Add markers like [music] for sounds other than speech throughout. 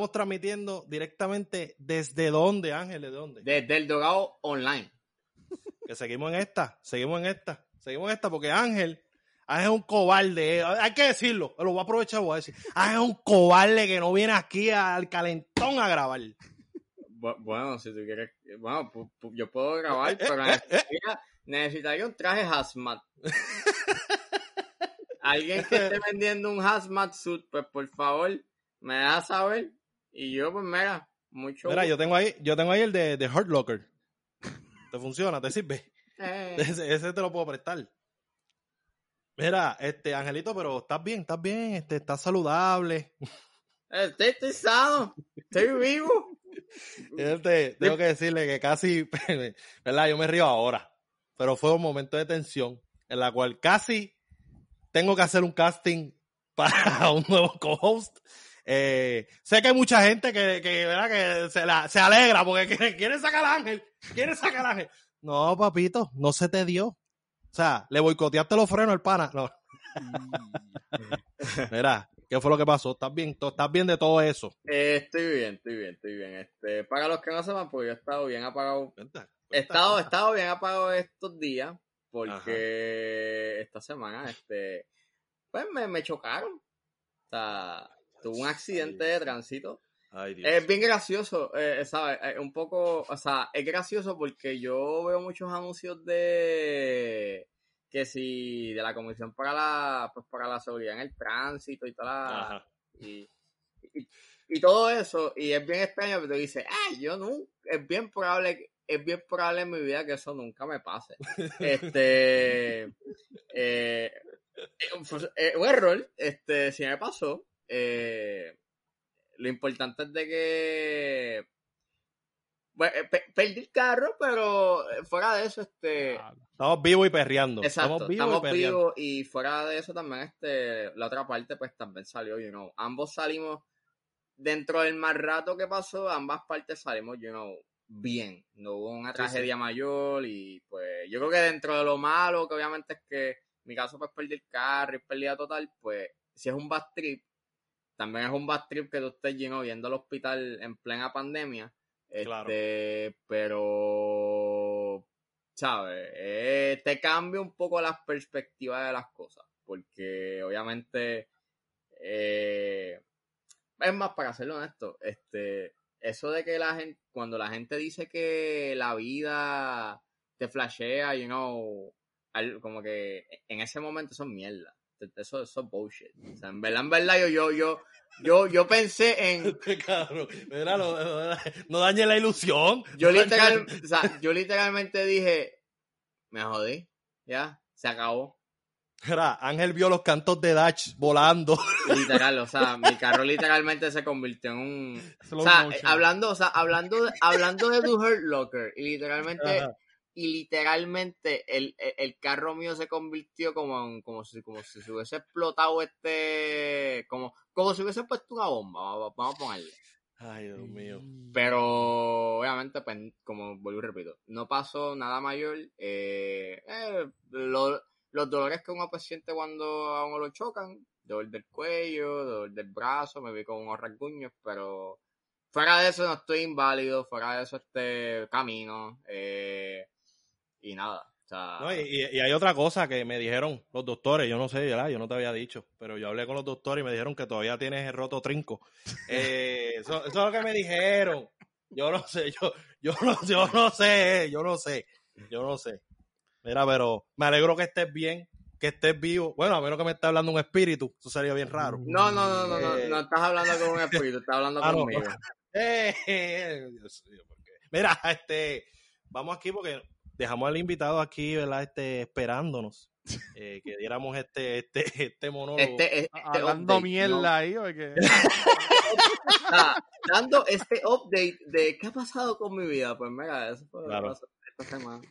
estamos transmitiendo directamente desde dónde, Ángel, ¿de dónde? Desde el Dogado Online. Que seguimos en esta, seguimos en esta, seguimos en esta, porque Ángel, Ángel es un cobarde, eh, hay que decirlo, lo voy a aprovechar, voy a decir. Ángel es un cobarde que no viene aquí al calentón a grabar. Bu- Bueno, si tú quieres, bueno, yo puedo grabar, Eh, pero eh, necesitaría, necesitaría un traje hazmat. [laughs] Alguien que esté vendiendo un hazmat suit, pues por favor, me deja saber. Y yo, pues mira, mucho. Mira, yo tengo ahí, yo tengo ahí el de, de Hurt Locker. ¿Te funciona? ¿Te sirve? Eh, [laughs] Ese, ese te lo puedo prestar. Mira, este, Angelito, pero estás bien, estás bien, este, estás saludable. estoy, estoy sano, estoy vivo. Este, tengo que decirle que casi, [laughs] ¿verdad? Yo me río ahora, pero fue un momento de tensión en la cual casi tengo que hacer un casting [laughs] para un nuevo co-host. Eh, sé que hay mucha gente que, que, ¿verdad? que se, la- se alegra porque [laughs] quiere, sacar al ángel, quiere sacar al ángel. No, papito, no se te dio. O sea, le boicoteaste los frenos al pana. No. [laughs] Mira, ¿qué fue lo que pasó? ¿Estás bien? ¿Estás bien de todo eso? Eh, estoy bien, estoy bien, estoy bien. Este, para los que no sepan, porque yo he estado bien apagado Cuenta, cuenta, He estado, he estado bien apagado estos días porque esta semana, este, pues me, me chocaron. O sea, tuve un accidente de tránsito. Ay. Es bien gracioso, eh, ¿sabes? Eh, un poco, o sea, es gracioso porque yo veo muchos anuncios de que si de la Comisión para la, pues para la Seguridad en el Tránsito y toda la, Ajá. y, y, y todo eso, y es bien extraño, pero tú dices, ah, yo nunca, es bien probable, que- es bien probable en mi vida que eso nunca me pase. este, [laughs] eh, eh, pues, eh, un error, este, si me pasó, eh, lo importante es de que, bueno, eh, pe- perdí el carro, pero eh, fuera de eso, este, Estamos vivos y perreando. Exacto, estamos vivos estamos y perreando. vivos y fuera de eso también este, la otra parte pues también salió, you know, ambos salimos dentro del mal rato que pasó, ambas partes salimos, you know, bien, no hubo una Sí, tragedia mayor y pues yo creo que dentro de lo malo que obviamente es que en mi caso pues perdí el carro y pérdida total, pues si es un bad trip, también es un bad trip que tú estés, you know, yendo al hospital en plena pandemia, Claro. este, pero ¿sabes? Eh, te cambia un poco las perspectivas de las cosas, porque obviamente, eh, es más, para serlo honesto, este, eso de que la gente, cuando la gente dice que la vida te flashea, you know, como que en ese momento es mierda. Eso, eso es bullshit. O sea, en verdad, en verdad, yo, yo, yo, yo, yo pensé en, [laughs] Este cabrón. Mira, no, no- no dañe la ilusión. yo, No dañe literal, la- o sea, yo literalmente dije, me jodí, ya, se acabó. Mira, Ángel vio los cantos de Dutch volando. [laughs] Literal, o sea, mi carro literalmente se convirtió en un... Slow O sea, motion. hablando, o sea, hablando, de- hablando de tu Hurt Locker, y literalmente, Ajá. Y literalmente el, el, el carro mío se convirtió como en, como si, como si se hubiese explotado este, como, como si hubiese puesto una bomba, vamos, vamos a ponerle. Ay, Dios mío. Pero obviamente, pues, como vuelvo y repito, no pasó nada mayor. Eh, eh, lo- los dolores que uno pues siente cuando a uno lo chocan, dolor del cuello, dolor del brazo, me vi con unos rasguños, pero fuera de eso no estoy inválido, fuera de eso este camino, eh, y nada. O sea, No, y, y- hay otra cosa que me dijeron los doctores, yo no sé, ¿verdad? yo no te había dicho, pero yo hablé con los doctores y me dijeron que todavía tienes el roto trinco. [laughs] Eh, eso, eso es lo que me dijeron. Yo no sé, yo, yo, no, yo no sé, yo no sé, yo no sé. Mira, pero me alegro que estés bien, que estés vivo. Bueno, a menos que me esté hablando un espíritu, eso sería bien raro. no, no, no, no, no, Eh. no estás hablando con un espíritu, estás hablando [laughs] Ah, conmigo. Eh, [laughs] eh, Dios mío, ¿por qué? Mira, este, vamos aquí porque dejamos al invitado aquí, ¿verdad? Este, esperándonos. [laughs] eh, que diéramos este, este, este monólogo. Este, este Hablando update, mierda ¿no? ahí, porque... [laughs] Ah, dando este update de qué ha pasado con mi vida. Pues mira, eso fue lo que pasó esta semana.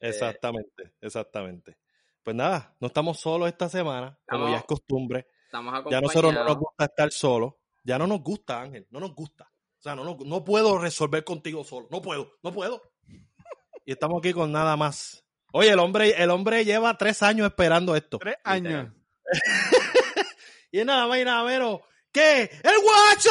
Exactamente, exactamente. Pues nada, no estamos solos esta semana, como ya es costumbre. Estamos Ya nosotros no nos gusta estar solos. Ya no nos gusta, Ángel, no nos gusta. O sea, no, no, no puedo resolver contigo solo. No puedo, no puedo. Y estamos aquí con nada más. Oye, el hombre, el hombre lleva tres años esperando esto. Tres años. [laughs] Y es nada más y nada menos ¿Qué? ¡El guacho!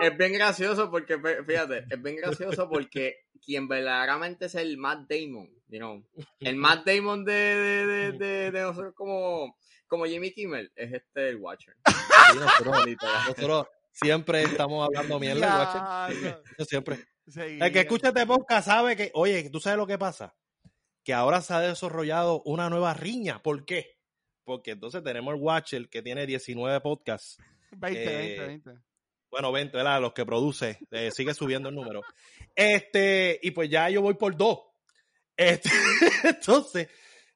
Es bien gracioso porque, fíjate, es bien gracioso porque quien verdaderamente es el Matt Damon, you know, el Matt Damon de, de, de, de, nosotros como, como Jimmy Kimmel es este el Watcher. [laughs] nosotros, siempre estamos hablando mierda del Watcher. siempre. El que escucha este podcast sabe que, oye, ¿tú sabes lo que pasa? Que ahora se ha desarrollado una nueva riña. ¿Por qué? Porque entonces tenemos el Watcher que tiene 19 podcasts. 20, 20, 20. Bueno, 20, ¿verdad? Los que produce. Eh, sigue subiendo el número. Este, y pues ya yo voy por dos. Este, [laughs] entonces,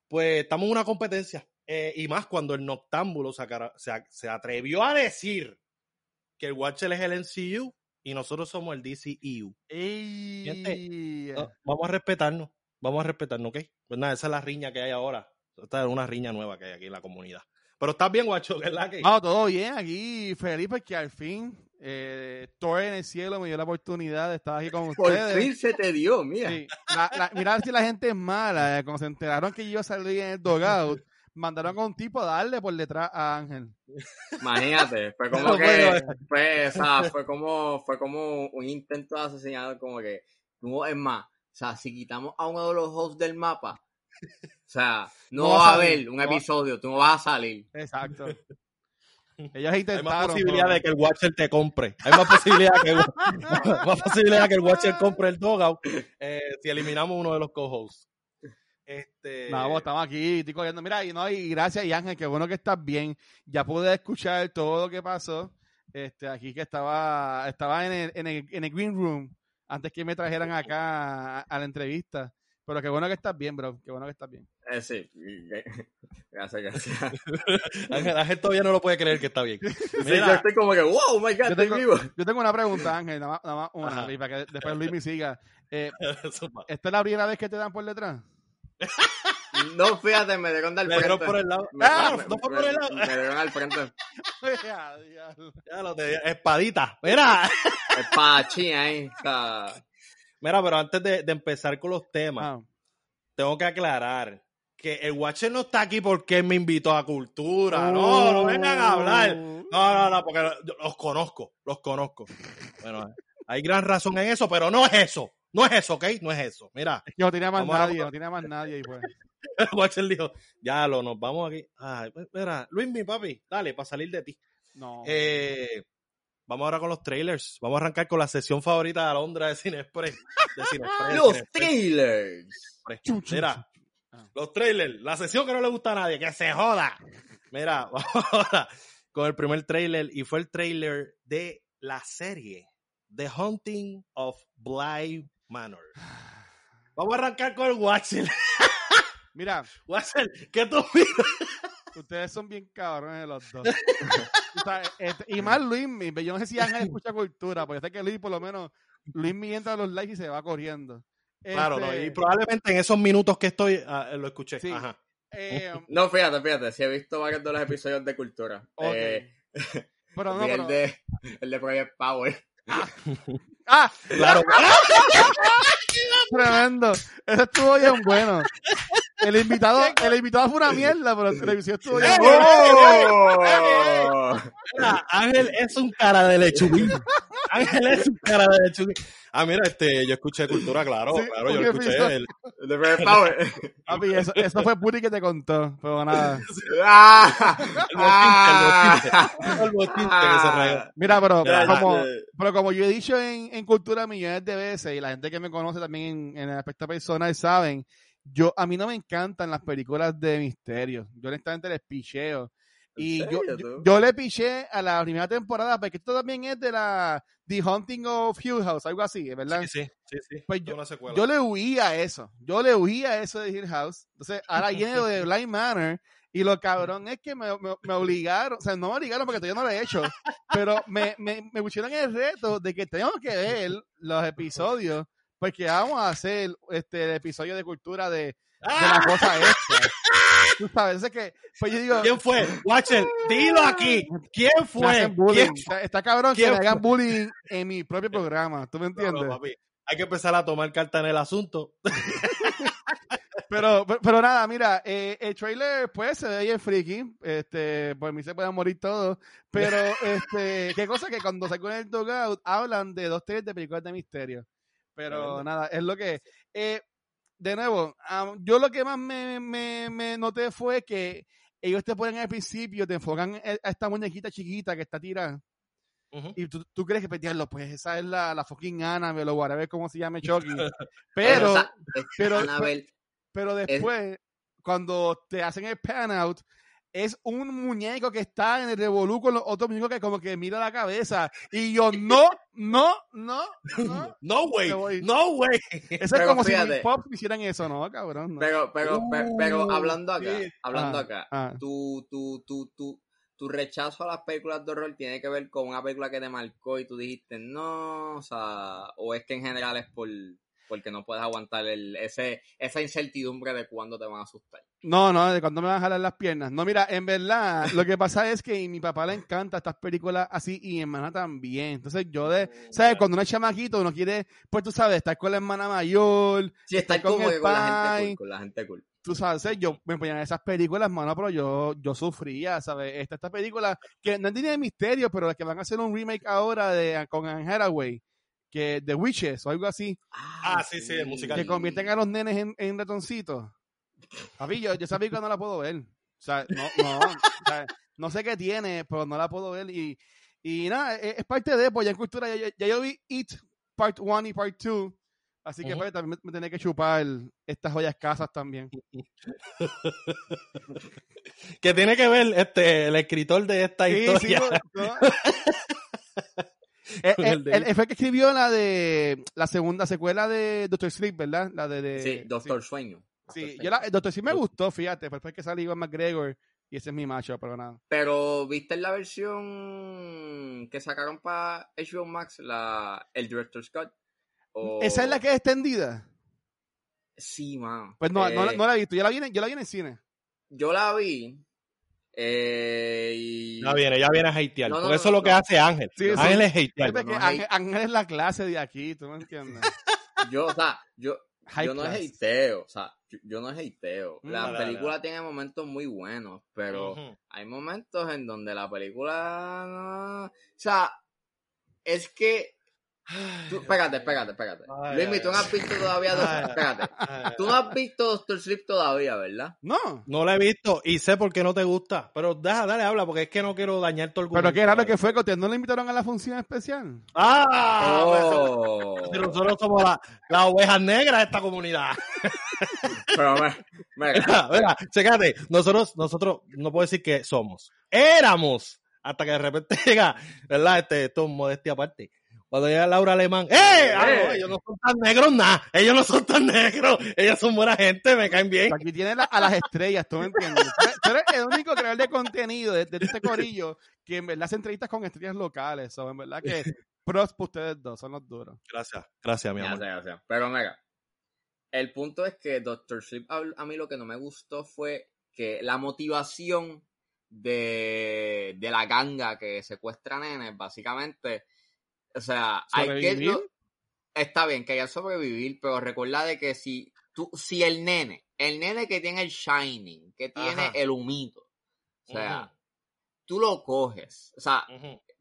pues estamos en una competencia. Eh, y más cuando el Noctámbulo se, se, atrevió a decir que el Watcher es el NCU y nosotros somos el DCEU. vamos a respetarnos. Vamos a respetarnos, ¿ok? Pues nada, esa es la riña que hay ahora. Esta es una riña nueva que hay aquí en la comunidad. Pero estás bien, guacho, [laughs] ¿verdad? Que... No, todo bien. Aquí feliz porque al fin eh, Thor en el cielo me dio la oportunidad de estar aquí con [laughs] ustedes. Por fin se te dio, mira. mira si la gente es mala. Eh, cuando se enteraron que yo salí en el dogout, [laughs] mandaron a un tipo a darle por detrás a Ángel. Imagínate, fue [laughs] como que fue, o sea, fue como fue como un intento de asesinato como que es más, o sea, si quitamos a uno de los hosts del mapa, o sea, no, va a haber un episodio, tú no vas a salir. Exacto. [laughs] Ellos intentaron. Hay más posibilidad de que el Watcher te compre. Hay más posibilidad que, [laughs] más posibilidad que el Watcher compre el dogout eh, si eliminamos uno de los co-hosts. Este... No, estamos aquí, estoy corriendo. Mira, y, no, y gracias, y Ángel, qué bueno que estás bien. Ya pude escuchar todo lo que pasó. Este, aquí que estaba, estaba en el, en el, en el Green Room antes que me trajeran acá a la entrevista. Pero qué bueno que estás bien, bro. Qué bueno que estás bien. Eh, sí. [laughs] Gracias, gracias. [laughs] Ángel, Ángel todavía no lo puede creer que está bien. Mira, yo estoy como que, wow, my God, yo tengo, vivo. Yo tengo una pregunta, Ángel, nada más, nada más una, y para que después Luis me siga. Eh, [laughs] ¿Esta es la primera vez que te dan por detrás? No, fíjate, me dieron al frente. Me por el lado. Me, ah, no fue por el lado. Me dieron al frente. [laughs] ya, lo te, espadita. Mira. Espadachín ahí. Sea, Mira, pero antes de, empezar con los temas, ah. tengo que aclarar que el Watcher no está aquí porque me invitó a cultura. No, no vengan a hablar. No, no, no, porque los conozco, los conozco. Bueno, hay gran razón en eso, pero no es eso. No es eso, ¿ok? No es eso. Mira. [laughs] Es que no tenía más nadie, no tenía más nadie. Y pues. [laughs] el Watcher dijo, ya lo, nos vamos aquí. Ay, pues, mira, Luis, mi papi, dale, para salir de ti. No. Eh, Vamos ahora con los trailers. Vamos a arrancar con la sesión favorita de Alondra de Cine Express. los trailers. Mira, ah. los trailers. La sesión que no le gusta a nadie, que se joda. Mira, [laughs] vamos ahora con el primer trailer y fue el trailer de la serie The Hunting of Bly Manor. Vamos a arrancar con el Watcher. [laughs] Mira, Watcher, ¿qué tú? Ustedes son bien cabrones los dos. Este, y más Luis, yo no sé si Ángel escucha cultura, porque sé que Luis por lo menos, Luis me entra a los likes y se va corriendo. Claro, no, y este, probablemente en esos minutos que estoy ah, lo escuché. Ajá. Eh, [laughs] no, fíjate, fíjate, si he visto varios de los episodios de cultura. Eh, pero [laughs] no, El, de, el de Project Power. Ah, ah claro. [laughs] Tremendo. Eso estuvo bien bueno. El invitado, [laughs] el invitado fue una mierda, pero la televisión estuvo bien. ¡Oh! Ángel es un cara de lechuguín. Ángel es un cara de lechuguín. Ah, mira, este, yo escuché cultura, claro, claro, yo lo escuché. El, de. Papi, eso, eso fue Puri que te contó, pero nada. [laughs] el botín, que se regó. Mira, pero, como, pero como yo he dicho en, en cultura millones de veces, y la gente que me conoce también en, en el aspecto personal saben, yo, a mí no me encantan las películas de misterio. Yo honestamente les picheo. Y yo, yo, le piché a la primera temporada, porque esto también es de la The Hunting of Hill House, algo así, ¿verdad? Sí, sí, sí. sí. Pues yo, yo, le huía a eso. Yo le huía a eso de Hill House. Entonces, ahora viene lo de Blind Manor. Y lo cabrón es que me, me, obligaron, o sea, no me obligaron porque todavía no lo he hecho, pero me, me, me pusieron el reto de que tengo que ver los episodios porque vamos a hacer este el episodio de cultura de, de la cosa esta. Tú sabes, es que, pues yo digo, ¿quién fue? Watcher, dilo aquí. ¿Quién fue? ¿Quién Está, cabrón que me hagan bullying en mi propio programa. ¿Tú me entiendes? Hay que empezar a tomar carta en el asunto. [laughs] Pero, pero, pero nada, mira, eh, el trailer pues se ve bien freaky, este, por mí se pueden morir todos, pero este, qué cosa que cuando sacó el Dogout hablan de dos tres de películas de misterio. Pero Tremendo. nada, es lo que eh, de nuevo, am, yo lo que más me, me, me noté fue que ellos te ponen al principio, te enfocan a esta muñequita chiquita que está tirada. Ujú. Y tú, tú crees que, pues, diablo, pues esa es la, la fucking Annabelle o whatever, cómo se llame Chucky. [laughs] Pero, es pero- Annabelle- pero después, cuando te hacen el pan out, es un muñeco que está en el revolú con los otros muñecos que como que mira la cabeza. Y yo, no, no, no, no. No way, no way. Eso es Pero como fíjate. si mis pops hicieran eso, ¿no, cabrón? No. Pero, pero, pero, pero Uh, hablando acá, sí. hablando Ah, acá, ah. tu, tu, tu, tu, tu rechazo a las películas de horror tiene que ver con una película que te marcó y tú dijiste no, o sea, o es que en general es por porque no puedes aguantar el, ese, esa incertidumbre de cuándo te van a asustar. No, no, de cuando me van a jalar las piernas. No, mira, en verdad, lo que pasa es que a mi papá le encanta estas películas así y mi hermana también. Entonces yo de, ¿sabes? Cuando uno es chamaquito, uno quiere, pues tú sabes, estar con la hermana mayor, Sí, estar con el con la gente cool, con la gente cool. tú sabes, yo me ponían esas películas, mano, pero yo, yo sufría, ¿sabes? Esta, esta película, que no tiene misterio, pero que van a hacer un remake ahora de con Anne Hathaway, que The Witches o algo así, Ah, sí, sí, el musical. que convierten a los nenes en, en ratoncitos. Papi, yo, yo esa película no la puedo ver. O sea, no, no, o sea, no sé qué tiene, pero no la puedo ver. Y, y nada, es, es parte de, pues ya en cultura, ya, ya- ya yo vi It Part 1 y Part 2. Así que pues, también me, me tenía que chupar estas joyas casas también. [laughs] Que tiene que ver este, el escritor de esta Sí, sí, historia. no, no. Eh, [laughs] Con eh, el de- él- él fue el que escribió la de la segunda secuela de Doctor Sleep, ¿verdad? La de, de- Sí, Doctor Sueño. Sí, Doctor yo la, Doctor Sleep me gustó, fíjate, pero fue el que sale Ivan McGregor y ese es mi macho, pero nada. Pero, ¿viste la versión que sacaron para HBO Max, la, el Director Scott? O- ¿Esa es la que es extendida? Sí, man. Pues no, no, la- Eh, no la he visto, yo la vi en, yo la vi en el cine. Yo la vi. Eh, y... Ya viene, ya viene a hatear. No, no, Porque eso no, es lo que hace Ángel. Sí. Ángel es hatear. Ángel, Ángel es la clase de aquí, ¿tú me entiendes? [laughs] Yo, o sea, yo, High yo no es hateo, o sea, yo, yo no es hateo. Mm, La película dale. tiene momentos muy buenos, pero hay momentos en donde la película no... O sea, es que... Tú, espérate, espérate, espérate. Ay, ay, tú no has visto todavía... Ay, espérate. Ay, Tú no has visto Doctor Sleep todavía, ¿verdad? No. No la he visto y sé por qué no te gusta. Pero deja, dale, habla, porque es que no quiero dañar tu argumento. Pero qué raro que fue que ustedes no le invitaron a la función especial. ¡Ah! Oh. Pero nosotros somos la- las ovejas negras de esta comunidad. Pero, me- mira, Mira, mira, chécate, nosotros, nosotros, no puedo decir que somos, éramos, hasta que de repente [laughs] llega, ¿verdad? Este, esto es modestia aparte. Cuando llega Laura Alemán, ¡eh! Ah, no, ellos no son tan negros, nada, ellos no son tan negros, ellos son buena gente, me caen bien. Aquí tiene la- a las estrellas, ¿tú me entiendes? Tú eres, tú eres el único creador de contenido de, de este corillo que en verdad hace entrevistas con estrellas locales. O en verdad que pros para ustedes dos, son los duros. Gracias, gracias, mi amor. ya sé. Pero mira, el punto es que Doctor Sleep a, a mí lo que no me gustó fue que la motivación de, de la ganga que secuestra nenes, básicamente, o sea, hay que está bien que haya sobrevivir, pero recuerda de que si tú, si el nene, el nene que tiene el shining, que tiene Ajá. el humito, o sea, tú lo coges, o sea,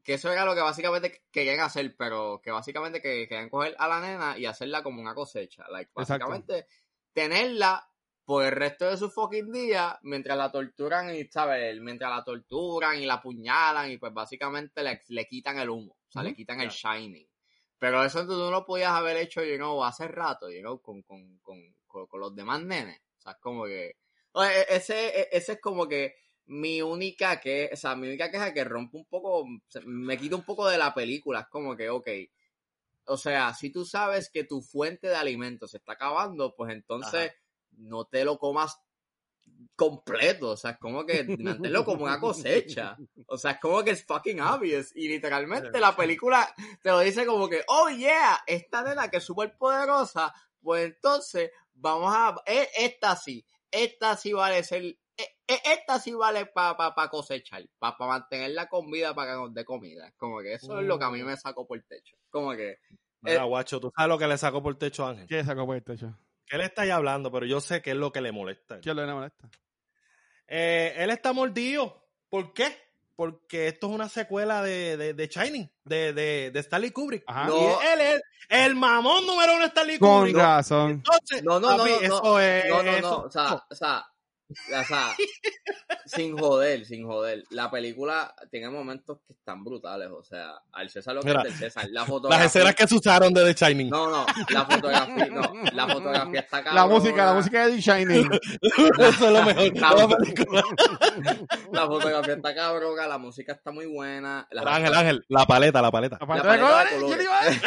que eso era lo que básicamente querían hacer, pero que básicamente que querían coger a la nena y hacerla como una cosecha. Like, Exacto. básicamente tenerla por el resto de su fucking día mientras la torturan y, ¿sabes? Mientras la torturan y la apuñalan y pues básicamente le, le quitan el humo, o sea, le quitan el shining. Pero eso tú no lo podías haber hecho, you know, hace rato, you know, con, con, con, con, con los demás nenes. O sea, es como que... o, e- Ese, e- ese es como que mi única que, o sea, mi única queja que rompe un poco, me quita un poco de la película, es como que, ok, o sea, si tú sabes que tu fuente de alimentos se está acabando, pues entonces no te lo comas completo, o sea, es como que manténlo como una cosecha, o sea, es como que es fucking obvious, y literalmente la película te lo dice como que, oh yeah, esta nena que es súper poderosa, pues entonces vamos a, e- esta sí, esta sí vale ser, e- e- esta sí vale para pa, pa cosechar, para mantenerla con vida, para que nos dé comida. Como que eso es lo que a mí me sacó por el techo. Como que, Mira, Eh, guacho, tú sabes lo que le sacó por el techo a Ángel. ¿Qué sacó por el techo? Que él está ahí hablando, pero yo sé que es lo que le molesta. ¿Quién le molesta? Eh, él está mordido. ¿Por qué? Porque esto es una secuela de, de, de Shining, de, de, de Stanley Kubrick. Ajá. No. Y él es el mamón número uno de Stanley Con Kubrick. razón. Entonces, No, no, no, papi, no, no, eso es. no, no, no, eso- o sea, o sea, o sea, sin joder, sin joder. La película tiene momentos que están brutales, o sea, al César lo que Mira, es del César. La las fotografía. escenas que se usaron de The Shining. No, no, la fotografía, no, la fotografía está cabrona. La música, la música de The Shining. [laughs] Eso es lo mejor. de la película. La fotografía está cabrona, la música está muy buena. las Ángel, Ángel, la paleta, la paleta. La paleta La de paleta de colores, ¿quién colores.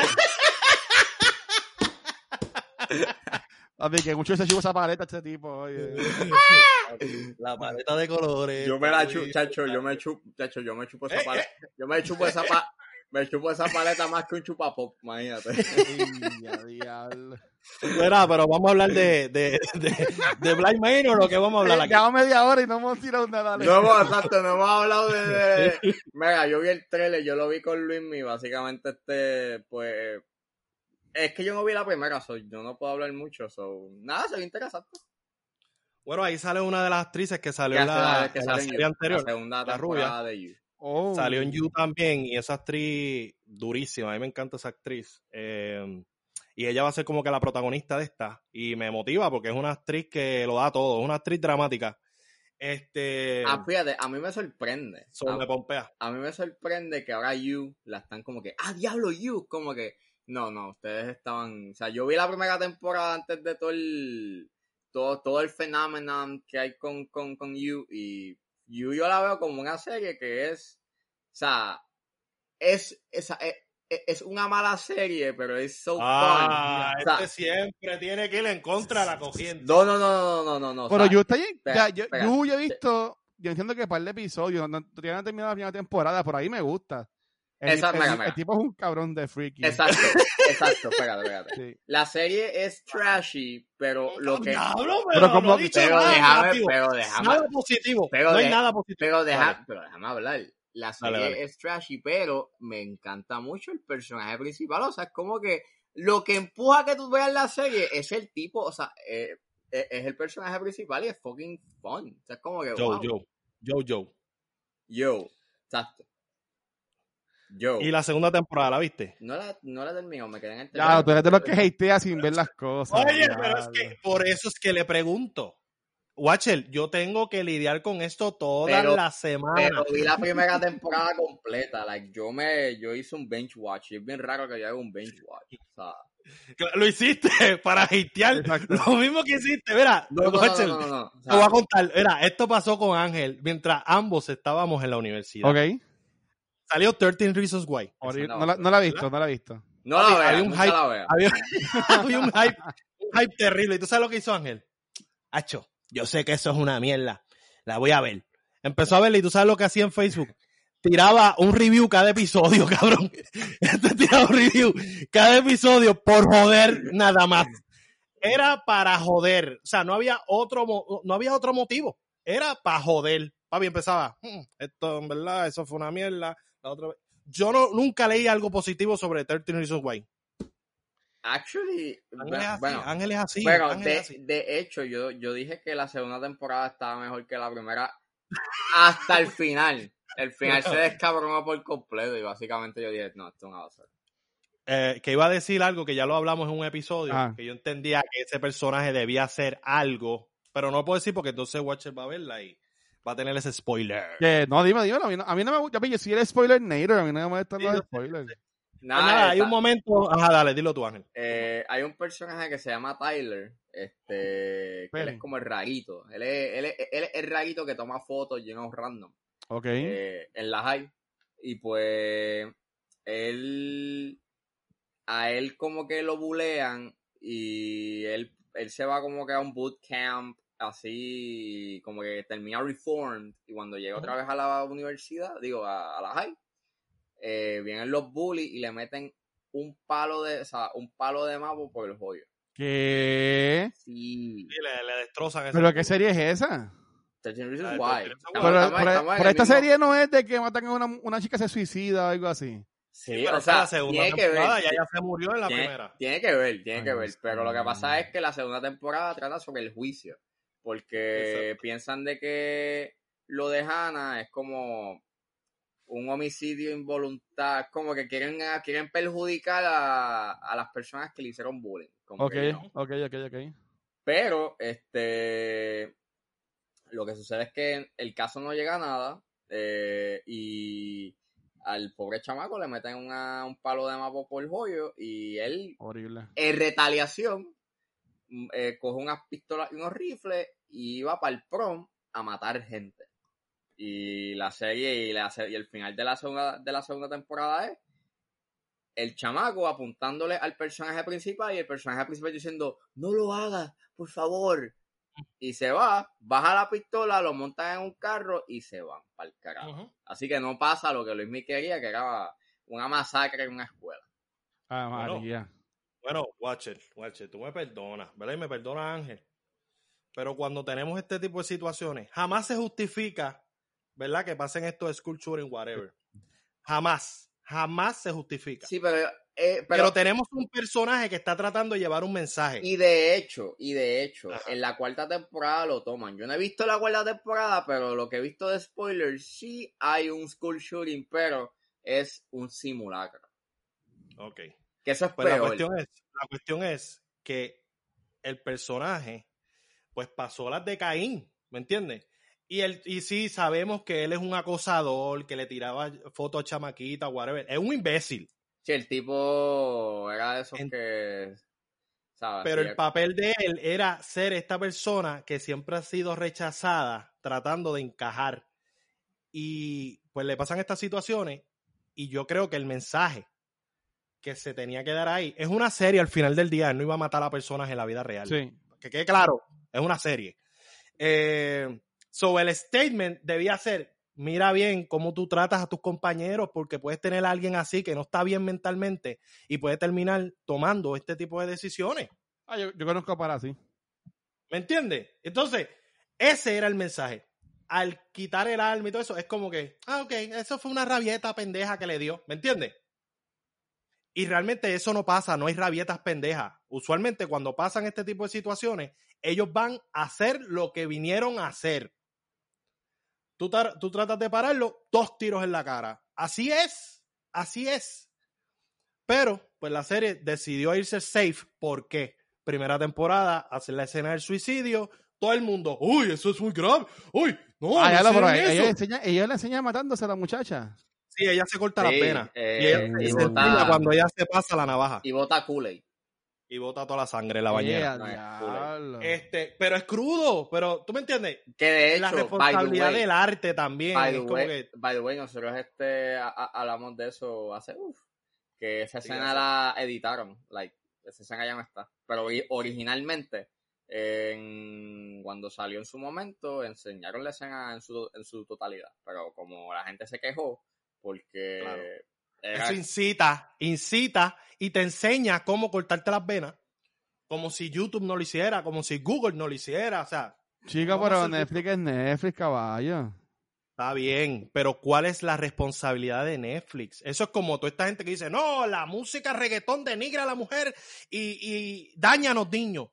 [laughs] Papi, que mucho se chupa esa paleta este tipo. Oye. [laughs] La paleta de colores. Yo me la chupo, chacho, yo me chupo, chacho, yo me chupo esa Eh, paleta. Yo me chupo esa pa, me chupo esa paleta más que un chupapop, imagínate. Mira, pero vamos a hablar de, de, de, de Blind Manor o lo que vamos a hablar aquí. Llevamos media hora y no hemos tirado nada. No hemos, exacto, no hemos hablado de, de- Mira, yo vi el trailer, yo lo vi con Luismi, básicamente este, pues... Es que yo no vi la primera, so, yo no puedo hablar mucho, so... Nada, se ve interesante. Bueno, ahí sale una de las actrices que salió en la, que en serie You, anterior. La segunda la temporada de You. Oh. Salió en You también y esa actriz durísima, a mí me encanta esa actriz. Eh, y ella va a ser como que la protagonista de esta y me motiva porque es una actriz que lo da todo, es una actriz dramática. Este, Ah, fíjate, a mí me sorprende. so, A- me pompea. a mí me sorprende que ahora You la están como que, ah, diablo, You, como que, no, no, ustedes estaban, o sea, yo vi la primera temporada antes de todo el, todo, todo el fenómeno que hay con, con, con You y You yo la veo como una serie que es, o sea, es, esa es, es una mala serie, pero es so Ah, fun. O sea, este siempre tiene que ir en contra de la corriente. no, no, no, no, no, no, no. o Pero sea, yo está bien. espera, ya, yo, espera. yo, yo he visto, yo entiendo que par de episodios, no, todavía no he terminado la primera temporada, por ahí me gusta. El, Esa- el- tipo es un cabrón de freaky. Exacto, [laughs] exacto, espérate, espérate. Sí. La serie es trashy, pero lo que... Diablo, Pero pero, como- no dicho Pero nada déjame, negativo. pero déjame, Nada positivo. pero no hay de- nada positivo. pero, deja, pero déjame hablar. La serie es trashy, pero me encanta mucho el personaje principal. O sea, es como que lo que empuja a que tú veas la serie es el tipo, o sea, eh, eh, es el personaje principal y es fucking fun. O sea, es como que, Joe, wow. Joe, Joe, Joe. Yo, exacto. Yo. Y la segunda temporada, ¿la viste? No la, no la termino, me quedé en el Ya, tú eres de los que hatea sin ver las cosas. Oye, pero es que por eso es que le pregunto. Watcher, yo tengo que lidiar con esto toda Pero- la semana. Pero vi la primera temporada completa. Like, yo me, yo hice un bench watch. Y es bien raro que yo haga un bench watch. O sea, Lo hiciste [laughs] para hatear. Lo mismo que hiciste. Mira, no, no, no, Watcher, no, no, no. O te voy a contar. Mira, esto pasó con Ángel mientras ambos estábamos en la universidad. Ok. Salió 13 Reasons Why. No, no, la, no la he visto, no la he visto. no la había vea, un hype. [laughs] Había, había un, hype, un hype terrible. ¿Y tú sabes lo que hizo Ángel? Hacho, yo sé que eso es una mierda. La voy a ver. Empezó a verla y tú sabes lo que hacía en Facebook. Tiraba un review cada episodio, [laughs] cabrón. Este tiraba un review cada episodio por joder nada más. Era para joder. O sea, no había otro, mo- no había otro motivo. Era para joder. Papi empezaba, "Hmm, esto en verdad, eso fue una mierda. La otra vez. Yo no, nunca leí algo positivo sobre 13 Reasons Why. Actually, Ángel es así, bueno, Ángel es así. pero Ángel de, es así. de hecho, yo, yo dije que la segunda temporada estaba mejor que la primera hasta el final. El final se descabronó por completo y básicamente yo dije, no, esto no va a ser. Eh, que iba a decir algo que ya lo hablamos en un episodio, Ah. que yo entendía que ese personaje debía hacer algo, pero no puedo decir porque entonces Watcher va a verla y va a tener ese spoiler. Que, no, dime, dímelo. A mí no, a mí no me gusta. Yo soy el spoiler nader. A mí no me molestan Sí, los spoilers. Pues Nada, nada, hay un momento. Ajá, dale, dilo tú, Ángel. eh, hay un personaje que se llama Tyler, este, que él es como el rarito. Él es, él, es, él es el rarito que toma fotos llenos random. Ok. eh, en la high. Y pues él a él como que lo bulean y él, él se va como que a un bootcamp así como que termina reformed y cuando llega otra vez a la universidad, digo a, a la high, eh, vienen los bullies y le meten un palo de, o sea, un palo de mapo por el joyo. ¿Qué? Sí. Sí, le, le destrozan ¿Pero qué serie es esa? 13 Reasons Why. 13 Reasons Estamos- Pero, estamos- pero- estamos esta mismo- serie no es de que matan a una, una chica se suicida o algo así. Sí, Pero o sea, la segunda tiene que ver. ya ella se murió en la tiene, primera. tiene que ver, tiene Ay, que ver. Pero lo que pasa es que la segunda temporada trata sobre el juicio. Porque piensan de que lo de Hannah es como un homicidio involuntario, como que quieren, quieren perjudicar a, a las personas que le hicieron bullying. Ok, que no. ok, ok, ok. Pero, este, lo que sucede es que el caso no llega a nada eh, y al pobre chamaco le meten una- un palo de mapo por el joyo y él, Horrible. en retaliación, eh, coge unas pistolas y unos rifles y va para el prom a matar gente. Y la serie y, la, y el final de la segunda, de la segunda temporada es el chamaco apuntándole al personaje principal y el personaje principal diciendo, no lo hagas, por favor. Y se va, baja la pistola, lo montan en un carro y se van para el carajo. Así que no pasa lo que Luis quería, que era una masacre en una escuela. Ah. María. Bueno, Watcher, Watcher, tú me perdonas, ¿verdad? Y me perdona Ángel. Pero cuando tenemos este tipo de situaciones, jamás se justifica, ¿verdad? Que pasen estos shooting, whatever. Jamás, jamás se justifica. Sí, pero... eh, pero, pero tenemos un personaje que está tratando de llevar un mensaje. Y de hecho, y de hecho, Ajá. en la cuarta temporada lo toman. Yo no he visto la cuarta temporada, pero lo que he visto de spoilers, sí hay un school shooting, pero es un simulacro. Ok. Que eso es Pues la cuestión es, la cuestión es que el personaje, pues pasó las de Caín, ¿me entiendes? Y, él, y sí, sabemos que él es un acosador, que le tiraba fotos a chamaquita, whatever. Es un imbécil. Sí, el tipo era de esos En- que... ¿sabes? Pero Sí, el papel de él era ser esta persona que siempre ha sido rechazada, tratando de encajar. Y pues le pasan estas situaciones y yo creo que el mensaje que se tenía que dar ahí es una serie al final del día, él no iba a matar a personas en la vida real. Sí. Que quede claro, es una serie. Eh, so el statement debía ser, mira bien cómo tú tratas a tus compañeros porque puedes tener a alguien así que no está bien mentalmente y puede terminar tomando este tipo de decisiones. Ah, yo, yo conozco para así. ¿Me entiendes? Entonces, ese era el mensaje. Al quitar el alma y todo eso, es como que, ah, ok, eso fue una rabieta pendeja que le dio, ¿me entiendes? Y realmente eso no pasa, no hay rabietas pendejas. Usualmente cuando pasan este tipo de situaciones, ellos van a hacer lo que vinieron a hacer. Tú, tú tratas de pararlo, dos tiros en la cara. Así es, así es. Pero, pues la serie decidió irse safe. ¿Por qué? Primera temporada, hacer la escena del suicidio. Todo el mundo, uy, eso es muy grave. Uy, no, ah, no ya lo, pero ella, eso". le enseña, ella le enseña matándose a la muchacha. Sí, ella se corta Sí, las venas. eh, y ella y se bota- cuando ella se pasa la navaja. Y bota Kool-Aid. Y bota toda la sangre en la bañera. Eh. Este, pero es crudo, pero tú me entiendes. Que de hecho, la by the responsabilidad way, del arte también. by the way, que, by the way, nosotros este, a- a- hablamos de eso hace, uff, que esa Sí, escena la editaron, like, esa escena ya no está. Pero ori- originalmente, en- cuando salió en su momento, enseñaron la escena en su, en su totalidad. Pero como la gente se quejó, porque Claro. era- eso incita, incita y te enseña cómo cortarte las venas. Como si YouTube no lo hiciera, como si Google no lo hiciera. O sea, a pero Netflix es Netflix, caballo. Está bien, pero ¿cuál es la responsabilidad de Netflix? Eso es como toda esta gente que dice, no, la música reggaetón denigra a la mujer y, y daña a los niños.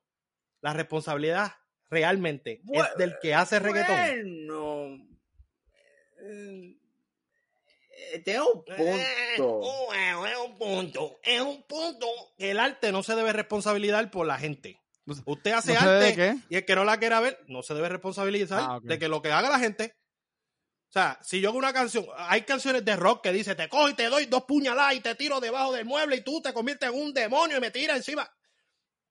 La responsabilidad realmente Bueno, es del que hace reggaetón. Bueno, eh, eh, tiene un Eh, punto. oh, eh, es un punto, es un punto. El arte no se debe responsabilizar por la gente. Usted hace ¿No sé de arte qué? y el que no la quiera ver no se debe responsabilizar Ah, de que lo que haga la gente. O sea, si yo hago una canción, hay canciones de rock que dice, te cojo y te doy dos puñaladas y te tiro debajo del mueble y tú te conviertes en un demonio y me tiras encima.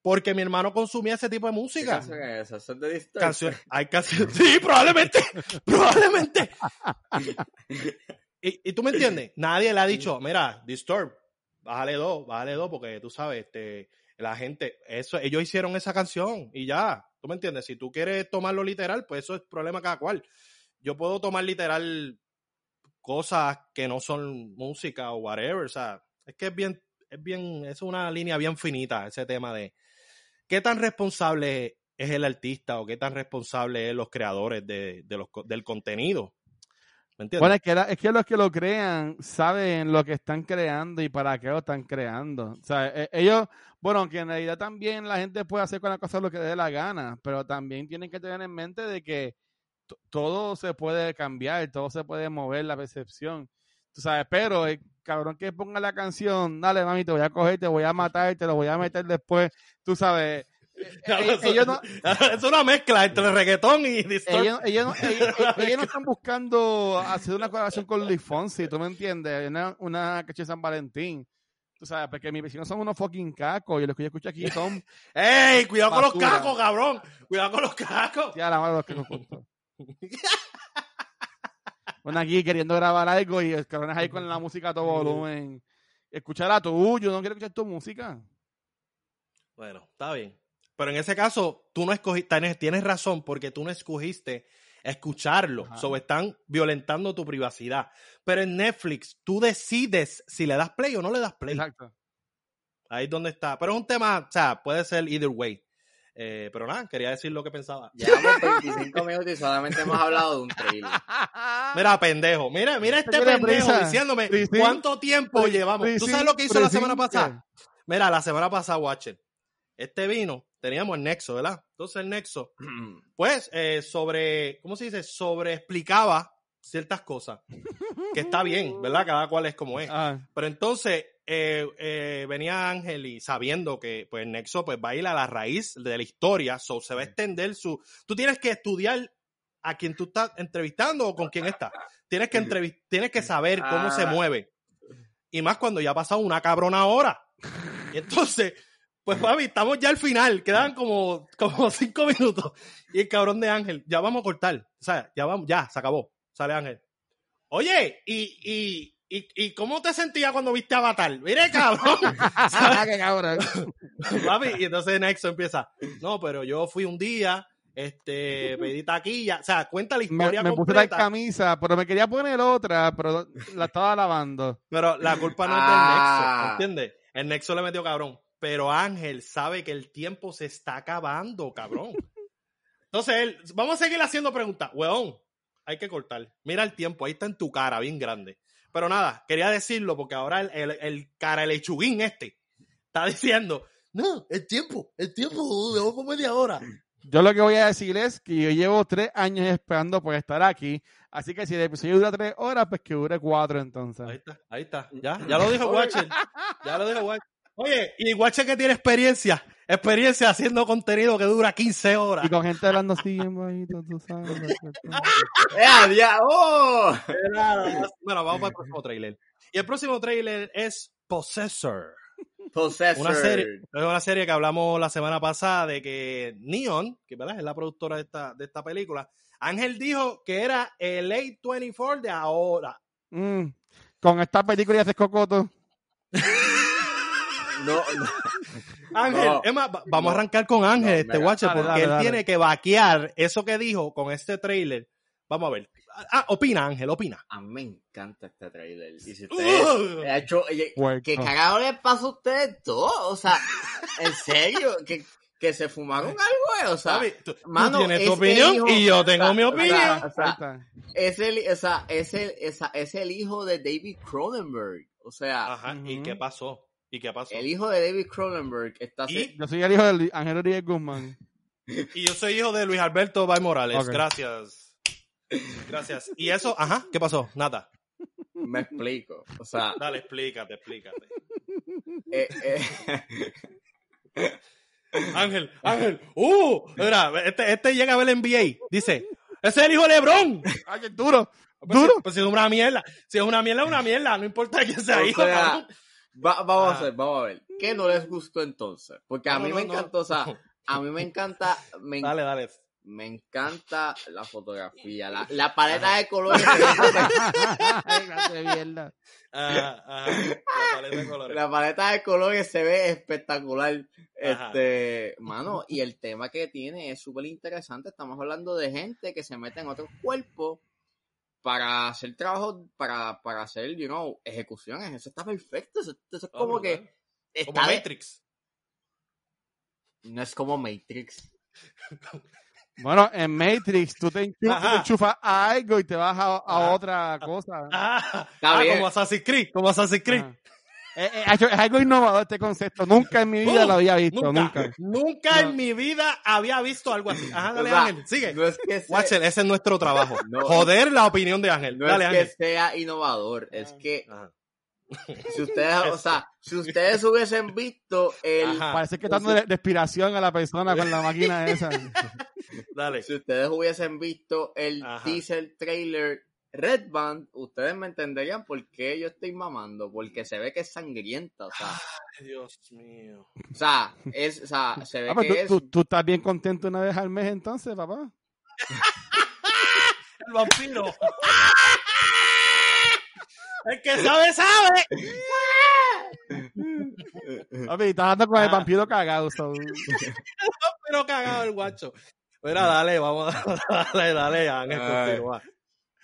Porque mi hermano consumía ese tipo de ¿Qué música. canción es es de? Canción- hay canciones. [laughs] Sí, probablemente. probablemente. [laughs] y, y tú me entiendes, nadie le ha dicho, mira, Disturb, bájale dos, bájale dos, porque tú sabes, este, la gente, eso, ellos hicieron esa canción y ya, tú me entiendes, si tú quieres tomarlo literal, pues eso es problema cada cual. Yo puedo tomar literal cosas que no son música o whatever, o sea, es que es bien, es bien, es una línea bien finita ese tema de qué tan responsable es el artista o qué tan responsable es los creadores de, de los, del contenido. Bueno, es que, la- es que los que lo crean saben lo que están creando y para qué lo están creando. O sea, e- ellos, bueno, aunque en realidad también la gente puede hacer con la cosa lo que dé la gana, pero también tienen que tener en mente de que todo se puede cambiar, todo se puede mover, la percepción. Tú sabes, pero el cabrón que ponga la canción, dale mami, te voy a coger, te voy a matar, te lo voy a meter después, tú sabes. [laughs] eh, ellos no, [laughs] es una mezcla entre reggaetón y distort. ellos, ellos, no- [laughs] ellos- no están buscando hacer una colaboración con Luis Fonsi, ¿tú me entiendes? Una, una caché de San Valentín. Tú sabes, porque mis vecinos son unos fucking cacos y los que yo escucho aquí son ¡Ey! Cuidado con los cacos, cabrón. Cuidado con los cacos. tía la madre de los cacos juntos. Una aquí queriendo grabar algo y el cabrón es ahí con la música a todo volumen. Escuchar tú, yo no quiero escuchar tu música. Bueno, está bien. Pero en ese caso, tú no escogiste, tienes, tienes razón, porque tú no escogiste escucharlo. Ajá. So, están violentando tu privacidad. Pero en Netflix, tú decides si le das play o no le das play. Exacto. Ahí es donde está. Pero es un tema, o sea, puede ser either way. Eh, pero nada, quería decir lo que pensaba. Llevamos 25 minutos y solamente hemos hablado de un trailer. [laughs] Mira, pendejo. Mira, mira este pendejo prisa. diciéndome cuánto tiempo Sí, llevamos. sí, ¿Tú sabes lo que hizo la semana pasada? Mira, la semana pasada, Watcher. Este vino, teníamos el Nexo, ¿verdad? Entonces el Nexo, [clears throat] pues, eh, sobre, ¿cómo se dice? Sobre explicaba ciertas cosas. Que está bien, ¿verdad? Cada cual es como es. Ah, Pero entonces eh, eh, venía Ángel y sabiendo que pues Nexo pues va a ir a la raíz de la historia, so, se va a extender su... Tú tienes que estudiar a quien tú estás entrevistando o con quién estás. Tienes que, entrevis- tienes que saber cómo se Ah. mueve. Y más cuando ya ha pasado una cabrona hora. Y entonces, pues Fabi, estamos ya al final, quedan como, como [laughs] cinco minutos. Y el cabrón de Ángel, ya vamos a cortar. O sea, ya vamos, ya, se acabó. Sale Ángel. Oye, ¿y, y, y, y cómo te sentías cuando viste Avatar? Mire, cabrón. [laughs] qué cabrón. [laughs] Papi, y entonces Nexo empieza. No, pero yo fui un día, este, pedí taquilla. O sea, cuenta la Me, historia me puse la camisa, pero me quería poner otra, pero la estaba lavando. Pero la culpa no es Ah. del Nexo, ¿entiendes? El Nexo le metió cabrón. Pero Ángel sabe que el tiempo se está acabando, cabrón. [laughs] Entonces él, vamos a seguir haciendo preguntas. Weón, hay que cortar. Mira el tiempo, ahí está en tu cara, bien grande. Pero nada, quería decirlo porque ahora el, el, el cara, el lechuguín este, está [laughs] diciendo, no, el tiempo, el tiempo, llevamos media hora. Yo lo que voy a decir es que yo llevo tres años esperando por estar aquí. Así que si el episodio dura tres horas, pues que dure cuatro entonces. Ahí está, ahí está. Ya, ya lo dijo [laughs] Watcher. Ya lo dijo Watcher. Oye, y Watcher que tiene experiencia, experiencia haciendo contenido que dura 15 horas. Y con gente hablando así bien bajito, tú sabes. [laughs] ¡Eh, ya! ¡Oh! Bueno, vamos para el próximo trailer. Y el próximo trailer es Possessor. Possessor. Una serie, es una serie que hablamos la semana pasada de que Neon, que ¿verdad? es la productora de esta, de esta película, Ángel dijo que era el A24 de ahora. Mm, Con esta película y haces cocoto. [laughs] No, no. [laughs] Ángel, No. es más, va- vamos a arrancar con Ángel, No, este guache, porque dale, él dale. tiene que vaquear eso que dijo con este trailer. Vamos a ver. Ah, opina, Ángel, opina. A mí me encanta este trailer. Y si ustedes... Uh, hecho. ¿Qué cagado les pasa a ustedes todos? O sea, en serio, que, que se fumaron algo, eh? O sea, tú, tú mano, tienes es tu opinión hijo- y yo tengo o sea, mi opinión. o sea, Falta. es el, o sea, es el, esa- es el hijo de David Cronenberg. O sea, Ajá, ¿y qué pasó? ¿Y qué pasó? el hijo de David Cronenberg está... Y- Yo soy el hijo de Ángel Uriel Guzmán. Y yo soy hijo de Luis Alberto Bay Morales. Gracias. Gracias. Y eso, ajá, ¿qué pasó? Nada. Me explico. O sea, Dale, explícate, explícate. eh, eh, Ángel, Ángel, uh, mira, este, este llega a ver el NBA. Dice, ese es el hijo de Lebron. ¡Ay, qué duro! Pues, ¿Duro? si- pues si es una mierda. Si es una mierda, es una mierda. No importa quién sea O hijo, sea, cabrón. Va- vamos Ah. a ver, vamos a ver. ¿Qué no les gustó entonces? Porque a No, mí no, me no. encantó, o sea, a mí me encanta, me, Dale, dale. me encanta la fotografía, la, la paleta de colores. Ah, ah, la paleta de colores. La paleta de colores se ve espectacular. Ajá. Este, mano, y el tema que tiene es súper interesante. Estamos hablando de gente que se mete en otros cuerpos para hacer trabajo, para, para hacer, you know, ejecuciones. Eso está perfecto. Eso, eso es Oh, como que. Como está de- Matrix. no es como Matrix. Bueno, en Matrix tú te enchufas a algo y te vas a, otra cosa. Ah, ah, como Assassin's Creed, como Assassin's Creed. Ajá. Eh, eh, es, es algo innovador este concepto. Nunca en mi vida Uh, lo había visto. Nunca, Nunca. nunca No. en mi vida había visto algo así. Ajá, dale, O sea, Ángel, sigue. No es que sea, Watcher, ese es nuestro trabajo. No. Joder la opinión de Ángel. no dale, es que Ángel. sea innovador, es que Ajá. si ustedes, o sea, si ustedes hubiesen visto el, Ajá. Parece que está dando de, de inspiración a la persona con la máquina esa. Dale. si ustedes hubiesen visto el Ajá. teaser trailer Red Band, ustedes me entenderían por qué yo estoy mamando, porque se ve que es sangrienta, o sea, Ay, Dios mío. o sea, es, o sea, se ve Ah, pues que tú, es, tú- tú estás bien contento una vez al mes entonces, papá. [laughs] El vampiro. [laughs] El que sabe, sabe. Papi, estás andando con el Ah. vampiro cagado. so- [laughs] Pero cagado el guacho. Mira, dale, vamos. Dale, dale, Ángel, continúa.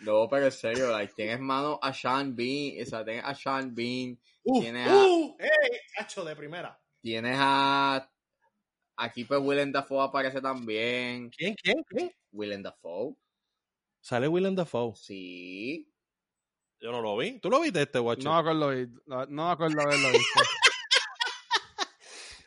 No, pero en serio, like, tienes mano a Sean Bean, o sea, tienes a Sean Bean, Uh, Tiene a- uh, ey, cacho de primera. tienes a, aquí pues Willem Dafoe aparece también, ¿Quién, quién, quién? Willem Dafoe, Sale Willem Dafoe. sí, Yo no lo vi. ¿Tú lo viste este guacho? No me acuerdo, no, no me acuerdo haberlo visto. [laughs]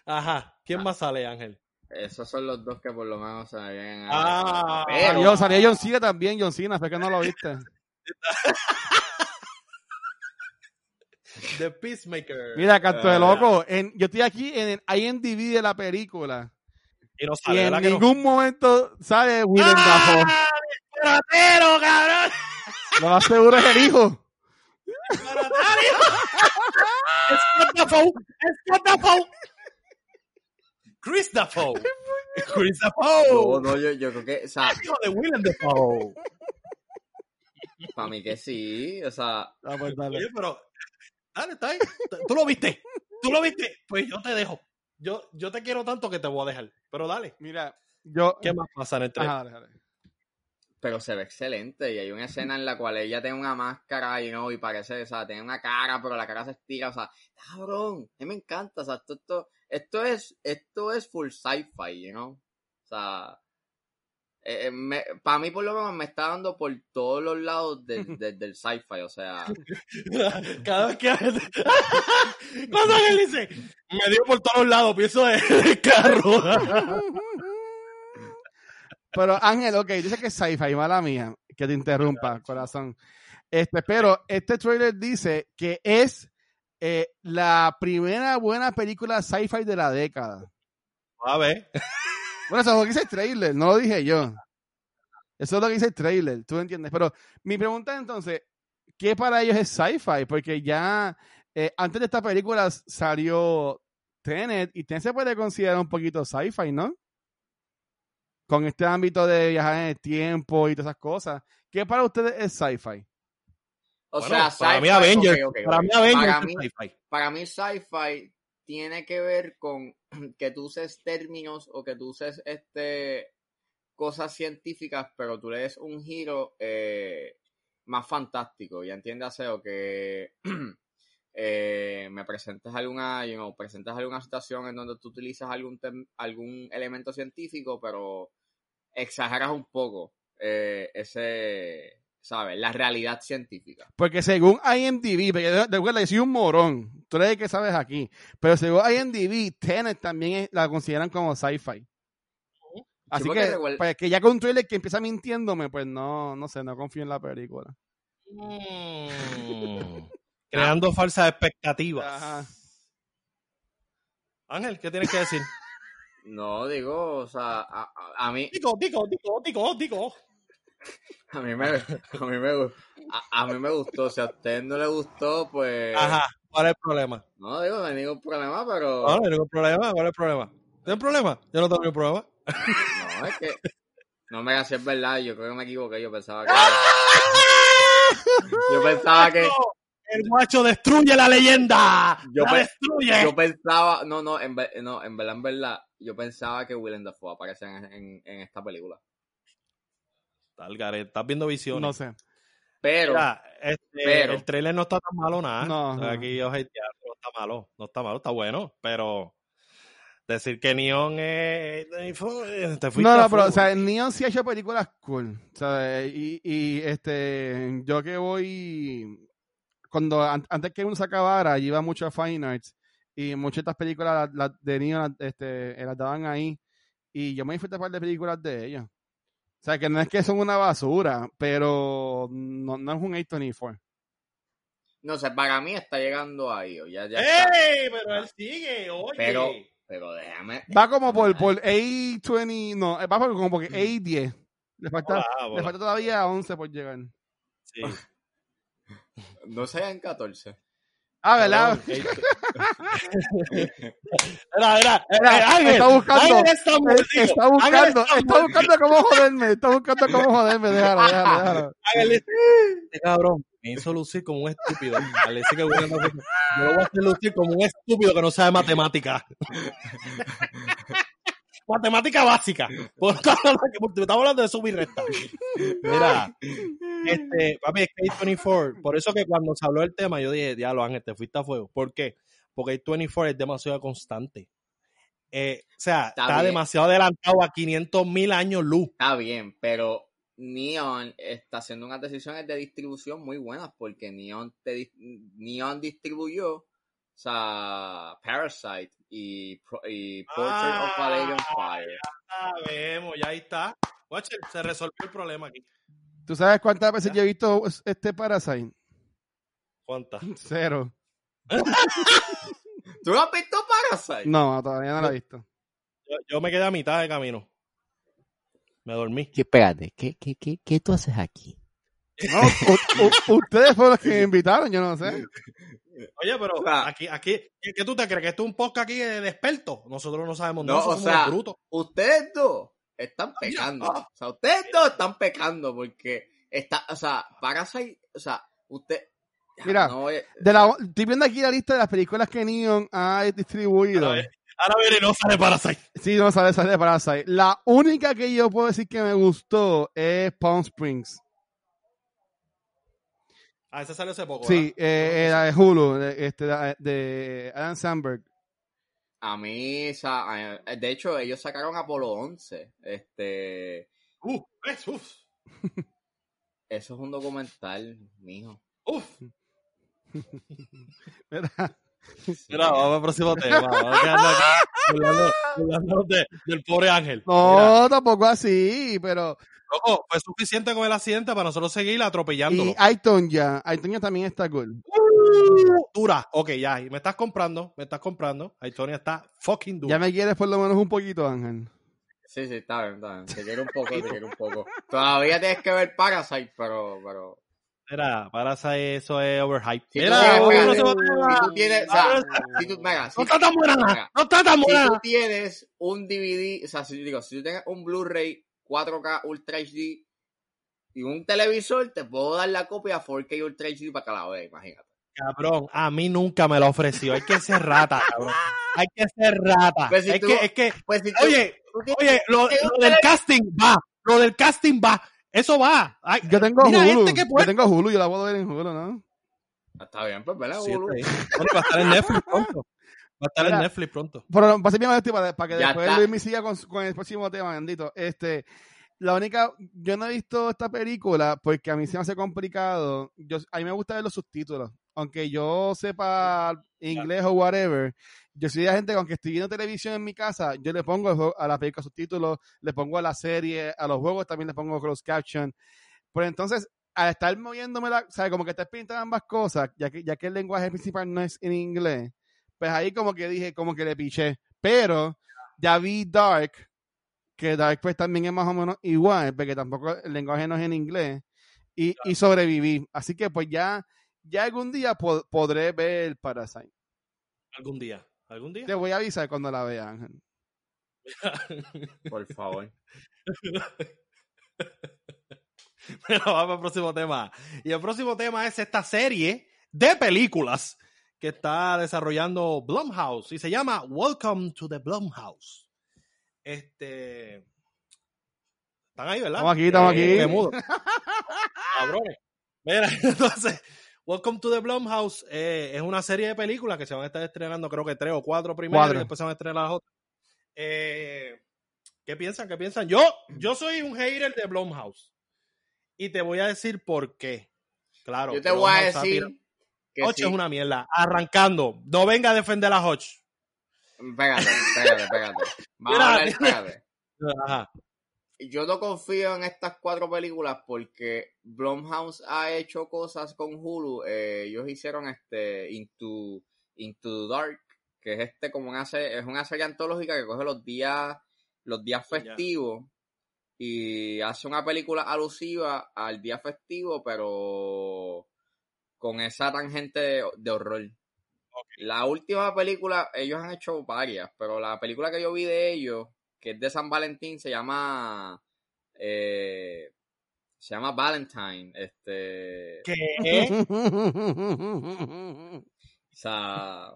Ajá. ¿Quién más sale, Ángel? Esos son los dos que por lo menos se me vienen a Ah, Pero- Salió, salió John Cena también, John Cena, fue que no lo viste. [laughs] The Peacemaker. Mira, canto de Ah. loco, en, yo estoy aquí en el IMDb de la película Y no y sale, en ¿verdad que no? ningún momento sale Willem Dafoe. ¡Ah! ¡Disparatero, cabrón! Lo más seguro es el hijo. [laughs] ¡Scott Dafoe! ¡Scott Dafoe! Chris Dafoe. [laughs] Chris No, Dafoe. no, yo, yo creo que, o sea, Hijo de Willem Dafoe. para mí que sí, o sea, Ah, pues dale. Oye, pero. Dale, está ahí. Tú lo viste. Tú lo viste. Pues yo te dejo. Yo, yo te quiero tanto que te voy a dejar. Pero dale. Mira, yo... ¿Qué más pasa en el tren? Ajá, dale, dale. pero se ve excelente y hay una escena en la cual ella tiene una máscara y no y parece, o sea, tiene una cara, pero la cara se estira, o sea, cabrón, a mí me encanta, o sea, esto, esto, esto es, esto es full sci-fi, you know, o sea, eh, para mí por lo menos me está dando por todos los lados del, [laughs] del, del sci-fi, o sea, [laughs] Cada vez que. [laughs] Cuando él dice, me dio por todos lados, pienso de, de carro. Pero Ángel, ok, dice que es sci-fi, mala mía, que te interrumpa, corazón. Este, pero este trailer dice que es eh, la primera buena película sci-fi de la década. A ver. Bueno, eso es lo que dice el trailer, no lo dije yo. Eso es lo que dice el trailer, tú entiendes. Pero mi pregunta es entonces, ¿qué para ellos es sci-fi? Porque ya eh, antes de esta película salió Tenet y Tenet se puede considerar un poquito sci-fi, ¿no? Con este ámbito de viajar en el tiempo y todas esas cosas. ¿Qué para ustedes es sci-fi? O Bueno, sea, para mí Avengers. ok, ok, para mí Avengers Para mí- sci-fi. para mí sci-fi tiene que ver con [clears throat] que tú uses términos o que tú uses este cosas científicas, pero tú le des un giro eh, más fantástico, ya entiéndase, o que [clears throat] eh, me presentes alguna, you know, presentas alguna situación en donde tú utilizas algún tem- algún elemento científico, pero exageras un poco eh, ese, ¿sabes? La realidad científica. Porque según IMDb, porque de de verdad, yo soy un morón, tú eres el que sabes aquí, pero según IMDb, Tenet también es- la consideran como sci-fi. Así que, recuer- pues, que ya con un trailer que empieza mintiéndome, pues no, no sé, no confío en la película. Mm. [laughs] Creando falsas expectativas. Ajá. Ángel, ¿qué tienes que decir? [laughs] No, digo, o sea, a, a- a mí, Digo, digo, digo, digo, digo. A mí me, [laughs] a mí me, a, a mí me gustó. Si a usted no le gustó, pues. Ajá, ¿cuál es el problema? No digo, no hay ningún problema, pero. No, no hay ningún problema, ¿cuál es el problema? ¿Tienes problema? Yo no tengo ningún problema. No, es que. No me hagas es verdad. Yo creo que me equivoqué. Yo pensaba que. Yo pensaba que. El guacho destruye la leyenda. Yo la destruye. Yo pensaba. No, no, en, no, en verdad, en verdad. Yo pensaba que Willem Dafoe aparece en, en, en esta película. Tal, Gareth, estás viendo visiones. No sé. Pero. Mira, este, pero- el trailer no está tan malo nada. No, O sea, no. Aquí yo no está malo, no está malo, está bueno, pero decir que Neon es... Te fuiste No, no, pero, o sea, Neon sí ha hecho películas cool. ¿sabes? Y, y este, yo que voy, cuando an- antes que uno se acabara, iba mucho a Fine Arts y muchas de estas películas las- las de Neon las- este, eh, las daban ahí y yo me disfruté un par de películas de ellos. O sea, que no es que son una basura, pero no, no es un A24. No sé, para mí está llegando ahí. o Ya, ya está. ¡Ey! Pero él sigue, oye. Pero, pero déjame. Va como por, por A20, no, va por, como porque A10. Le falta, Hola, le hola. falta todavía 11 por llegar. Sí. [laughs] No sean 14. Ah, ¿verdad? Cabrón, [laughs] Era, era, Era, Ángel, está buscando, Ángel está Ángel buscando, está está buscando cómo joderme, está buscando cómo joderme, déjalo, déjalo, [laughs] déjalo. Ángel este cabrón me hizo lucir como un estúpido. Decir que yo lo voy a hacer lucir como un estúpido que no sabe matemática. [laughs] matemática básica. Por estamos hablando de sub y resta. Mira, este, papi, es que A24, por eso que cuando se habló del tema, yo dije, diablo, Ángel, te fuiste a fuego. ¿Por qué? Porque A24 es demasiado constante. Eh, o sea, Está demasiado adelantado a 500 mil años luz. Está bien, pero Neon está haciendo unas decisiones de distribución muy buenas porque Neon, te, Neon distribuyó o sea, Parasite y, Pro- y Portrait of a Lady on Fire. Sabemos, ya ahí está. Watcher, se resolvió el problema aquí. ¿Tú sabes cuántas veces yo he visto este Parasite? ¿Cuántas? [laughs] Cero. [laughs] ¿Tú no has visto Parasite? No, todavía no la he visto. Yo, yo me quedé a mitad de camino. Me dormí. ¿Qué, espérate, ¿qué, qué, qué, ¿qué tú haces aquí? No, u- u- ustedes fueron los que me invitaron, yo no sé. [laughs] Oye, pero O sea- aquí, aquí, ¿qué, tú te crees? ¿Que esto es un podcast aquí de, expertos? Nosotros no sabemos No, nada, o somos sea, brutos. Ustedes dos están mira, pecando. ah. O sea, ustedes dos están pecando porque está, o sea, Parasite, o sea, usted. ya, Mira, no De la, estoy viendo aquí la lista de las películas que Neon ha distribuido. Ahora, ahora viene y no sale Parasite. Sí, no sale, sale Parasite. La única que yo puedo decir que me gustó es Palm Springs. Ah, ese salió hace poco, Sí, eh, la de Hulu, de, este, de, Adam Sandberg. A mí, o sea, a- de hecho, ellos sacaron Apolo 11. Este. Uh, es, uf, Eso es un documental, mijo. uf. [laughs] ¿verdad? [laughs] Mira, vamos al próximo tema. Vamos hablando, hablando de- del pobre Ángel. No, Mira, tampoco así, pero. loco, fue suficiente con el accidente para nosotros seguir atropellándolo. Y Aiton ya. Aiton ya también está cool. Dura. Ok, ya. Me estás comprando. Me estás comprando. Aitonia está fucking dura. Ya me quieres por lo menos un poquito, Ángel. Sí, sí, está bien, está bien. Te quiero un poco, te [laughs] quiero un poco. Todavía tienes que ver Parasite, pero. pero... Mira, para eso es overhype. Si tú tienes- tema. si tú tienes. O sea, si tú, mira, si, No está tan buena. No está tan si buena. tú tienes un DVD, o sea, si digo, si tú tienes un Blu-ray 4K Ultra HD y un televisor, te puedo dar la copia 4K Ultra HD para que la veas, imagínate. Cabrón, a mí nunca me lo ofreció. Hay que ser rata, cabrón. Hay que ser rata. Pues si es, tú- que, es que, Pues si tú, oye, oye, lo, del casting va. Lo del casting va. Eso va. Ay, Yo tengo mira, Hulu. que Yo tengo Hulu, yo la puedo ver en Hulu, ¿no? Está bien, pues vela, Sí, Hulu. Bueno, va a estar en Netflix [laughs] pronto. Va a estar Mira. en Netflix pronto. Pero pase bien esto para, para que Ya después está. Luis me siga con, con el próximo tema, bendito. Este, la única, yo no he visto esta película porque a mí se me hace complicado. Yo, a mí me gusta ver los subtítulos. Aunque yo sepa inglés o whatever, yo soy de la gente que aunque estoy viendo televisión en mi casa, yo le pongo a la película subtítulos, le pongo a la serie, a los juegos también le pongo closed caption. Pero entonces, al estar moviéndome la, o sea, como que estás pintando ambas cosas, ya que, ya que el lenguaje principal no es en inglés, pues ahí como que dije, como que le piché. Pero ya vi Dark, que Dark pues también es más o menos igual, porque tampoco el lenguaje no es en inglés, y, y sobreviví. Así que pues ya, ya algún día po- podré ver Parasite. Algún día. Algún día. Te voy a avisar cuando la vea, Ángel. [laughs] Por favor. [laughs] Pero vamos al próximo tema. Y el próximo tema es esta serie de películas que está desarrollando Blumhouse y se llama Welcome to the Blumhouse. Este. Están ahí, ¿verdad? Estamos aquí, estamos Eh, aquí. me mudo. [laughs] Cabrones. Mira, entonces, Welcome to the Blumhouse eh, es una serie de películas que se van a estar estrenando, creo que tres o cuatro primero Cuatro. y después se van a estrenar las otras. Eh, ¿Qué piensan? ¿Qué piensan? Yo, yo soy un hater de Blumhouse. Y te voy a decir por qué. Claro. Yo te voy a decir que Hodge sí. es una mierda. Arrancando. No venga a defender a Hodge. Pégate, pégate, pégate. [laughs] Vamos a hablar, pégate. Ajá. Yo no confío en estas cuatro películas porque Blumhouse ha hecho cosas con Hulu. Eh, ellos hicieron este Into, Into the Dark, que es este como una serie, es una serie antológica que coge los días, los días festivos y hace una película alusiva al día festivo, pero con esa tangente de, de horror. La última película, ellos han hecho varias, pero la película que yo vi de ellos, que es de San Valentín, se llama eh, se llama Valentine. Este, ¿Qué? [laughs] o sea,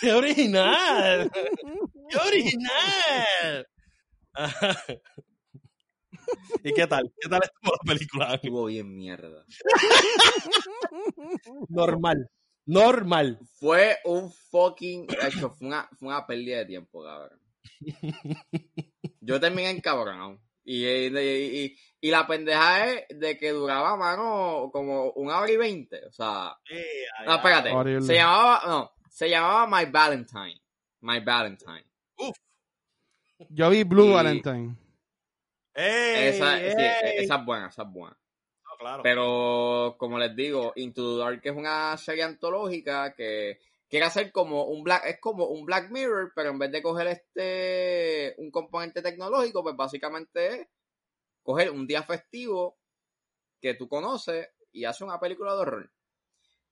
¡Qué original! ¡Qué original! [laughs] ¿Y qué tal? ¿Qué tal estuvo la película? estuvo bien mierda. [laughs] Normal. Normal. Fue un fucking. de hecho, fue una, fue una pérdida de tiempo, cabrón. [laughs] Yo terminé encabronado. Y, y, y, y la pendeja es de que duraba, mano, como una hora y veinte. O sea. No, espérate. Horrible. Se llamaba. No, se llamaba My Valentine. My Valentine. Yo vi Blue Y- Valentine. ¡Ey, Esa, sí, esa es buena, esa es buena. No, claro. Pero, como les digo, Into the Dark es una serie antológica que quiere hacer como un Black, es como un Black Mirror, pero en vez de coger este, un componente tecnológico, pues básicamente es coger un día festivo que tú conoces y hace una película de horror.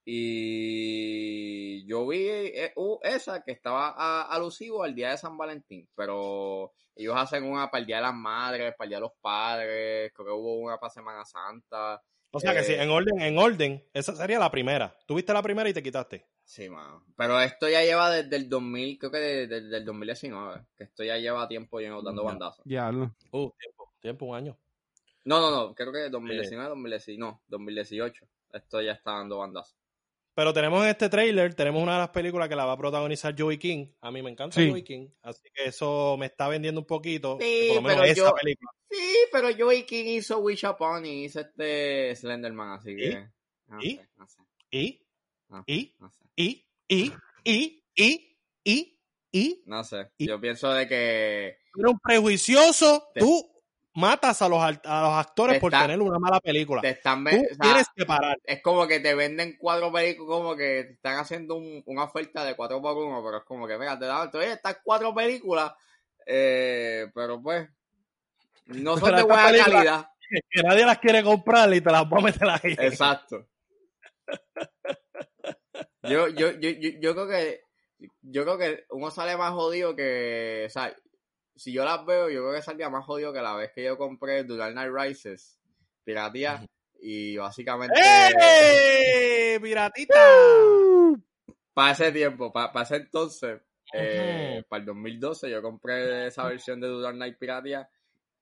Y yo vi eh, uh, esa que estaba alusivo al día de San Valentín, pero ellos hacen una para el día de las madres, para el día de los padres, creo que hubo una para Semana Santa. O sea que eh, sí, en orden, en orden, esa sería la primera. Tuviste la primera y te quitaste. Sí, mano. Pero esto ya lleva desde el 2000, creo que de- de- desde el 2019. Que esto ya lleva tiempo lleno dando Ya. bandazos. Diablo. Uh, tiempo, tiempo, un año. No, no, no. Creo que 2019, 2018. No, 2018. Esto ya está dando bandazos. Pero tenemos en este trailer, tenemos una de las películas que la va a protagonizar Joey King. A mí me encanta Sí. Joey King, así que eso me está vendiendo un poquito. Sí, por lo menos pero esa yo- película. Sí, pero Joey King hizo Wish Upon y hizo este Slenderman, así ¿Y? que. No ¿Y? sé, no sé, Y, y, no sé. y, y, y, y, y, y. No sé. ¿Y? Yo pienso de que. Eres un prejuicioso. Te- Tú matas a los, a los actores por tener una mala película. Te están Tú o sea, tienes que parar. es como que te venden cuatro películas, como que te están haciendo un- una oferta de cuatro por uno, pero es como que, venga, te dan oye, estas cuatro películas, eh, pero pues, no son Pero de buena calidad. Que nadie las quiere comprar y te las va a meter ahí. Exacto. [laughs] Yo, yo, yo, yo, yo creo que, yo creo que uno sale más jodido que, o sea, si yo las veo, yo creo que salía más jodido que la vez que yo compré Dark Knight Rises, piratía, y básicamente... ¡Eh! ¡Piratita! para ese tiempo, para, ese entonces, eh, para el 2012, yo compré esa versión de Dark Knight Piratia,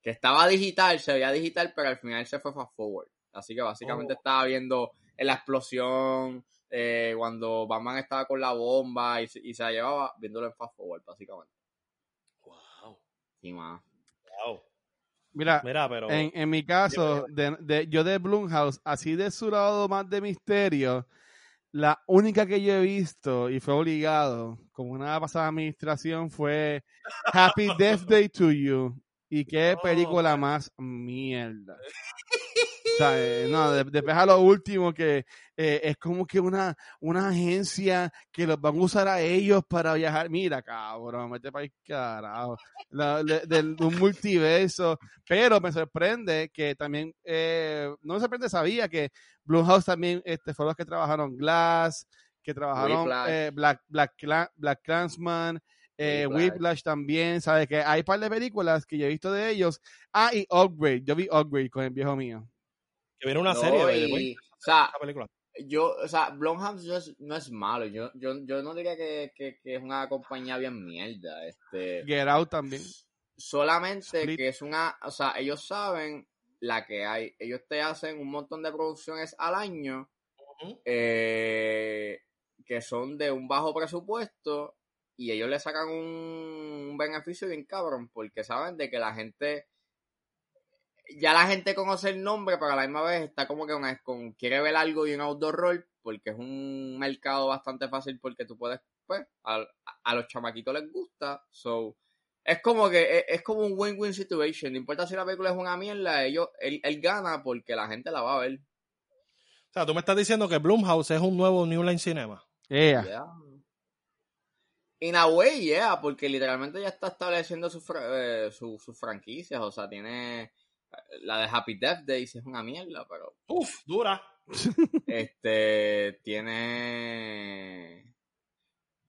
que estaba digital, se veía digital, pero al final se fue fast forward. Así que básicamente Oh. estaba viendo en la explosión, eh, cuando Batman estaba con la bomba y, se- y se la llevaba, viéndolo en fast forward, básicamente. Wow, Sí, ma. wow. Mira, Mira, pero. en, en mi caso, de, de- yo de Blumhouse, así de su lado más de misterio, la única que yo he visto y fue obligado, como una pasada administración, fue Happy [laughs] Death Day to You. Y qué Oh, película más mierda. O sea, eh, no, de- después a lo último que eh, es como que una, una agencia que los van a usar a ellos para viajar. Mira, cabrón, mete para el carajo. La- de, del- de un multiverso. Pero me sorprende que también, eh, no me sorprende, sabía que Blumhouse también este, fueron los que trabajaron Glass, que trabajaron eh, Black, Black, Cla- Black Clansman, eh, Whiplash. Whiplash también, ¿sabes? Que hay un par de películas que yo he visto de ellos. Ah, y Upgrade, yo vi Upgrade con el viejo mío. Que viene una No, serie de y- o sea, película. Yo, o sea, Blumhouse no es, no es malo. Yo, yo, yo no diría que, que, que es una compañía bien mierda. Este, Get Out también. solamente Split. que es una, o sea, ellos saben la que hay. Ellos te hacen un montón de producciones al año eh, que son de un bajo presupuesto y ellos le sacan un, un beneficio bien cabrón, porque saben de que la gente, ya la gente conoce el nombre, pero a la misma vez está como que con, con- quiere ver algo y un outdoor role, porque es un mercado bastante fácil porque tú puedes, pues, a, a los chamaquitos les gusta, so, es como que, es, es como un win-win situation, no importa si la película es una mierda, ellos, él, él gana porque la gente la va a ver. O sea, tú me estás diciendo que Blumhouse es un nuevo New Line Cinema. Yeah. Yeah. In a way, yeah, porque literalmente ya está estableciendo sus eh, su- sus franquicias, o sea, tiene la de Happy Death Days es una mierda, pero Uf, dura. [laughs] este tiene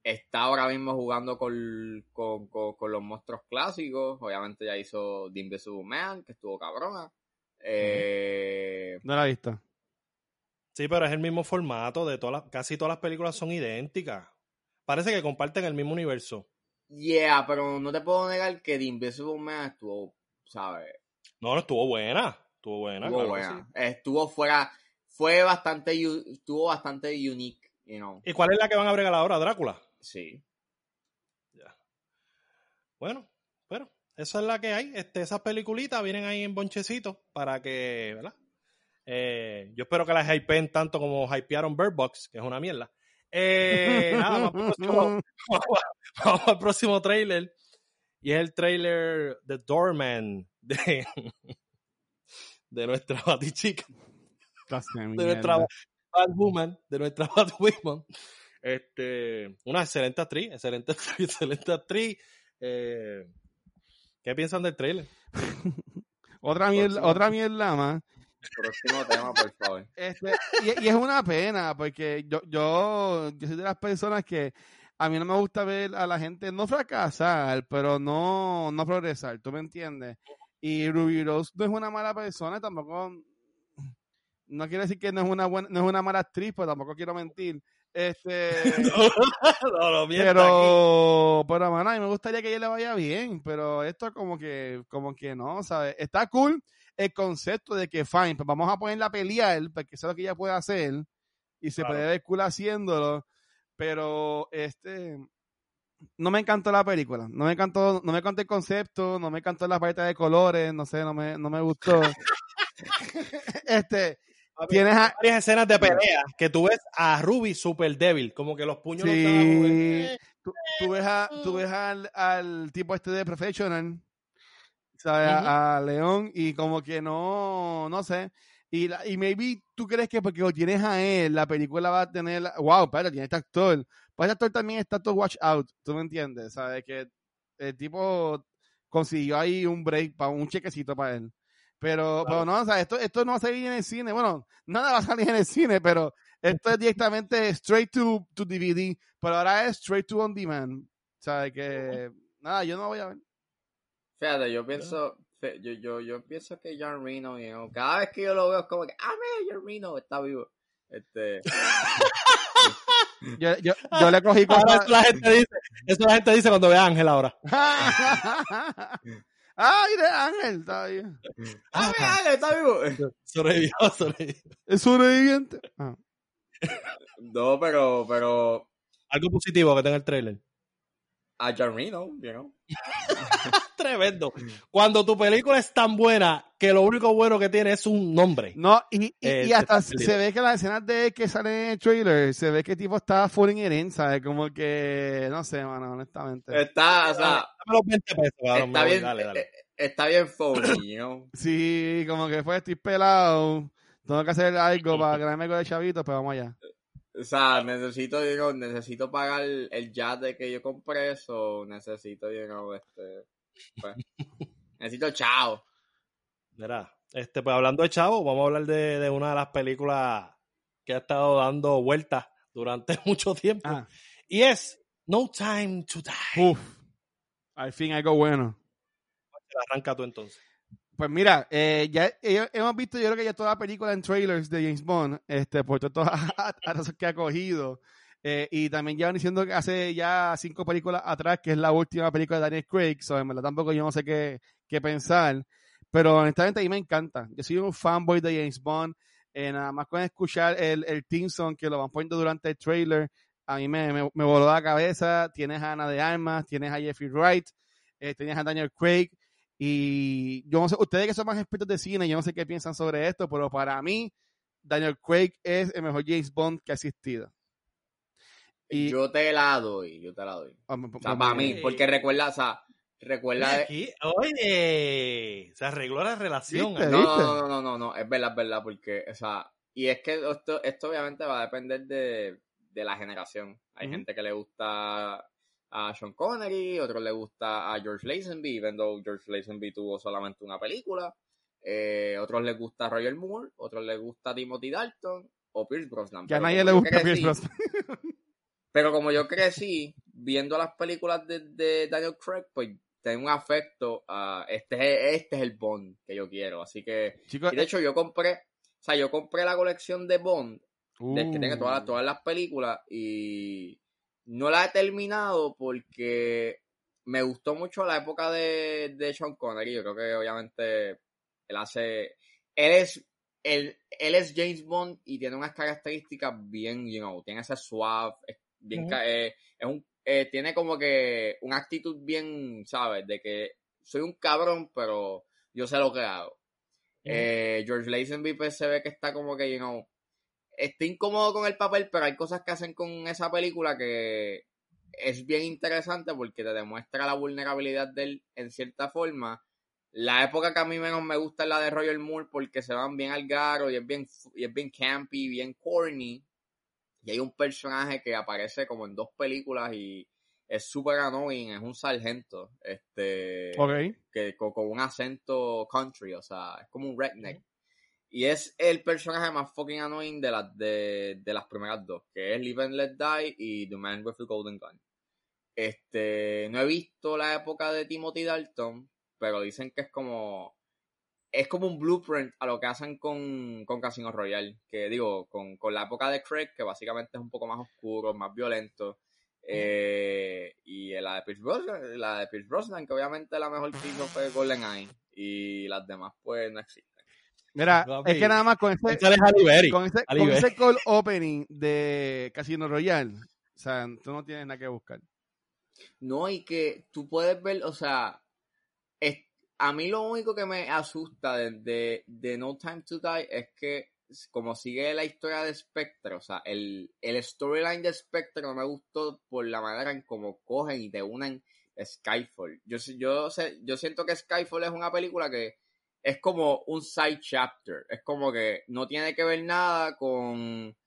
está ahora mismo jugando con, con, con- con los monstruos clásicos, obviamente ya hizo The Invisible Man, que estuvo cabrona. Eh, No la he visto. Sí, pero es el mismo formato de todas las, casi todas las películas son idénticas. Parece que comparten el mismo universo. yeah, pero no te puedo negar que The Invisible Man estuvo, ¿sabes? No, no estuvo buena. Estuvo buena. estuvo claro buena. sí. Estuvo fuera, fue bastante, estuvo bastante unique, you know. ¿Y cuál es la que van a bregar ahora? Drácula. Sí. Ya. Bueno, pero esa es la que hay. Este, esas peliculitas vienen ahí en bonchecitos para que, ¿verdad? Eh, yo espero que las hypeen tanto como hypearon Bird Box, que es una mierda. Eh, [laughs] nada, vamos al próximo, [laughs] vamos al próximo trailer. Y es el trailer de Doorman de, de nuestra Batichica. De nuestra Batwoman, de nuestra Batwoman. Este, una excelente actriz, excelente actriz, [laughs] excelente actriz. Eh, ¿Qué piensan del trailer? [laughs] Otra mierda, otra mierda más. Próximo tema, por favor. Este, y, y es una pena, porque yo, yo, yo soy de las personas que a mí no me gusta ver a la gente no fracasar, pero no, no progresar, ¿tú me entiendes? Y Ruby Rose no es una mala persona, tampoco, no quiere decir que no es una buena, no es una mala actriz, pero tampoco quiero mentir. Este, [laughs] no, no, mienta aquí. pero, pero, mano, a mí me gustaría que ella le vaya bien, pero esto como que, como que no, ¿sabes? Está cool el concepto de que, fine, pues vamos a ponerla a pelear, porque eso es lo que ella puede hacer, y se Claro. puede ver cool haciéndolo, pero, este, no me encantó la película, no me encantó, no me encantó el concepto, no me encantó la paleta de colores, no sé, no me, no me gustó. [laughs] este, tienes a, varias escenas de pelea que tú ves a Ruby super débil, como que los puños no Sí. como que- tú, tú ves, a, tú ves al, al tipo este de Professional, ¿sabes? A- León, y como que no, no sé. Y, la- y maybe tú crees que porque lo tienes a él, la película va a tener, wow, pero tiene este actor. Pues este actor también está todo watch out, ¿tú me entiendes? ¿Sabes? Que el tipo consiguió ahí un break, para un chequecito para él. Pero, Claro. pero no, o sea, esto, esto no va a salir en el cine. Bueno, nada va a salir en el cine, pero esto es directamente straight to, to DVD. Pero ahora es straight to on demand. O sea, que nada, yo no voy a ver. Fíjate, yo pienso, yo, yo, yo pienso que John Reno, you know, cada vez que yo lo veo es como que, ah, mira, John Reno está vivo. Este, [laughs] Yo, yo, yo le cogí [laughs] Ahora cosas. eso la gente dice, eso la gente dice cuando ve a Ángel ahora. [laughs] ¡Ay, de Ángel! Está bien. ah, mira, él está vivo. Sobrevivió, sobrevivió. Es sobreviviente. Ah. No, pero, pero, Algo positivo que tenga el trailer. A John Reno, you know. [laughs] Tremendo. Cuando tu película es tan buena que lo único bueno que tiene es un nombre. No, y, y, Eh, y hasta se ve que las escenas de que salen en el trailer, se ve que el tipo está full in it, ¿sabes? Como que, no sé, mano, honestamente. Está, o sea, Dame los 20 pesos, cabrón, está bien, Dale, dale. eh, está bien phony, you know. Sí, como que fue, estoy pelado, tengo que hacer algo [laughs] para ganarme algo de chavito, pero vamos allá. O sea, necesito, you know, necesito pagar el yate que yo compré, eso, necesito, you know, este, pues, necesito chao. Mira, este, pues hablando de Chavo, vamos a hablar de, de una de las películas que ha estado dando vueltas durante [laughs] mucho tiempo. Ah, Y es No Time to Die. uf, al fin algo bueno. Arranca tú entonces. Pues mira, eh, ya hemos visto, yo creo que ya toda la película en trailers de James Bond, este, por los [laughs] atrasos que ha cogido. Eh, y también llevan diciendo que hace ya cinco películas atrás, que es la última película de Daniel Craig, so, en verdad tampoco yo no sé qué, qué pensar. Pero honestamente a mí me encanta. Yo soy un fanboy de James Bond. eh, nada más con escuchar el, el theme song que lo van poniendo durante el trailer, a mí me, me, me voló la cabeza. Tienes a Ana de Armas, tienes a Jeffrey Wright, eh, tienes a Daniel Craig. Y yo no sé, ustedes que son más expertos de cine, yo no sé qué piensan sobre esto, pero para mí, Daniel Craig es el mejor James Bond que ha existido. Y, Yo te la doy, yo te la doy. Ah, O sea, para mí, porque recuerda, o sea, recuerda... Aquí, oye, se arregló la relación. No, ¿viste? no, no, no, no, no, es verdad, es verdad, porque, o sea, y es que esto, esto obviamente va a depender de, de la generación. Hay gente que le gusta a Sean Connery, otros le gusta a George Lazenby, even though George Lazenby tuvo solamente una película. Eh, otros les gusta Roger Moore, otros les gusta Timothy Dalton o Pierce Brosnan. a Pero nadie como le yo gusta crecí- Pierce Brosnan. [laughs] Pero como yo crecí viendo las películas de, de Daniel Craig, pues tengo un afecto a este, es- este es el Bond que yo quiero. Así que y de hecho, yo compré, o sea, yo compré la colección de Bond, del que tiene uh, todas, todas las películas, y no la he terminado porque me gustó mucho la época de, de Sean Connery. Yo creo que obviamente él hace, él es, él, él es James Bond y tiene unas características bien, you know, tiene ese suave, es bien, eh, es un, eh, tiene como que una actitud bien, ¿sabes? De que soy un cabrón, pero yo sé lo que hago. Eh, George Lazenby pues, se ve que está como que, you know, está incómodo con el papel, pero hay cosas que hacen con esa película que es bien interesante porque te demuestra la vulnerabilidad de él en cierta forma. La época que a mí menos me gusta es la de Roger Moore porque se van bien al garo y es bien, y es bien campy, bien corny. Y hay un personaje que aparece como en dos películas y es súper annoying, es un sargento, este, que con, con un acento country, o sea, es como un redneck. Y es el personaje más fucking annoying de las de, de las primeras dos, que es Live and Let Die y The Man with the Golden Gun. Este, no he visto la época de Timothy Dalton, pero dicen que es como es como un blueprint a lo que hacen con, con Casino Royale, que digo, con, con la época de Craig, que básicamente es un poco más oscuro, más violento. Eh, y la de Pierce Brosnan, la de Pierce Brosnan, que obviamente la mejor que fue GoldenEye, y las demás pues no existen. Mira, Papi, es que nada más con ese, es con ese, con ese call opening de Casino Royale, o sea, tú no tienes nada que buscar. No, y que tú puedes ver, o sea, es- a mí lo único que me asusta de, de, de No Time to Die es que como sigue la historia de Spectre, o sea, el, el storyline de Spectre no me gustó por la manera en cómo cogen y te unen Skyfall. Yo, sé- yo, sé, yo siento que Skyfall es una película que es como un side chapter, es como que no tiene que ver nada con,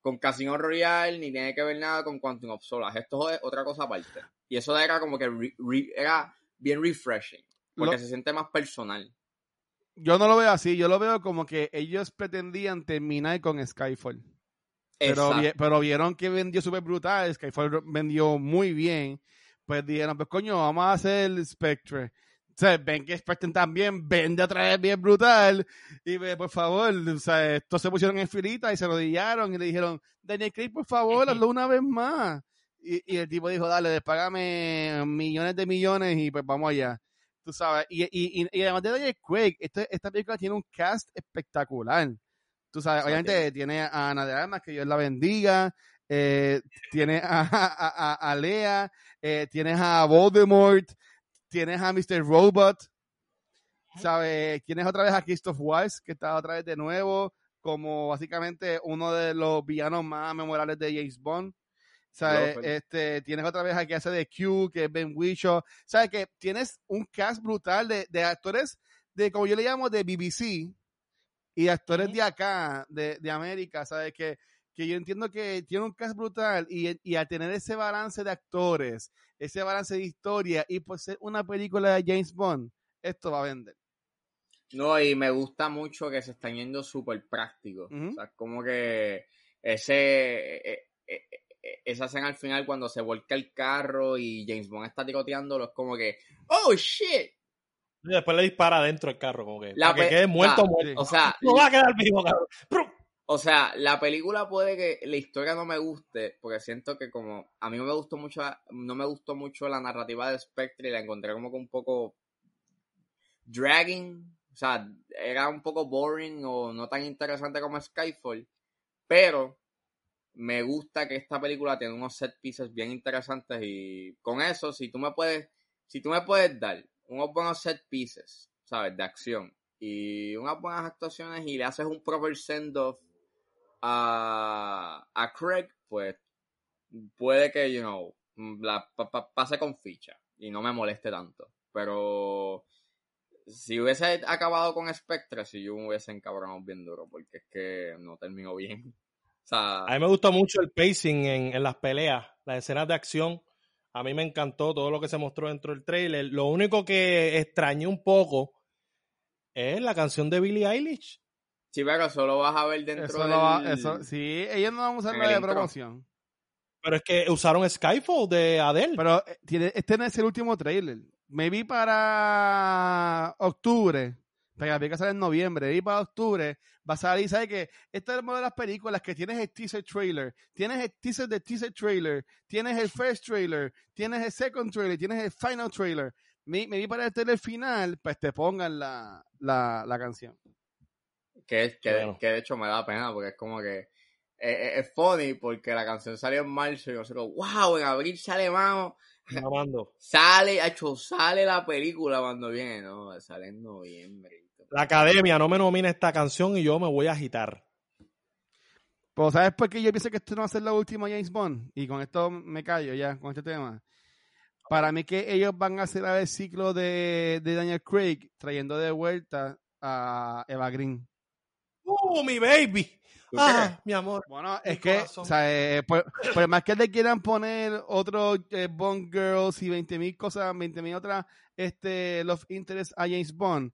con Casino Royale, ni tiene que ver nada con Quantum of Solace, esto es otra cosa aparte. Y eso era como que re- re- era bien refreshing, porque Lo- se siente más personal. Yo no lo veo así, yo lo veo como que ellos pretendían terminar con Skyfall. Pero, vi- pero vieron que vendió súper brutal, Skyfall vendió muy bien. Pues dijeron, pues coño, vamos a hacer el Spectre. O sea, ven que Spectre también vende otra vez bien brutal. Y ve, por favor, o sea, estos se pusieron en filita y se rodillaron y le dijeron, Daniel Craig, por favor, hazlo una vez más. Y, y el tipo dijo, dale, despágame millones de millones y pues vamos allá. Tú sabes, y, y, y, además de Daniel Craig, este- esta película tiene un cast espectacular. Tú sabes, obviamente tiene a Ana de Armas, que Dios la bendiga. eh, tiene a, a, a- a Lea, eh, tienes a Voldemort, tienes a Mr. Robot, ¿sabes? Tienes otra vez a Christoph Waltz, que está otra vez de nuevo, como básicamente uno de los villanos más memorables de James Bond. ¿Sabes? Este, tienes otra vez a que hace de Q, que es Ben Whishaw. ¿Sabes? Que tienes un cast brutal de, de actores de, como yo le llamo, de BBC y de actores de acá, de, de América, ¿sabes? Que, que yo entiendo que tiene un cast brutal y, y al tener ese balance de actores, ese balance de historia y por ser una película de James Bond, esto va a vender. No, y me gusta mucho que se están yendo súper prácticos. Ujú. O sea, como que ese, eh, eh, eh, esa escena al final cuando se volca el carro y James Bond está tiroteándolo, es como que, oh shit. Y después le dispara adentro el carro, como que, La para que quede muerto, la- muerto. O sea, No va a quedar vivo, cabrón. O sea, la película puede que la historia no me guste, porque siento que como a mí no me gustó mucho, no me gustó mucho la narrativa de Spectre y la encontré como que un poco dragging, o sea, era un poco boring o no tan interesante como Skyfall, pero me gusta que esta película tiene unos set pieces bien interesantes y con eso, si tú me puedes, si tú me puedes dar unos buenos set pieces, ¿sabes? De acción y unas buenas actuaciones y le haces un proper send-off a, a Craig, pues puede que, you know, la pa- pa- pase con ficha y no me moleste tanto. Pero si hubiese acabado con Spectre, si yo me hubiese encabronado bien duro, porque es que no terminó bien. [laughs] A mí me gustó mucho el pacing en, en las peleas, las escenas de acción. A mí me encantó todo lo que se mostró dentro del trailer. Lo único que extrañé un poco es la canción de Billie Eilish. Sí, pero solo vas a ver dentro Eso del... lo va- eso- sí, ellos no van a usar el de promoción. Pero es que usaron Skyfall de Adele. Pero eh, este no es el último trailer. Maybe para octubre. La película sale en noviembre. Maybe para octubre va a salir. ¿Sabes qué? Esta es una de las películas que tienes el teaser trailer. Tienes el teaser de teaser trailer. Tienes el first trailer. Tienes el second trailer. Tienes el final trailer. May- Maybe para el trailer final, pues te pongan la, la, la canción. Que, que, Bueno. que de hecho me da pena porque es como que eh, eh, es funny porque la canción salió en marzo y nosotros, wow, en abril sale mano, Mamando. [laughs] sale, hecho, sale la película cuando viene, no, sale en noviembre. La academia no me nomina esta canción y yo me voy a agitar. Pero ¿sabes por qué yo pienso que esto no va a ser la última James Bond? Y con esto me callo ya, con este tema. Para mí que ellos van a hacer el ciclo de, de Daniel Craig trayendo de vuelta a Eva Green. ¡Uh, mi baby! ¿Tú ¡Ah, mi amor! Bueno, es que, corazón. o sea, eh, por, por más que le quieran poner otro eh, Bond Girls y 20.000 cosas, 20.000 otras este, Love Interest a James Bond,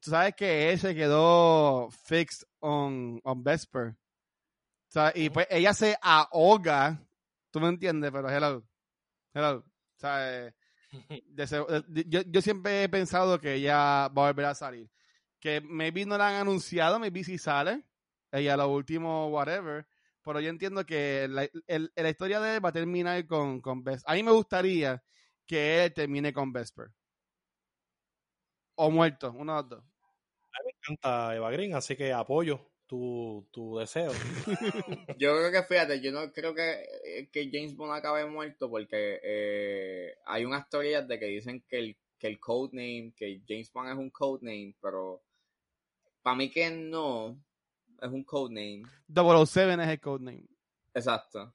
tú sabes que él se quedó fixed on, on Vesper. O sea, y pues ella se ahoga, tú me entiendes, pero hello, hello. O sea, eh, [laughs] de ese- de- yo, yo siempre he pensado que ella va a volver a salir. Que maybe no la han anunciado, maybe si sale. Ella lo último, whatever. Pero yo entiendo que la, el- la historia de él va a terminar con, con Vesper. A mí me gustaría que él termine con Vesper. O muerto, uno de los dos. Me encanta Eva Green, así que apoyo tu, tu deseo. [laughs] Yo creo que fíjate, yo no creo que, eh, que James Bond acabe muerto porque eh, hay unas teorías de que dicen que el, que el codename, que James Bond es un codename, pero para mí que no, es un codename. 007 es el codename. Exacto.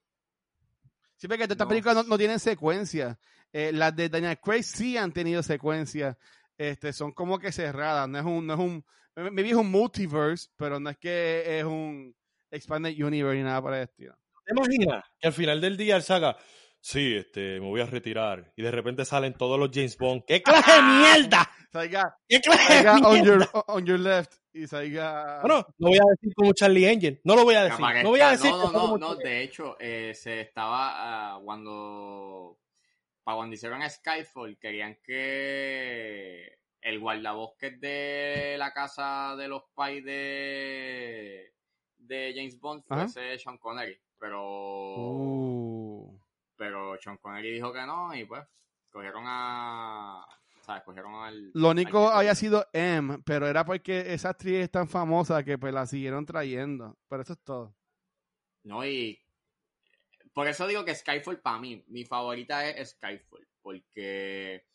Sí, porque estas No. películas no, no tienen secuencia. Eh, las de Daniel Craig sí han tenido secuencia. Este, son como que cerradas. No es un, no es un, maybe es un multiverse, pero no es que es un expanded universe ni nada por el estilo. ¿Te imaginas que al final del día él saca, sí, este, me voy a retirar, y de repente salen todos los James Bond? [laughs] ¡Qué clase de mierda! Salga, ¡Qué clase de on, mierda! your, on your left y salga. Bueno, no voy a decir como Charlie Angel, no lo voy a decir, no voy a decir no, no, como no, no, Charlie- de hecho, eh, se estaba ah, cuando para cuando hicieron Skyfall querían que el guardabosques de la casa de los pais de de James Bond Ajá. fuese Sean Connery, pero Uh. Pero Sean Connery dijo que no y pues cogieron a ¿sabes? cogieron al Lo único había sido M, pero era porque esa actriz es tan famosa que pues la siguieron trayendo. Pero eso es todo. No, y por eso digo que Skyfall para mí, mi favorita es Skyfall, porque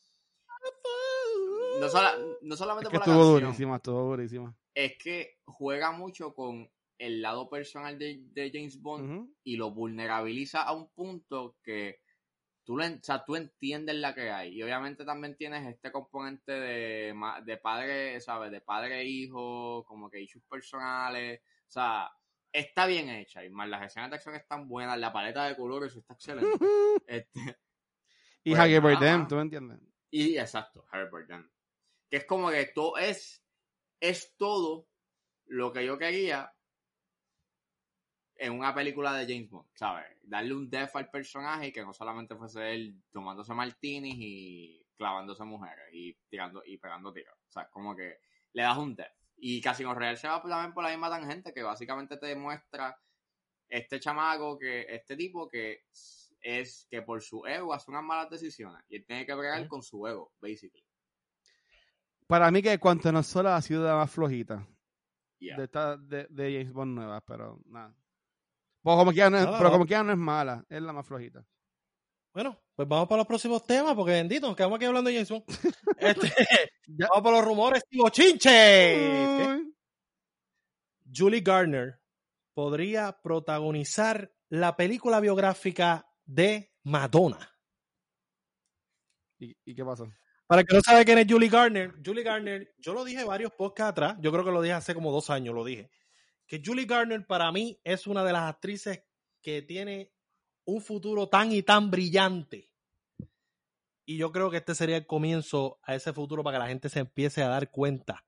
no, sola- no solamente Es que por la estuvo canción, durísima, estuvo durísima. es que juega mucho con el lado personal de, de James Bond y lo vulnerabiliza a un punto que tú, lo o sea, tú entiendes la que hay. Y obviamente también tienes este componente de, de padre, ¿sabes? De padre e hijo, como que issues personales. O sea, está bien hecha. Y más las escenas de acción están buenas, la paleta de colores está excelente. [laughs] Este, Y Pues, Javier ajá. Bardem, ¿tú me entiendes? y exacto, Harry Bardem. Que es como que todo es, es todo lo que yo quería en una película de James Bond, ¿sabes? Darle un depth al personaje y que no solamente fuese él tomándose martinis y clavándose mujeres y tirando y pegando tiros. O sea, es como que le das un depth. Y Casino Real se va también por la misma tangente que básicamente te demuestra este chamaco que, este tipo que es que por su ego hace unas malas decisiones y él tiene que bregar con su ego, basically. Para mí que cuanto no sola ha sido la más flojita Yeah. de, esta, de, de James Bond nueva, pero nada. Como quiera no es- Nada, pero como quiera no es mala, es la más flojita. Bueno, pues vamos para los próximos temas, porque bendito, nos quedamos aquí hablando de Jason. [laughs] Este, vamos para los rumores, tío chinche. ¿Qué? Uy. Julie Garner podría protagonizar la película biográfica de Madonna. ¿Y, y qué pasó? Para que no sabe quién es Julie Garner, Julie Garner, yo lo dije varios podcasts atrás, yo creo que lo dije hace como dos años, lo dije, que Julie Garner para mí es una de las actrices que tiene un futuro tan y tan brillante. Y yo creo que este sería el comienzo a ese futuro para que la gente se empiece a dar cuenta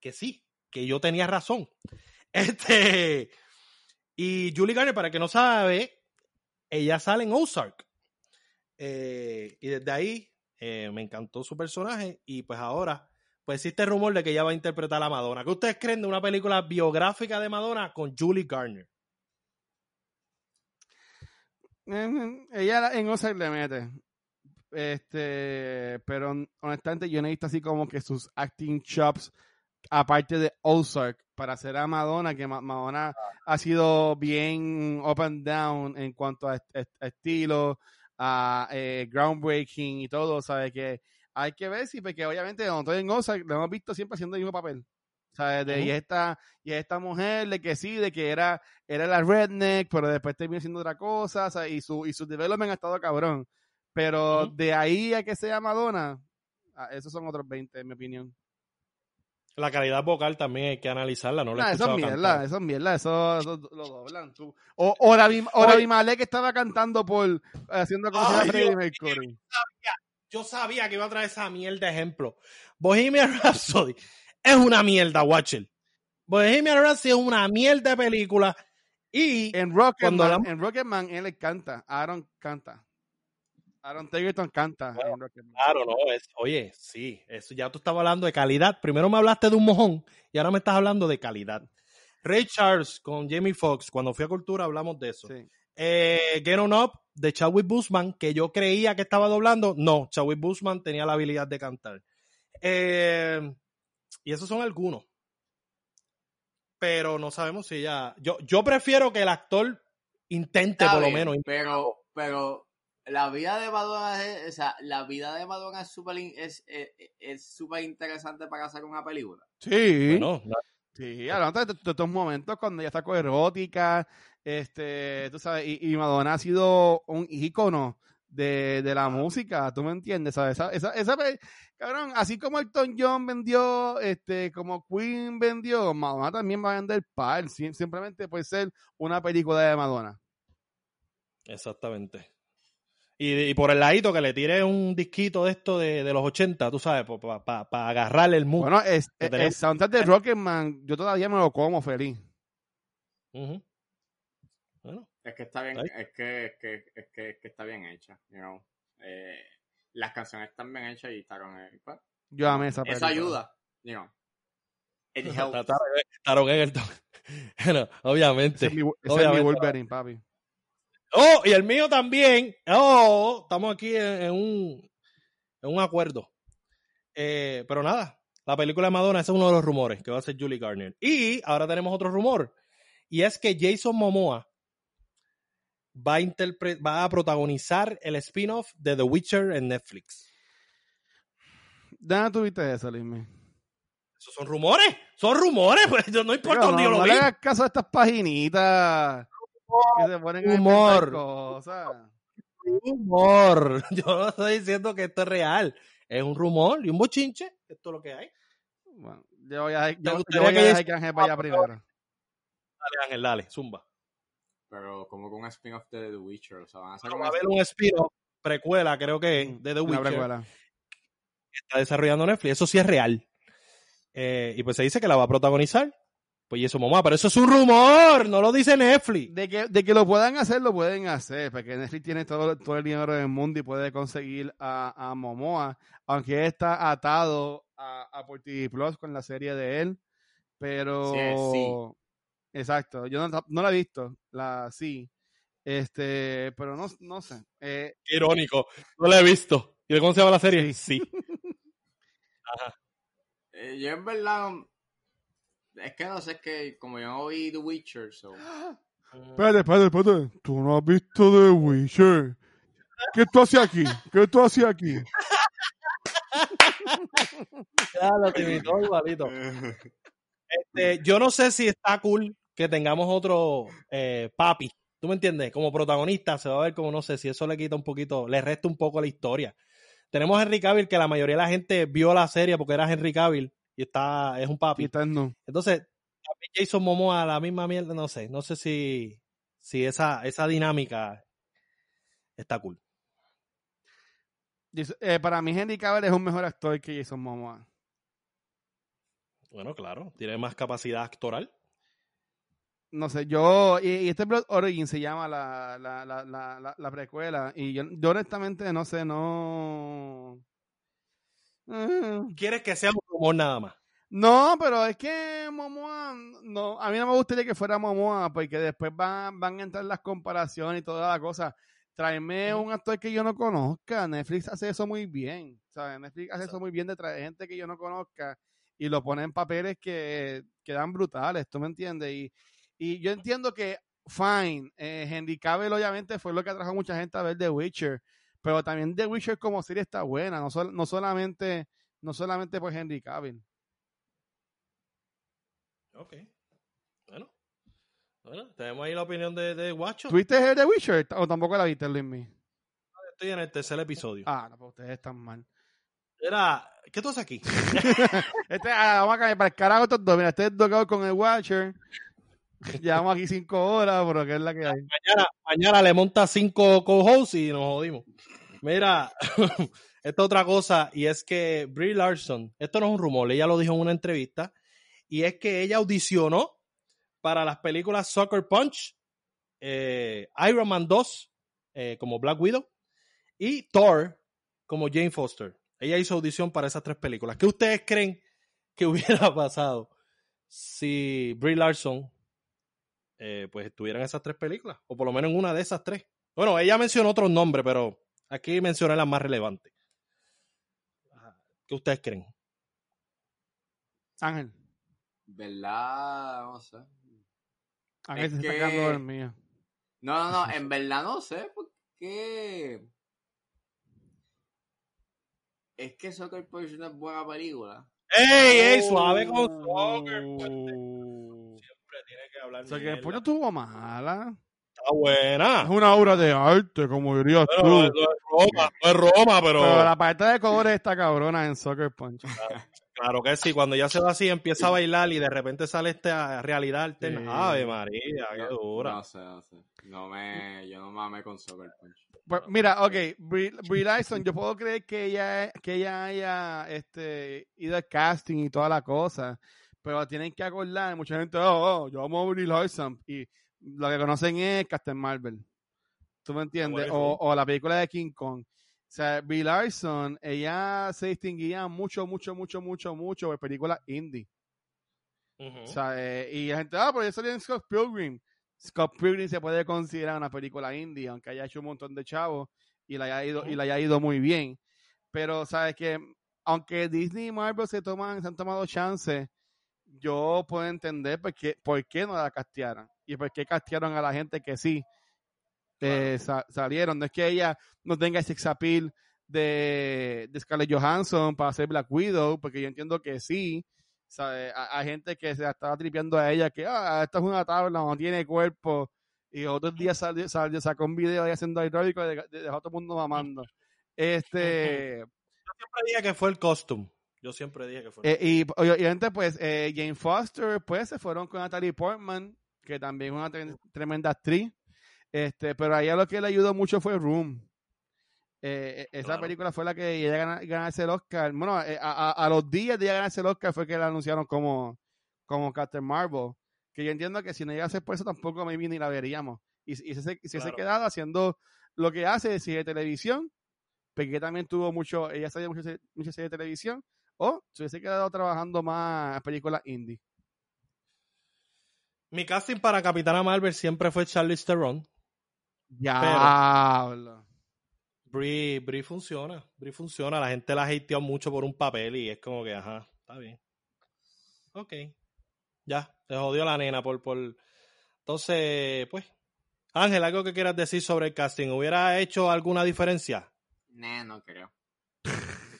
que sí, que yo tenía razón. [laughs] Este, y Julie Garner, para el que no sabe, ella sale en Ozark. Eh, y desde ahí eh, me encantó su personaje y pues ahora pues existe el rumor de que ella va a interpretar a Madonna. ¿Qué ustedes creen de una película biográfica de Madonna con Julie Garner? Eh, Ella la- en Ozark le mete. Este, pero honestamente yo necesito así como que sus acting chops, aparte de Ozark, para hacer a Madonna, que Ma- Madonna ha sido bien up and down en cuanto a estilo, a eh, groundbreaking y todo, ¿sabes? Que hay que ver si, porque obviamente estoy en Ozark, lo hemos visto siempre haciendo el mismo papel. ¿Sabes? De, y, Ujú. esta, y esta mujer de que sí, de que era, era la redneck, pero después terminó siendo otra cosa, ¿sabes? y su, y su development ha estado cabrón. Pero de ahí a que sea Madonna, ah, esos son otros 20, en mi opinión. La calidad vocal también hay que analizarla, no la Nah, he eso es mierda, eso es mierda, eso, eso lo doblan. Tú. O, o David, o que estaba cantando por, haciendo Ay, fuera Freddie Mercury. Yo sabía que iba a traer esa mierda de ejemplo. Bohemian [laughs] Rhapsody es una mierda, Watcher. Bohemian Rhapsody es una mierda de película y En Rocketman, hablamos- en Rocketman él le canta, Aaron canta. Aaron Tagerton canta Bueno, en Rocketman. Claro, no, es, oye, sí, eso ya tú estabas hablando de calidad. Primero me hablaste de un mojón y ahora me estás hablando de calidad. Ray Charles con Jamie Foxx, cuando fui a Cultura hablamos de eso. Sí. Eh, Get On Up de Chadwick Boseman, que yo creía que estaba doblando. No, Chadwick Boseman tenía la habilidad de cantar. Eh, y esos son algunos. Pero no sabemos si ya. Yo, yo prefiero que el actor intente Está por lo menos. Pero, pero la vida de Madonna es, o sea, la vida de Madonna es súper es, es, es súper interesante para hacer una película. Sí. Bueno, no- Sí, hablando de, estos momentos cuando ella está erótica, este, tú sabes, y, y Madonna ha sido un ícono de, de la música, ¿tú me entiendes? ¿Sabes? Esa, esa, esa cabrón, así como Elton John vendió, este, como Queen vendió, Madonna también va a vender par, sim- simplemente puede ser una película de Madonna. Exactamente. Y, y por el ladito que le tire un disquito de esto de, de los 80, tú sabes, para agarrarle el mood. Bueno, es, el, tenemos- el soundtrack de Rocketman, yo todavía me lo como feliz. Ujú. Bueno, Es que está bien, Ay. es que, es que, es que, es que está bien hecha, you know. Eh, las canciones están bien hechas y Taron, eh, pues, Yo amé esa eso película. ayuda, you know. It [laughs] helps. Taron Egerton. [laughs] Bueno, obviamente. Ese es mi, ese es mi Obviamente. Wolverine, papi. Oh, y el mío también. Oh, estamos aquí en, en un, en un acuerdo. Eh, pero nada, la película de Madonna ese es uno de los rumores que va a ser Julie Garner. Y ahora tenemos otro rumor. Y es que Jason Momoa va a, va a protagonizar el spin-off de The Witcher en Netflix. ¿Dónde tuviste eso, Lismi? ¿Esos son rumores? Son rumores, pues no importa Digo, dónde no, yo lo no vi. le hagas caso a estas paginitas que se ponen a Humor. cosas. rumor. [laughs] Yo no estoy diciendo que esto es real. Es un rumor y un bochinche. Esto es lo que hay. Bueno, yo voy a, ¿Te yo, gustaría yo voy a que dejar que Ángel vaya primero. Dale, Ángel, dale, zumba. Pero como con un spin-off de The Witcher, o sea, van a hacer va a haber un spin-off, precuela, creo que es, de The Una Witcher. precuela. que está desarrollando Netflix. Eso sí es real. Eh, y pues se dice que la va a protagonizar. Pues y eso, mamá, pero eso es un rumor, no lo dice Netflix. De que, de que lo puedan hacer, lo pueden hacer, porque Netflix tiene todo, todo el dinero del mundo y puede conseguir a, a Momoa, aunque está atado a, a por TV Plus con la serie de él, pero... Sí, sí. Exacto, yo no, no la he visto, la sí, este, pero no, no sé. Eh, Qué irónico, no la he visto. ¿Y de cómo se llama la serie? Sí. [laughs] Eh, yo en verdad, es que no sé, es que como yo no vi The Witcher, so, Espérate, espérate, espérate. Tú no has visto The Witcher. ¿Qué tú haces aquí? ¿Qué tú haces aquí? Ya lo te imitó igualito. Este, yo no sé si está cool que tengamos otro eh, papi. ¿Tú me entiendes? Como protagonista se va a ver como no sé si eso le quita un poquito, le resta un poco la historia. Tenemos a Henry Cavill que la mayoría de la gente vio la serie porque era Henry Cavill y está es un papi. Quizás no. Entonces, Jason Momoa la misma mierda, no sé, no sé si si esa esa dinámica está cool. Eh, para mí, Henry Cavill es un mejor actor que Jason Momoa. Bueno, claro, tiene más capacidad actoral. No sé, yo. Y, y este Blood Origin se llama la, la, la, la, la, la precuela. Y yo, yo honestamente no sé, no. Quieres que sea un rumor nada más. No, pero es que Momoa, no, a mí no me gustaría que fuera Momoa, porque después van, van a entrar las comparaciones y toda la cosa. Tráeme Ujú. un actor que yo no conozca. Netflix hace eso muy bien. ¿sabes? Netflix hace eso muy bien de traer gente que yo no conozca y lo pone en papeles que quedan brutales, ¿tú me entiendes? Y, y yo entiendo que, fine, eh, Henry Cavill obviamente fue lo que atrajo a mucha gente a ver The Witcher, pero también The Witcher como serie está buena, no, sol- no solamente no solamente por Henry Cavill. Ok. Bueno. Bueno, tenemos ahí la opinión de, de Guacho. ¿Tuviste The Witcher o tampoco la viste, Luis Mi? Estoy en el tercer episodio. Ah, no, pues ustedes están mal. Era, ¿qué tú haces aquí? [laughs] Este, ah, vamos a cambiar para el carajo estos dos. Mira, estoy tocado con el Watcher. Llevamos aquí cinco horas, pero que es la que hay. mañana, mañana le monta cinco co-hosts y nos jodimos. Mira, [laughs] esta otra cosa, y es que Brie Larson, esto no es un rumor, ella lo dijo en una entrevista, y es que ella audicionó para las películas Soccer Punch, eh, Iron Man 2 eh, como Black Widow y Thor como Jane Foster. Ella hizo audición para esas tres películas. ¿Qué ustedes creen que [laughs] hubiera pasado si Brie Larson eh, pues estuviera en esas tres películas? O por lo menos en una de esas tres. Bueno, ella mencionó otros nombres, pero aquí mencioné las más relevantes. ¿Qué ustedes creen? Ángel. ¿Verdad? No sé. Ángel Es se está que- quedando dormido. No, no, no, en verdad no sé, porque. Es que Soccer Punch no es buena película. ¡Ey, ey! Suave con Oh. Soccer. Siempre tiene que hablar O sea, que mierda. después no estuvo mala. Está buena. Es una obra de arte, como dirías Pero tú. no, es- Roma, no es Roma, pero, Pero la parte de cobre está cabrona en Soccer Punch. claro que sí. Cuando ya se va así, empieza a bailar y de repente sale esta realidad alterna. Sí. Ave María, qué dura. No sé, no sé. No me, yo no mame con Soccer Punch. Pues, mira, ok, Brie, Brie Larson, yo puedo creer que ella, que ella haya este, ido al casting y toda la cosa, pero tienen que acordar, mucha gente, oh, oh, yo amo a Brie Larson, y lo que conocen es Captain Marvel. ¿Tú me entiendes? O, o la película de King Kong. O sea, Brie Larson, ella se distinguía mucho, mucho, mucho, mucho, mucho por películas indie. Ujú. O sea, eh, y la gente, ah, pero yo salí en Scott Pilgrim. Scott Pilgrim se puede considerar una película indie, aunque haya hecho un montón de chavos y le haya ido, y le haya ido muy bien. Pero, ¿sabes que Aunque Disney y Marvel se toman, se han tomado chances, yo puedo entender por qué, por qué no la castearon. Y por qué castearon a la gente que sí eh, sa- salieron. No es que ella no tenga ese sex appeal de, de Scarlett Johansson para hacer Black Widow, porque yo entiendo que sí. ¿sabe? A- Hay gente que se estaba tripeando a ella que, ah, esta es una tabla, no tiene cuerpo. Y otros días salió, salió, sacó un video ahí haciendo y de- de- todo el mundo mamando. Este, Yo siempre dije que fue el costume. Yo siempre dije que fue. eh, y y obviamente, pues, eh, Jane Foster, pues, se fueron con Natalie Portman, que también es una tre- tremenda actriz. Este, pero a ella lo que le ayudó mucho fue Room. Eh, esa Claro. película fue la que ella gana- ganarse el Oscar. Bueno, eh, a, a- a los días de ella ganarse el Oscar fue que la anunciaron como, como Captain Marvel. Que yo entiendo que si no llegase por eso tampoco maybe ni la veríamos. Y, y se, se Claro. quedado haciendo lo que hace, si de televisión, porque también tuvo mucho, ella sabía mucho, mucha serie de televisión, o se hubiese quedado trabajando más películas indie. Mi casting para Capitana Marvel siempre fue Charlize Theron. Diablo. Brie, Brie funciona. Brie funciona. La gente la hateó mucho por un papel y es como que, ajá, está bien. Ok. Ya, se jodió la nena por, por, Entonces, pues, Ángel, algo que quieras decir sobre el casting. ¿Hubiera hecho alguna diferencia? Nah, no creo. [laughs]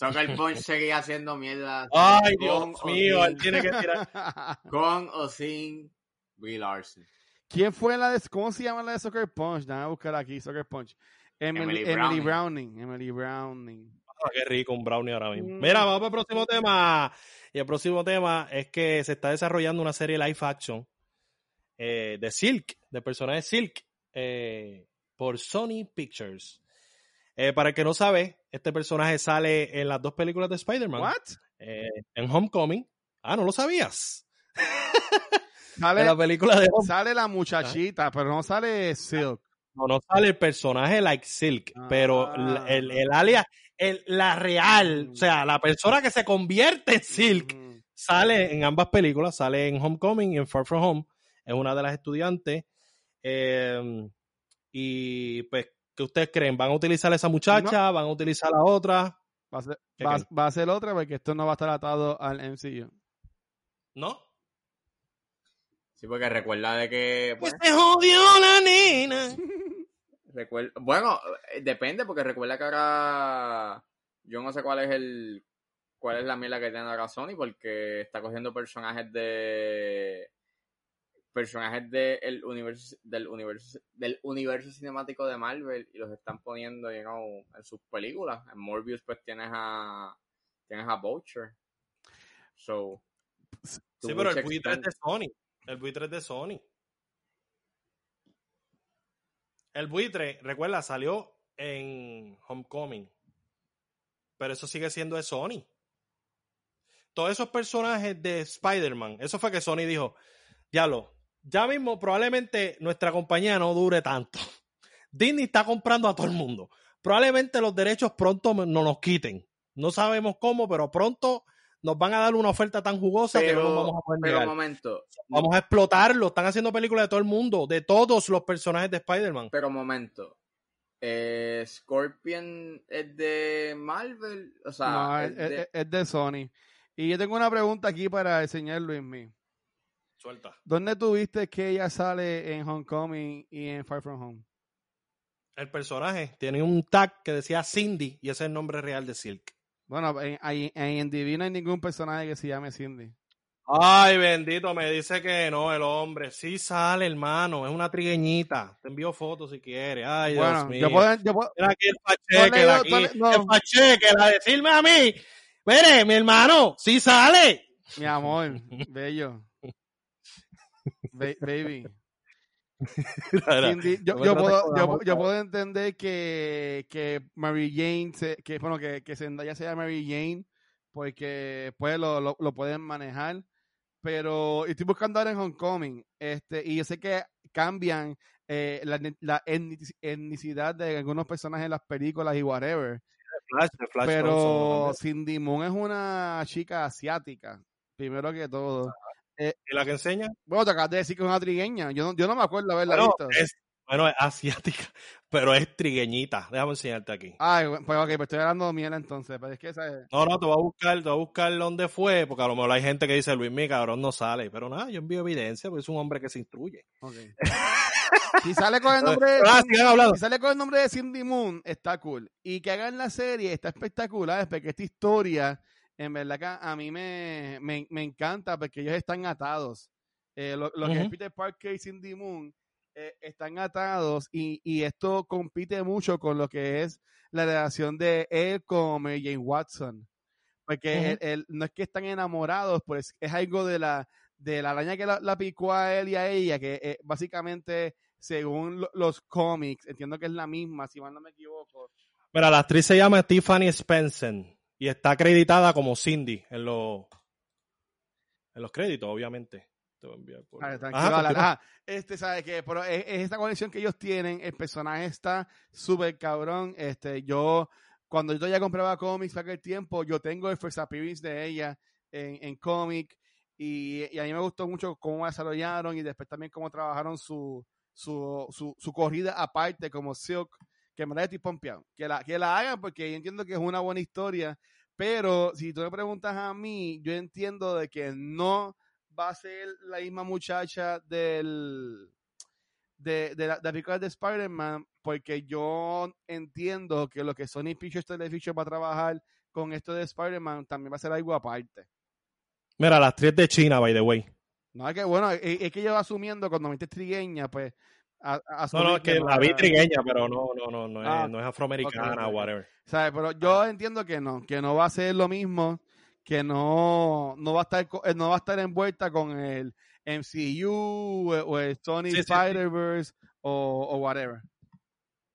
Soccer [laughs] Punch seguía haciendo mierda. Ay, con Dios o mío, él sin- tiene que tirar. [laughs] Con o sin Brie Larson. ¿Quién fue la de, cómo se llama la de Soccer Punch? Déjame buscar aquí, Soccer Punch. Emily, Emily Emily Browning. Emily Browning. Ah, qué rico un brownie ahora mismo. Mm. Mira, vamos para el próximo tema. Y el próximo tema es que se está desarrollando una serie live action eh, de Silk, de personaje Silk, eh, por Sony Pictures. Eh, para el que no sabe, este personaje sale en las dos películas de Spider-Man. ¿What? Eh, en Homecoming. Ah, ¿no lo sabías? [laughs] Sale, En la película de Homecoming. sale la muchachita, pero no sale Silk. No, no sale el personaje like Silk, Ah. pero el, el, el alias, el, la real, Mm. o sea, la persona que se convierte en Silk, Mm. sale en ambas películas, sale en Homecoming y en Far From Home, es una de las estudiantes. eh, y pues, ¿qué ustedes creen? ¿Van a utilizar a esa muchacha? ¿Van a utilizar a la otra? Va a, ser, ¿Qué va, va a ser otra porque esto no va a estar atado al MCU. ¿No? Sí, porque recuerda de que. Pues Pues, se jodió la nena. [laughs] recuerda, bueno, eh, depende, porque recuerda que ahora. Yo no sé cuál es el. cuál es la mierda que tiene ahora Sony, porque está cogiendo personajes de. Personajes del universo del universo del universo cinemático de Marvel y los están poniendo you know, en sus películas en Morbius pues tienes a tienes a Vulture so Sí, pero el buitre es de Sony. El buitre es de Sony. El buitre, recuerda, salió en Homecoming. Pero eso sigue siendo de Sony. Todos esos personajes de Spider-Man, eso fue que Sony dijo, ya lo, ya mismo probablemente nuestra compañía no dure tanto. [laughs] Disney está comprando a todo el mundo. Probablemente los derechos pronto no nos quiten. No sabemos cómo, pero pronto nos van a dar una oferta tan jugosa que no vamos a poder pero momento Vamos a explotarlo. Están haciendo películas de todo el mundo, de todos los personajes de Spider-Man. pero un momento eh, Scorpion es de Marvel o sea no, es es, de- es- es de Sony. Y yo tengo una pregunta aquí para el señor Luismi. Suelta. ¿Dónde tuviste que ella sale en Homecoming y en Far From Home? El personaje tiene un tag que decía Cindy y ese es el nombre real de Silk. Bueno, en, en IMDb no hay ningún personaje que se llame Cindy. Ay, bendito, me dice que no, el hombre. Sí sale, hermano, es una trigueñita. Te envío fotos si quieres. Ay, Dios mío. yo puedo, yo puedo- Mira aquí el pacheque, has aquí. no. El pacheque, la decirme a mí. Mire, mi hermano, sí sale. mi amor, bello. Ba- baby. Cindy, yo, puedo, yo, puedo entender que, que Mary Jane, se- que bueno, que, que Zendaya sea Mary Jane, porque pues lo, lo, lo pueden manejar. Pero estoy buscando ahora en Homecoming, este, y yo sé que cambian eh, la, la etnici- etnicidad de algunos personajes en las películas y whatever. Flash, de Flash Pero Cindy Moon es una chica asiática, primero que todo. ¿Y la que enseña? Bueno, te acabas de decir que es una trigueña. Yo no, yo no me acuerdo haberla Bueno, visto. es, bueno, es asiática, [laughs] pero es trigueñita. Déjame enseñarte aquí. Ay, pues ok, pues estoy hablando miel entonces, pero es que esa es... No, no, te voy a buscar, te voy a buscar dónde fue, porque a lo mejor hay gente que dice Luis mi cabrón no sale. Pero nada, yo envío evidencia, porque es un hombre que se instruye. ok. [laughs] si sale con el nombre de, Ah, si sale con el nombre de Cindy Moon, está cool. Y que hagan la serie, está espectacular, porque esta historia, en verdad que a mí me, me, me encanta, porque ellos están atados. Eh, lo, lo que es. Peter Parker y Cindy Moon eh, están atados y, y esto compite mucho con lo que es la relación de él con Mary Jane Watson. Porque él- él- no es que están enamorados, pues es algo de la, de la araña que la, la picó a él y a ella, que eh, básicamente, según lo- los cómics, entiendo que es la misma, si mal no me equivoco. Mira, la actriz se llama Tiffany Spencer y está acreditada como Cindy en los, en los créditos, obviamente. Te voy a enviar por- Ajá, continúa. Ajá. Este, ¿sabe qué? Pero es, es esta conexión que ellos tienen, el personaje está súper cabrón. Este, yo, cuando yo todavía compraba cómics para aquel tiempo, yo tengo el first appearance de ella en, en cómic y, y a mí me gustó mucho cómo desarrollaron y después también cómo trabajaron su, su, su, su corrida aparte como Silk, que me estoy pompeado. Que la, que la hagan porque yo entiendo que es una buena historia, pero si tú me preguntas a mí, yo entiendo de que no va a ser la misma muchacha del de, de la de la película de Spider-Man, porque yo entiendo que lo que Sony Pictures Television va a trabajar con esto de Spider-Man también va a ser algo aparte. Mira, las tres de China, by the way. No, es que bueno, es, es que yo asumiendo cuando me trigueña, pues. A- a- No, no, es que la vi trigueña, pero no, no, no, no, Ah, es, no es afroamericana, ok, ok, ok. whatever. ¿Sabes? Pero yo entiendo que no, que no va a ser lo mismo, que no, no va a estar eh, no va a estar envuelta con el MCU o, el Sony Sí, sí, sí. Spider-Verse o, o whatever.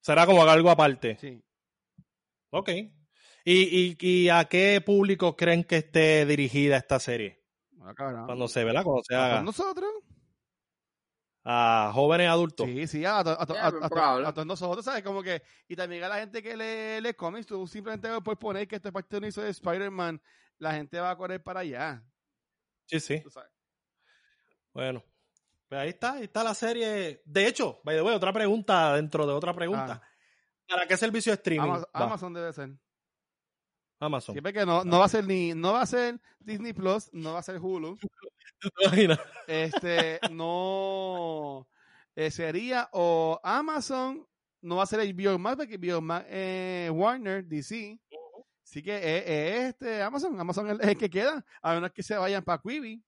Será como algo aparte. Sí. Ok. ¿Y, y, ¿Y a qué público creen que esté dirigida esta serie? Bueno. Cuando se, ¿verdad? Cuando se ¿A haga todos nosotros? A jóvenes adultos. Sí, sí, a, to- todos nosotros, ¿sabes? Como que, y también a la gente que lee, lee cómics, tú simplemente puedes poner que esto es parte de un universo de Spider-Man, la gente va a correr para allá. Sí, sí. tú sabes. Bueno. Pues ahí está, ahí está la serie. De hecho, by the way, otra pregunta dentro de otra pregunta. Ah. ¿Para qué servicio de streaming? Amazon? Amazon debe ser. Amazon. Siempre que no, no va a ser ni, no va a ser Disney Plus, no va a ser Hulu. [laughs] [laughs] Este, no eh, sería o Amazon, no va a ser HBO Max, porque HBO Max eh, Warner, DC. Así que eh, eh, este Amazon, Amazon es el que queda, a menos que se vayan para Quibi.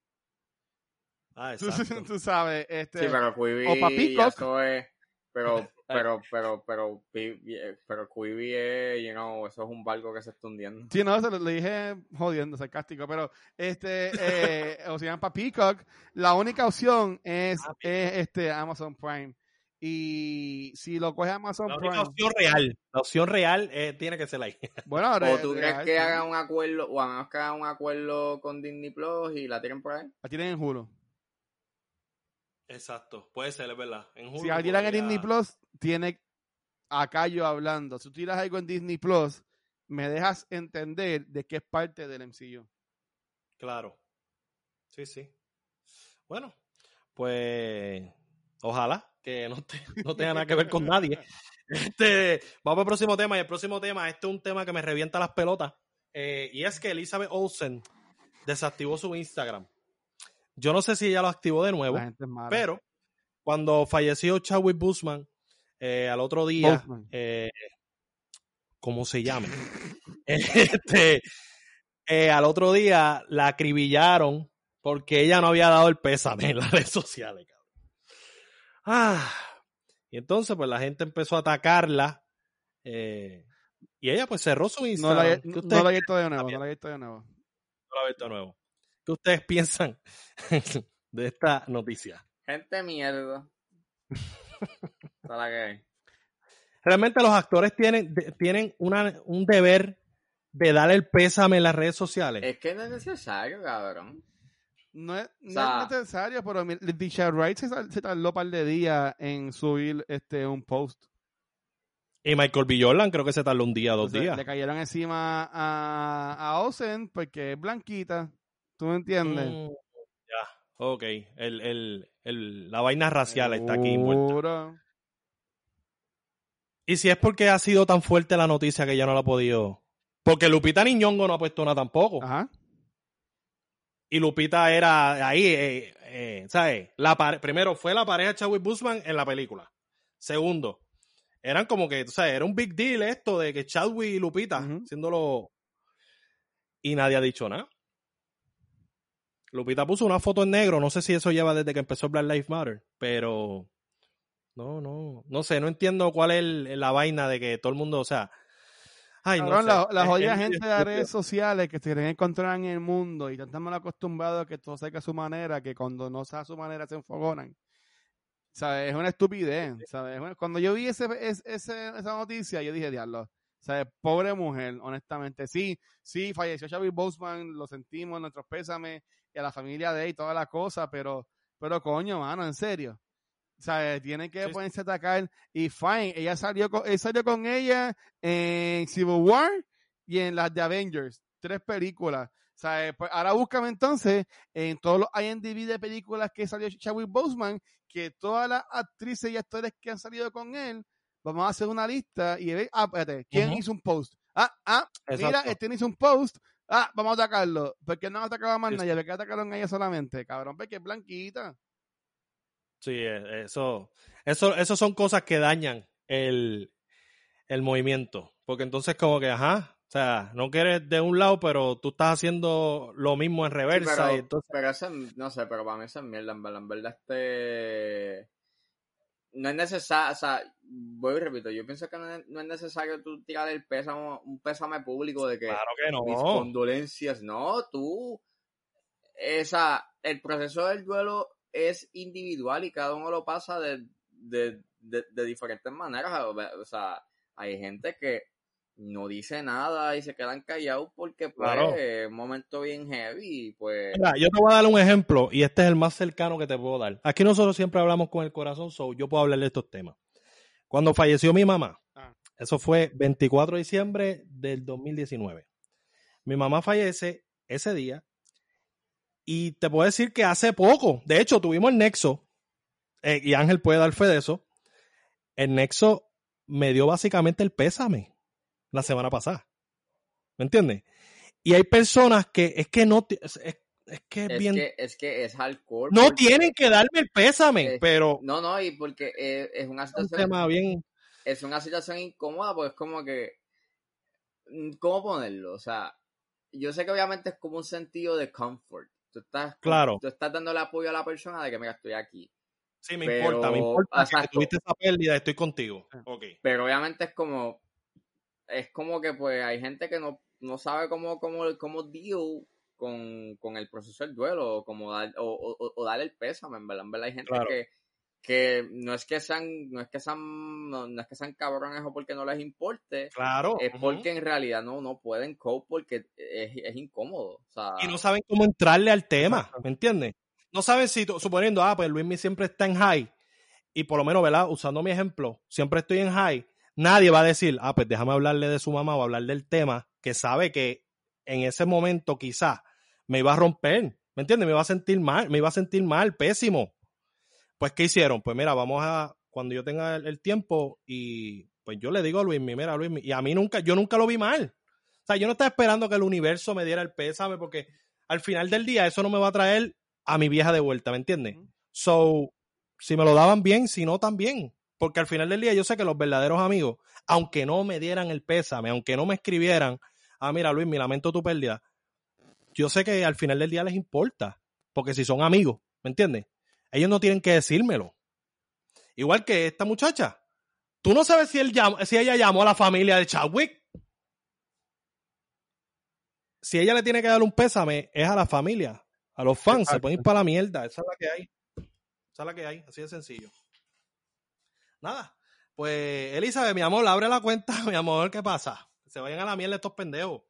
Ah, [laughs] Tú, exacto. tú sabes, este, Sí, pero Quibi, o pa' Peacock. eso es, pero, pero, pero, pero, eh, pero Quibi es, you know, eso es un barco que se está hundiendo. Sí, no, se lo, lo dije jodiendo, sarcástico, pero este, eh, [laughs] o sea, para Peacock, la única opción es, Ah, es este Amazon Prime. Y si lo coge Amazon La Prime, única opción real. La opción real eh, tiene que ser ahí. [laughs] bueno, ahora ¿O tú crees que sí. hagan un acuerdo, o a menos que hagan un acuerdo con Disney Plus y la tienen por ahí? la tienen en Hulu. Exacto. Puede ser, es verdad. En Si Hulu alquilan en podría- Disney Plus, tiene acá yo hablando. Si tú tiras algo en Disney Plus, me dejas entender de qué es parte del MCU. Claro. Sí, sí. Bueno, pues ojalá que no, te- no tenga nada que ver con nadie. [laughs] Este, vamos al próximo tema y el próximo tema, este es un tema que me revienta las pelotas. eh, y es que Elizabeth Olsen desactivó su Instagram. Yo no sé si ella lo activó de nuevo, pero cuando falleció Chadwick Boseman, eh, al otro día, eh, ¿cómo se llama? [laughs] este, eh, al otro día la acribillaron porque ella no había dado el pésame en las [laughs] redes sociales. cabrón. Ah, y entonces pues la gente empezó a atacarla eh, y ella pues cerró su no Instagram. la, ¿Qué no, la he visto de nuevo, no la he visto de nuevo. no la he visto de nuevo? ¿Qué ustedes piensan [laughs] de esta noticia? Gente mierda. Esa es la que hay. Realmente los actores tienen, de- tienen una, un deber de dar el pésame en las redes sociales. Es que no es necesario, cabrón. No es, no sea- es necesario, pero Tisha Wright se, tardó un par de días en subir este un post. Y Michael B. Jordan creo que se tardó un día, dos Entonces, días. Le cayeron encima a, a Ozen porque es blanquita. ¿Tú me entiendes? Mm, ya, ok. El, el, el- la vaina racial está aquí envuelta. Y si es porque ha sido tan fuerte la noticia que ya no la ha podido. Porque Lupita Niñongo no ha puesto nada tampoco. Ajá. Y Lupita era ahí, eh, eh, ¿sabes? La Primero, fue la pareja Chadwick Boseman en la película. Segundo, eran como que, sabes, era un big deal esto de que Chadwick y Lupita, Ujú. haciéndolo. Y nadie ha dicho nada. Lupita puso una foto en negro, no sé si eso lleva desde que empezó Black Lives Matter, pero. No, no, no sé, no entiendo cuál es el- la vaina de que todo el mundo, o sea. Ay, no Cabrón, sé. la, la jodida gente de las redes sociales que se quieren encontrar en el mundo y están tan mal acostumbrados a que todo sea a su manera que cuando no sea a su manera se enfogonan. ¿Sabes? Es una estupidez. ¿sabes? Cuando yo vi ese, es- ese- esa noticia, yo dije, diablo. ¿Sabes? Pobre mujer, honestamente. Sí, sí, falleció Xavi Boseman, lo sentimos, nuestros pésames, y a la familia de él y toda la cosa, pero, pero coño, mano, en serio. ¿Sabes? Tienen que Sí, ponerse a atacar. Y fine, ella salió con, él salió con ella en Civil War y en las de Avengers. Tres películas. ¿Sabes? Pues ahora búscame entonces en todos los IMDb de películas que salió Chadwick Boseman, que todas las actrices y actores que han salido con él, vamos a hacer una lista y ver, ah, espérate, ¿quién hizo un post? Ah, ah, mira, este hizo un post Ah, vamos a atacarlo. ¿Por qué no atacaba a más nadie? ¿Por qué atacaron a ella solamente? Cabrón, porque es blanquita. Sí, eh, eso, eso, eso son cosas que dañan el, el movimiento. Porque entonces como que, ajá, o sea, no quieres de un lado, pero tú estás haciendo lo mismo en Sí, reversa. pero, y entonces, pero no sé, pero para mí eso es mierda, en verdad, en verdad, este... No es necesario, o sea, voy y repito, yo pienso que no es, no es necesario tú tirar el pésamo, un pésame público de que claro que mis no. condolencias, no, tú, esa, el proceso del duelo es individual y cada uno lo pasa de, de, de, de diferentes maneras, o sea, hay gente que no dice nada y se quedan callados porque pues Claro. es un momento bien heavy pues Mira, yo te voy a dar un ejemplo y este es el más cercano que te puedo dar. Aquí nosotros siempre hablamos con el corazón, so yo puedo hablar de estos temas. Cuando falleció mi mamá, Ah. eso fue 24 de diciembre del 2019. Mi mamá fallece ese día y te puedo decir que hace poco, de hecho tuvimos el nexo, eh, y Ángel puede dar fe de eso, el nexo me dio básicamente el pésame la semana pasada. ¿Me entiendes? Y hay personas que es que no, es, es- que es es bien... que es que es hardcore no tienen que darme el pésame, Eh, pero no no y porque es, es una es un situación tema bien... es una situación incómoda porque es como que mm, ¿cómo ponerlo? o sea yo sé que obviamente es como un sentido de comfort tú estás Claro. tú estás dándole apoyo a la persona de que mira estoy aquí Sí, me pero- importa, me importa que exacto. tuviste esa pérdida, estoy contigo. Ah. Ok. pero obviamente es como es como que pues hay gente que no, no sabe cómo cómo cómo deal con, con el proceso del duelo o como dar o, o, o darle el pésame en verdad, en verdad hay gente Claro. que que no es que sean no es que sean no, no es que sean cabrones o porque no les importe Claro. es porque en realidad no no pueden cope porque es, es incómodo o sea y no saben cómo entrarle al tema. ¿me entiendes? No saben si, suponiendo, ah, pues Luis siempre está en high, y por lo menos, ¿verdad? Usando mi ejemplo, siempre estoy en high, nadie va a decir, ah, pues déjame hablarle de su mamá o hablar del tema, que sabe que en ese momento quizás me iba a romper, ¿me entiendes? Me iba a sentir mal, me iba a sentir mal, pésimo. Pues, ¿qué hicieron? Pues mira, vamos a, cuando yo tenga el, el tiempo, y pues yo le digo a Luis, mira, Luis, y a mí nunca, yo nunca lo vi mal. O sea, yo no estaba esperando que el universo me diera el pésame, porque al final del día eso no me va a traer a mi vieja de vuelta, ¿me entiendes? So, si me lo daban bien, si no también. Porque al final del día yo sé que los verdaderos amigos, aunque no me dieran el pésame, aunque no me escribieran, ah, mira Luis, me lamento tu pérdida, yo sé que al final del día les importa. Porque si son amigos, ¿me entiendes? Ellos no tienen que decírmelo. Igual que esta muchacha. Tú no sabes si, él llamó- si ella llamó a la familia de Chadwick. Si ella le tiene que dar un pésame, es a la familia, a los fans. Se pueden ir para la mierda. Esa es la que hay. Esa es la que hay. Así de sencillo. Nada. Pues, Elizabeth, mi amor, abre la cuenta, [laughs] mi amor, ¿qué pasa? Se vayan a la mierda estos pendejos.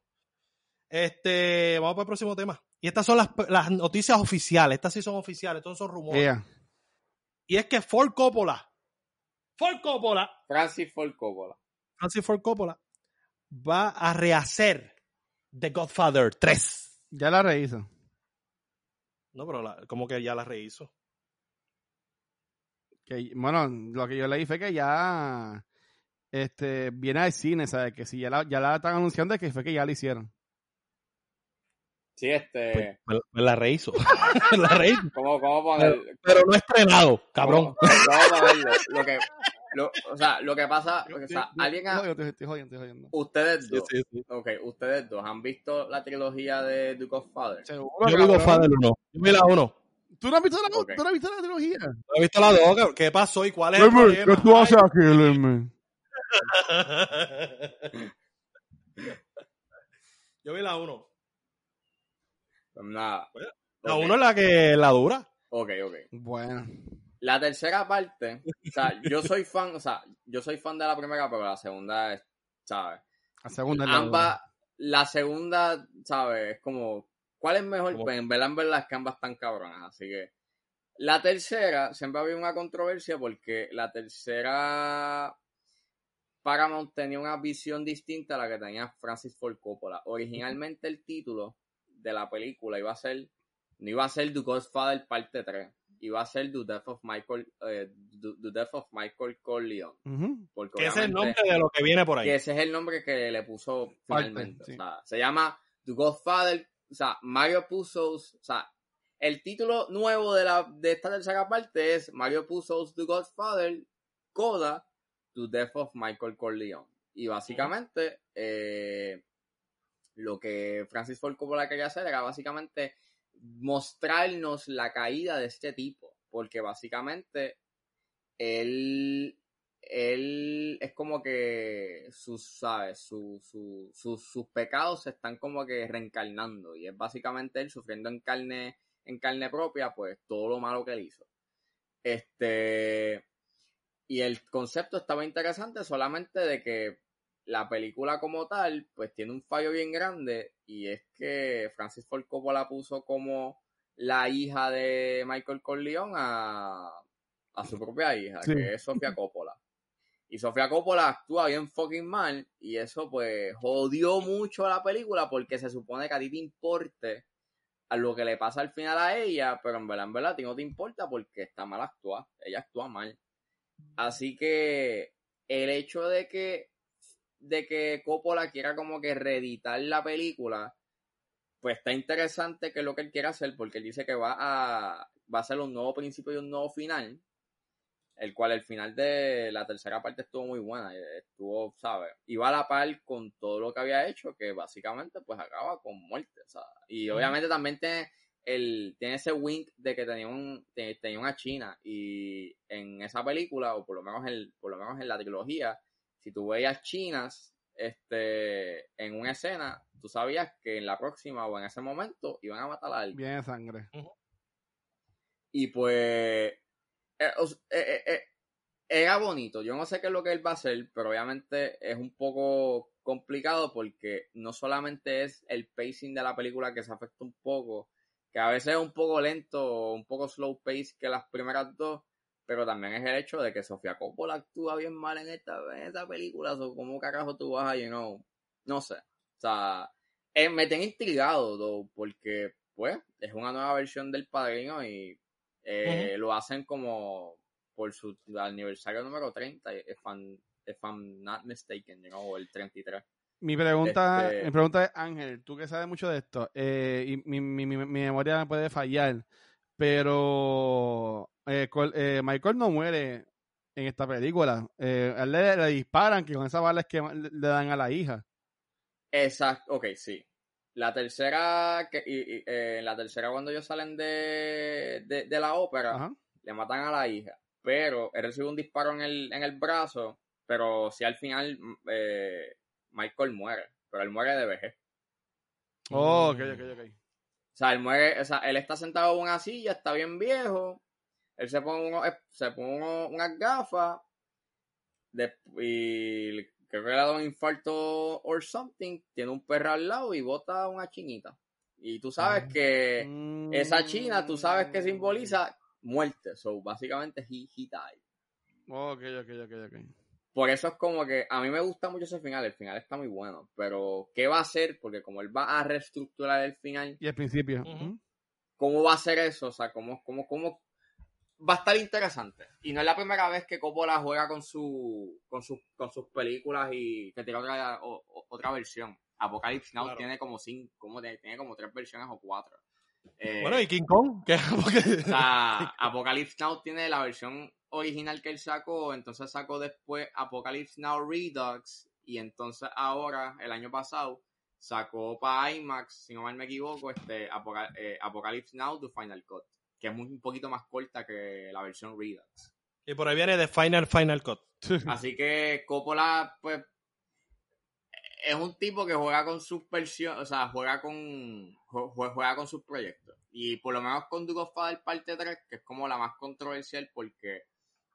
Este, vamos para el próximo tema. Y estas son las, las noticias oficiales. Estas sí son oficiales, todos son rumores. Y es que Ford Coppola, Ford Coppola, Francis Ford Coppola Francis Ford Coppola, va a rehacer The Godfather 3. Ya la rehizo. No, pero la- como que ya la rehizo. Que, bueno, lo que yo leí fue que ya este, viene al cine, ¿sabes? Que si ya la, ya la están anunciando es que fue que ya la hicieron. Sí este Pues, pues la rehizo. [laughs] la rehizo. ¿cómo, cómo poner Pero no estrenado, cabrón. ¿Cómo, cómo ponerlo? Lo que, lo, o sea, lo que pasa, o sea, alguien ha- Estoy jodiendo, estoy jodiendo, estoy jodiendo. ustedes Sí, dos, sí, sí. ok, ustedes dos han visto la trilogía de Duke of Father. Seguro, Yo vi cabrón. Godfather 1. Yo vi la 1. ¿Tú no has visto la, Ok. ¿tú no has visto la trilogía? No he visto la 2. ¿Qué pasó y cuál es el Lemmer, ¿Qué tú haces aquí, Lemmer? [laughs] Yo vi la 1. Pues nada. La Ok, 1 es la que la dura. Ok, ok. Bueno. La tercera parte, o sea, yo soy fan, o sea, yo soy fan de la primera, pero la segunda es, ¿sabes? La segunda es la Ambas, la segunda, ¿sabes? Es como, ¿cuál es mejor? Pues en verdad, en verdad, es que ambas están cabronas, así que. La tercera, siempre había una controversia porque la tercera Paramount tenía una visión distinta a la que tenía Francis Ford Coppola. Originalmente el título de la película iba a ser, no iba a ser The Godfather parte 3, iba a ser The Death of Michael, eh, The, The Death of Michael Corleone. Porque ese es el nombre de lo que viene por ahí. que ese es el nombre que le puso finalmente. sí. O sea, se llama The Godfather, o sea, Mario Puzo's, o sea, el título nuevo de, la, de esta tercera parte es Mario Puzo's The Godfather, Coda, To Death of Michael Corleone. Y básicamente, eh, lo que Francis Ford Coppola quería hacer era básicamente mostrarnos la caída de este tipo, porque básicamente él, él es como que sus, ¿sabes? Su, su, su- sus pecados se están como que reencarnando y es básicamente él sufriendo en carne, en carne propia, pues todo lo malo que él hizo. Este, y el concepto estaba interesante solamente de que la película como tal, pues tiene un fallo bien grande y es que Francis Ford Coppola puso como la hija de Michael Corleone a, a su propia hija, Sí. que es Sofía Coppola. Y Sofía Coppola actúa bien fucking mal y eso pues jodió mucho a la película porque se supone que a ti te importe a lo que le pasa al final a ella, pero en verdad, en verdad, a ti no te importa porque está mal actuada, ella actúa mal. Así que el hecho de que de que Coppola quiera como que reeditar la película, pues está interesante que es lo que él quiere hacer, porque él dice que va a, va a ser un nuevo principio y un nuevo final, el cual el final de la tercera parte estuvo muy buena, estuvo, ¿sabes? Iba a la par con todo lo que había hecho, que básicamente pues acaba con muerte, ¿sabes? Y obviamente también tiene, el, tiene ese wink de que tenía, un, te- tenía una china, y en esa película, o por lo menos en, por lo menos en la trilogía, si tú veías chinas este, en una escena, tú sabías que en la próxima o en ese momento iban a matar a alguien. Bien de sangre. Y pues eh, eh, eh, eh, era bonito. Yo no sé qué es lo que él va a hacer, pero obviamente es un poco complicado porque no solamente es el pacing de la película que se afecta un poco, que a veces es un poco lento o un poco slow pace que las primeras dos, pero también es el hecho de que Sofía Coppola actúa bien mal en esta, en esta película. So, ¿Cómo carajo tú vas a, you know? No sé. O sea, eh, me tiene intrigado, though, porque, pues, es una nueva versión del Padrino y eh, lo hacen como por su aniversario número 30, if I'm, if I'm not mistaken, you know, o el 33. Mi pregunta, Este- mi pregunta es, Ángel, tú que sabes mucho de esto, eh, y mi, mi, mi, mi memoria me puede fallar, pero eh, Col- eh, Michael no muere en esta película. Eh, a él le, le disparan, que con esa bala es que le, le dan a la hija. Exacto, ok, sí. La tercera, que, y, y, eh, la tercera cuando ellos salen de, de, de la ópera, Ajá. le matan a la hija, pero él recibe un disparo en el, en el brazo, pero si al final mm, eh, Michael muere, pero él muere de vejez. Oh, ok, ok, ok. O sea, él muere, o sea, él está sentado en una silla, está bien viejo, él se pone, uno, se pone uno- unas gafas, de- y creo que le da un infarto or something, tiene un perro al lado y bota una chinita. Y tú sabes Ah. que Mm. esa china, tú sabes que simboliza muerte. So, básicamente, he, he died. Ok, ok, ok, ok. Por eso es como que a mí me gusta mucho ese final. El final está muy bueno. Pero, ¿qué va a hacer? Porque como él va a reestructurar el final, Y al principio. ¿cómo va a hacer eso? O sea, ¿cómo, cómo, cómo? Va a estar interesante. Y no es la primera vez que Coppola juega con su, con sus, con sus películas y que tiene otra, o- otra versión. Apocalypse Now Claro. tiene como cinco, como de- tiene como tres versiones o cuatro. Eh, Bueno, y King Kong, porque- O sea, [laughs] Apocalypse Now tiene la versión original que él sacó, entonces sacó después Apocalypse Now Redux, y entonces ahora, el año pasado, sacó para IMAX, si no mal me equivoco, este eh, Apocalypse Now The Final Cut, que es muy, un poquito más corta que la versión Redux. y por ahí viene The Final Final Cut. [laughs] Así que Coppola, pues, es un tipo que juega con sus versiones, o sea, juega con jue- jue- juega con sus proyectos. Y por lo menos con The Godfather parte 3, que es como la más controversial porque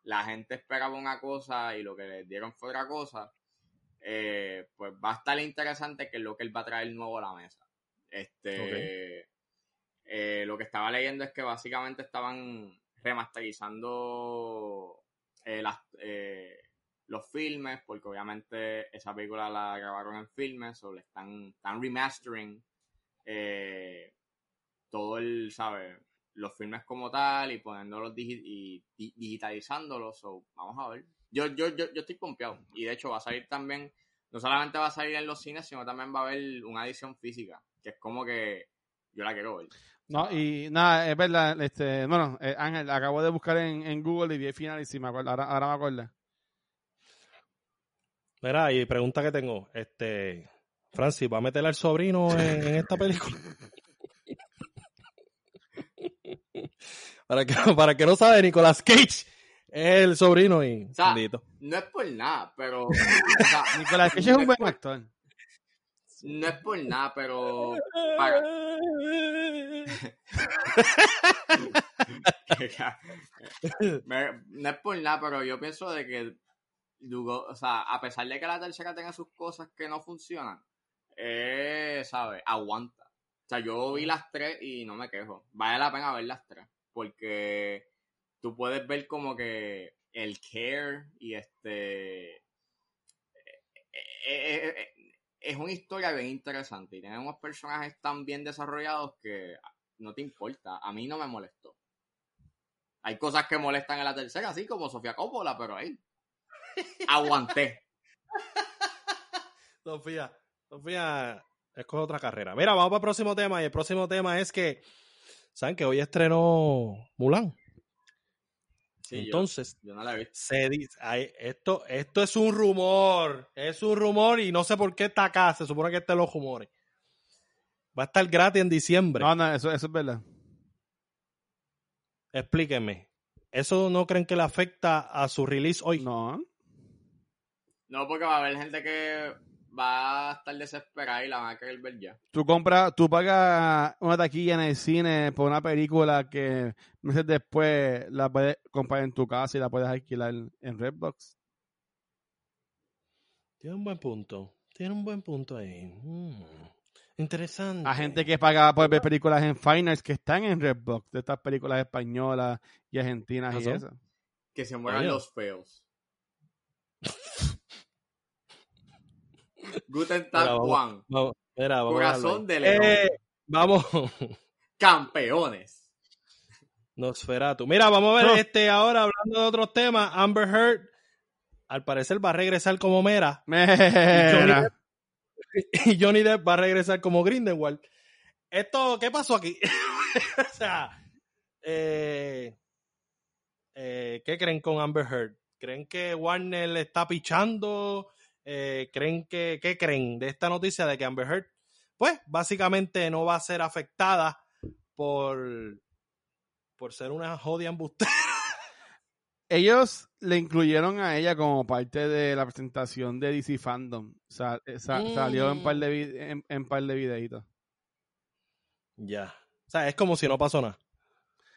la gente esperaba una cosa y lo que les dieron fue otra cosa, eh, pues va a estar interesante que es lo que él va a traer nuevo a la mesa. Este, eh, lo que estaba leyendo es que básicamente estaban remasterizando eh, las, eh, los filmes, porque obviamente esa película la grabaron en filmes, o le están, están remastering todo el, ¿sabes? Los filmes como tal y poniéndolos digi- y di- digitalizándolos, so, vamos a ver. Yo, yo, yo, yo estoy pompeado. Y de hecho va a salir también no solamente va a salir en los cines, sino también va a haber una edición física, que es como que yo la quiero ver. No, y nada, es verdad, este, bueno, eh, Ángel, acabo de buscar en, en Google y vi el final y sí me acuerdo, ahora, ahora me acuerdo. Mira, y pregunta que tengo, este, Francis, ¿va a meter al sobrino en, en esta película? [laughs] para, que, para que no sabe, Nicolas Cage es el sobrino y... O sea, bendito. No es por nada, pero. o sea, [laughs] Nicolás Cage es un buen actor. no es por nada, pero. para- [laughs] [laughs] no es por nada, pero yo pienso de que o sea, a pesar de que la tercera tenga sus cosas que no funcionan, eh, ¿sabes? Aguanta. O sea, yo vi las tres y no me quejo. Vale la pena ver las tres. Porque tú puedes ver como que el care y este. eh, eh, eh, es una historia bien interesante y tiene unos personajes tan bien desarrollados que no te importa. A mí no me molestó. Hay cosas que molestan en la tercera, así como Sofía Coppola, pero ahí [laughs] aguanté. Sofía, Sofía, escoge otra carrera. Mira, vamos para el próximo tema. Y el próximo tema es que, ¿saben que hoy estrenó Mulan? Sí, Entonces, yo, no la visto. se dice, ay, esto, esto es un rumor. Es un rumor y no sé por qué está acá. Se supone que está en los rumores. Va a estar gratis en diciembre. No, no, eso, eso es verdad. Explíquenme. ¿Eso no creen que le afecta a su release hoy? No. No, porque va a haber gente que va a estar desesperada y la van a querer ver ya. Tú compras, tú pagas una taquilla en el cine por una película que meses después la puedes comprar en tu casa y la puedes alquilar en Redbox. Tiene un buen punto. Tiene un buen punto ahí. Mm, Interesante. A gente que paga por ver películas en Finals que están en Redbox, de estas películas españolas y argentinas y eso. Que se mueran Oye. los feos. [laughs] Guten Tag. Juan. Vamos, mira, vamos a dejarlo Corazón de león. Eh, vamos. [laughs] Campeones. Nosferatu. Mira, vamos a ver No. este ahora hablando de otros temas. Amber Heard, al parecer va a regresar como Mera Mira. [laughs] y Johnny Depp va a regresar como Grindelwald. Esto, ¿qué pasó aquí? [laughs] o sea, eh, eh, ¿qué creen con Amber Heard? ¿Creen que Warner le está pichando? Eh, ¿Creen que, qué creen de esta noticia de que Amber Heard, pues, básicamente no va a ser afectada por, por ser una jodia embustera? [laughs] Ellos le incluyeron a ella como parte de la presentación de DC Fandom. Sa- eh, sa- Mm. Salió en par de, en par de videitos. Ya. O sea, es como si no pasó nada.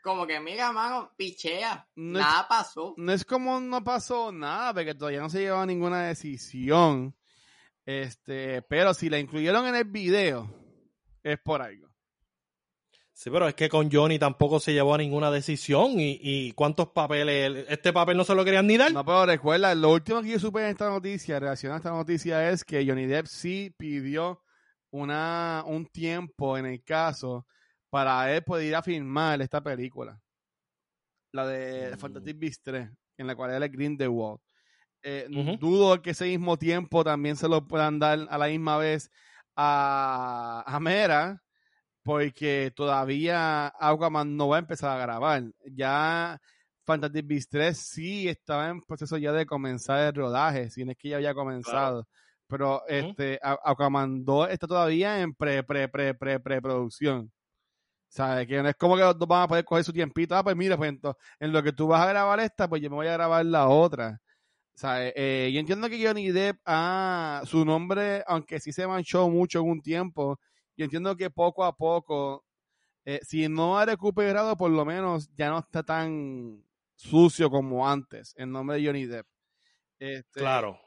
Como que, mira, mano, pichea. No es- Nada pasó. No es como no pasó nada, porque todavía no se llevó ninguna decisión. Este, pero si la incluyeron en el video, es por algo. Sí, pero es que con Johnny tampoco se llevó a ninguna decisión y, y cuántos papeles, este papel no se lo querían ni dar. No, pero recuerda, lo último que yo supe en esta noticia, relacionado a esta noticia, es que Johnny Depp sí pidió una, un tiempo en el caso para él poder ir a filmar esta película. La de Mm. Fantastic Beasts 3, en la cual él es Grindelwald. Eh, Ujú. Dudo que ese mismo tiempo también se lo puedan dar a la misma vez a, a Mera, porque todavía Aquaman no va a empezar a grabar. Ya Fantastic Beasts 3 sí estaba en proceso ya de comenzar el rodaje, si no es que ya había comenzado. Pero este, Aquaman 2 está todavía en pre, pre, pre, pre, preproducción. ¿Sabes? Que no es como que los dos van a poder coger su tiempito. Ah, pues mira, pues ento- en lo que tú vas a grabar esta, pues yo me voy a grabar la otra. ¿Sabes? Eh, yo entiendo que Johnny Depp, ah, su nombre, aunque sí se manchó mucho en un tiempo, yo entiendo que poco a poco, eh, si no ha recuperado, por lo menos ya no está tan sucio como antes, el nombre de Johnny Depp. Este, Claro.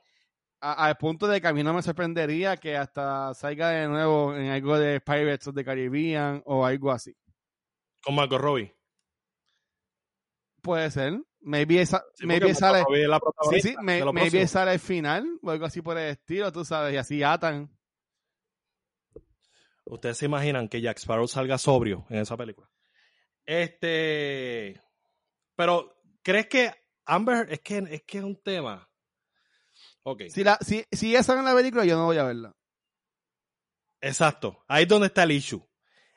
Al punto de que a mí no me sorprendería que hasta salga de nuevo en algo de Pirates of the Caribbean o algo así. Con Margot Robbie. Puede ser. Maybe, esa, Sí, maybe sale. La Sí, sí, maybe sale al final o algo así por el estilo, tú sabes, y así atan. Ustedes se imaginan que Jack Sparrow salga sobrio en esa película. Este. Pero, ¿crees que Amber es que es que es un tema? Ok. Si, la, si, si sale en la película, yo no voy a verla. Exacto. Ahí es donde está el issue.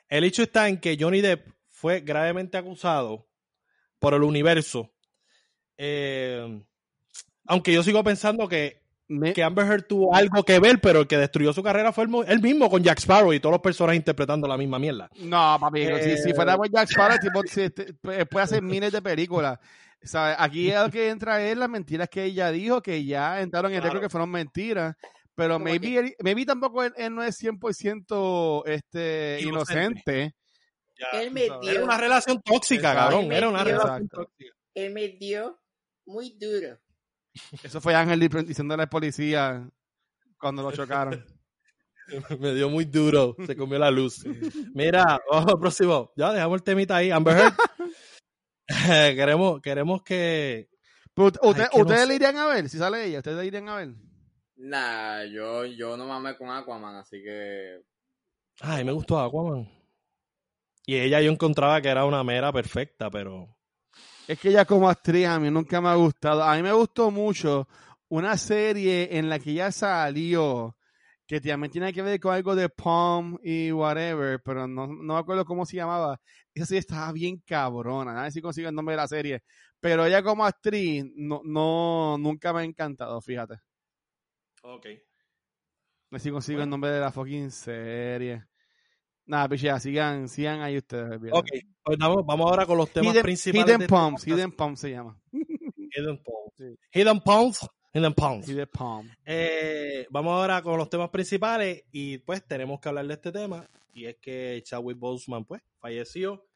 El issue está en que Johnny Depp fue gravemente acusado por el universo. Eh, aunque yo sigo pensando que, Me- que Amber Heard tuvo algo que ver, pero el que destruyó su carrera fue él, mo- él mismo con Jack Sparrow y todas las personas interpretando la misma mierda. No, papi, Eh, si, si fuera por Jack Sparrow, tipo [laughs] se- te- puede puede hacer miles de películas. ¿Sabes? Aquí lo que entra es las mentiras que ella dijo, que ya entraron en el Claro. récord que fueron mentiras. Pero maybe, él- maybe tampoco él, él no es 100% este, Inocente. inocente. Ya, Él tú me sabes. dio- Era una relación tóxica, Exacto. cabrón. Era una relación tóxica. Él me dio muy duro. Eso fue Ángel di- diciéndole al policía cuando lo chocaron. [laughs] Me dio muy duro. Se comió la luz. [laughs] Mira, vamos al próximo. Ya dejamos el temita ahí. Amber Heard. [laughs] [laughs] queremos, queremos que. Pero usted- usted- Ay, que no ¿Ustedes sé. le irían a ver? Si sale ella, ¿ustedes le irían a ver? Nah, yo, yo no mamé con Aquaman, así que. Ay, me gustó Aquaman. Y ella yo encontraba que era una mera perfecta, pero. Es que ella como actriz a mí nunca me ha gustado. A mí me gustó mucho una serie en la que ella salió, que también tiene que ver con algo de Palm y whatever, pero no, no me acuerdo cómo se llamaba. Esa serie estaba bien cabrona, a ver si consigo el nombre de la serie. Pero ella como actriz no, no nunca me ha encantado, fíjate. Ok. A ver si consigo Bueno. el nombre de la fucking serie. Nada, piche, ya, sigan, sigan ahí ustedes. olvídate. Ok, pues vamos, vamos ahora con los temas Hidden, principales. Hidden de Palms. Hidden Palms se llama. [laughs] Hidden Palms. Sí. Hidden Palms. Hidden Palms. Palm. Eh, vamos ahora con los temas principales y pues tenemos que hablar de este tema y es que Chadwick Boseman pues falleció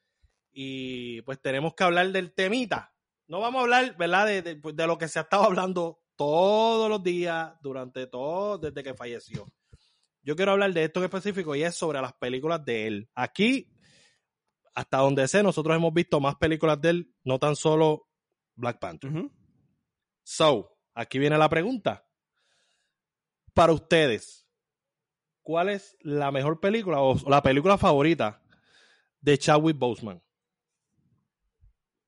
y pues tenemos que hablar del temita. No vamos a hablar, ¿verdad? De, de- de lo que se ha estado hablando todos los días durante todo desde que falleció. Yo quiero hablar de esto en específico y es sobre las películas de él. Aquí, hasta donde sé, nosotros hemos visto más películas de él, no tan solo Black Panther. So, aquí viene la pregunta. Para ustedes, ¿cuál es la mejor película o la película favorita de Chadwick Boseman?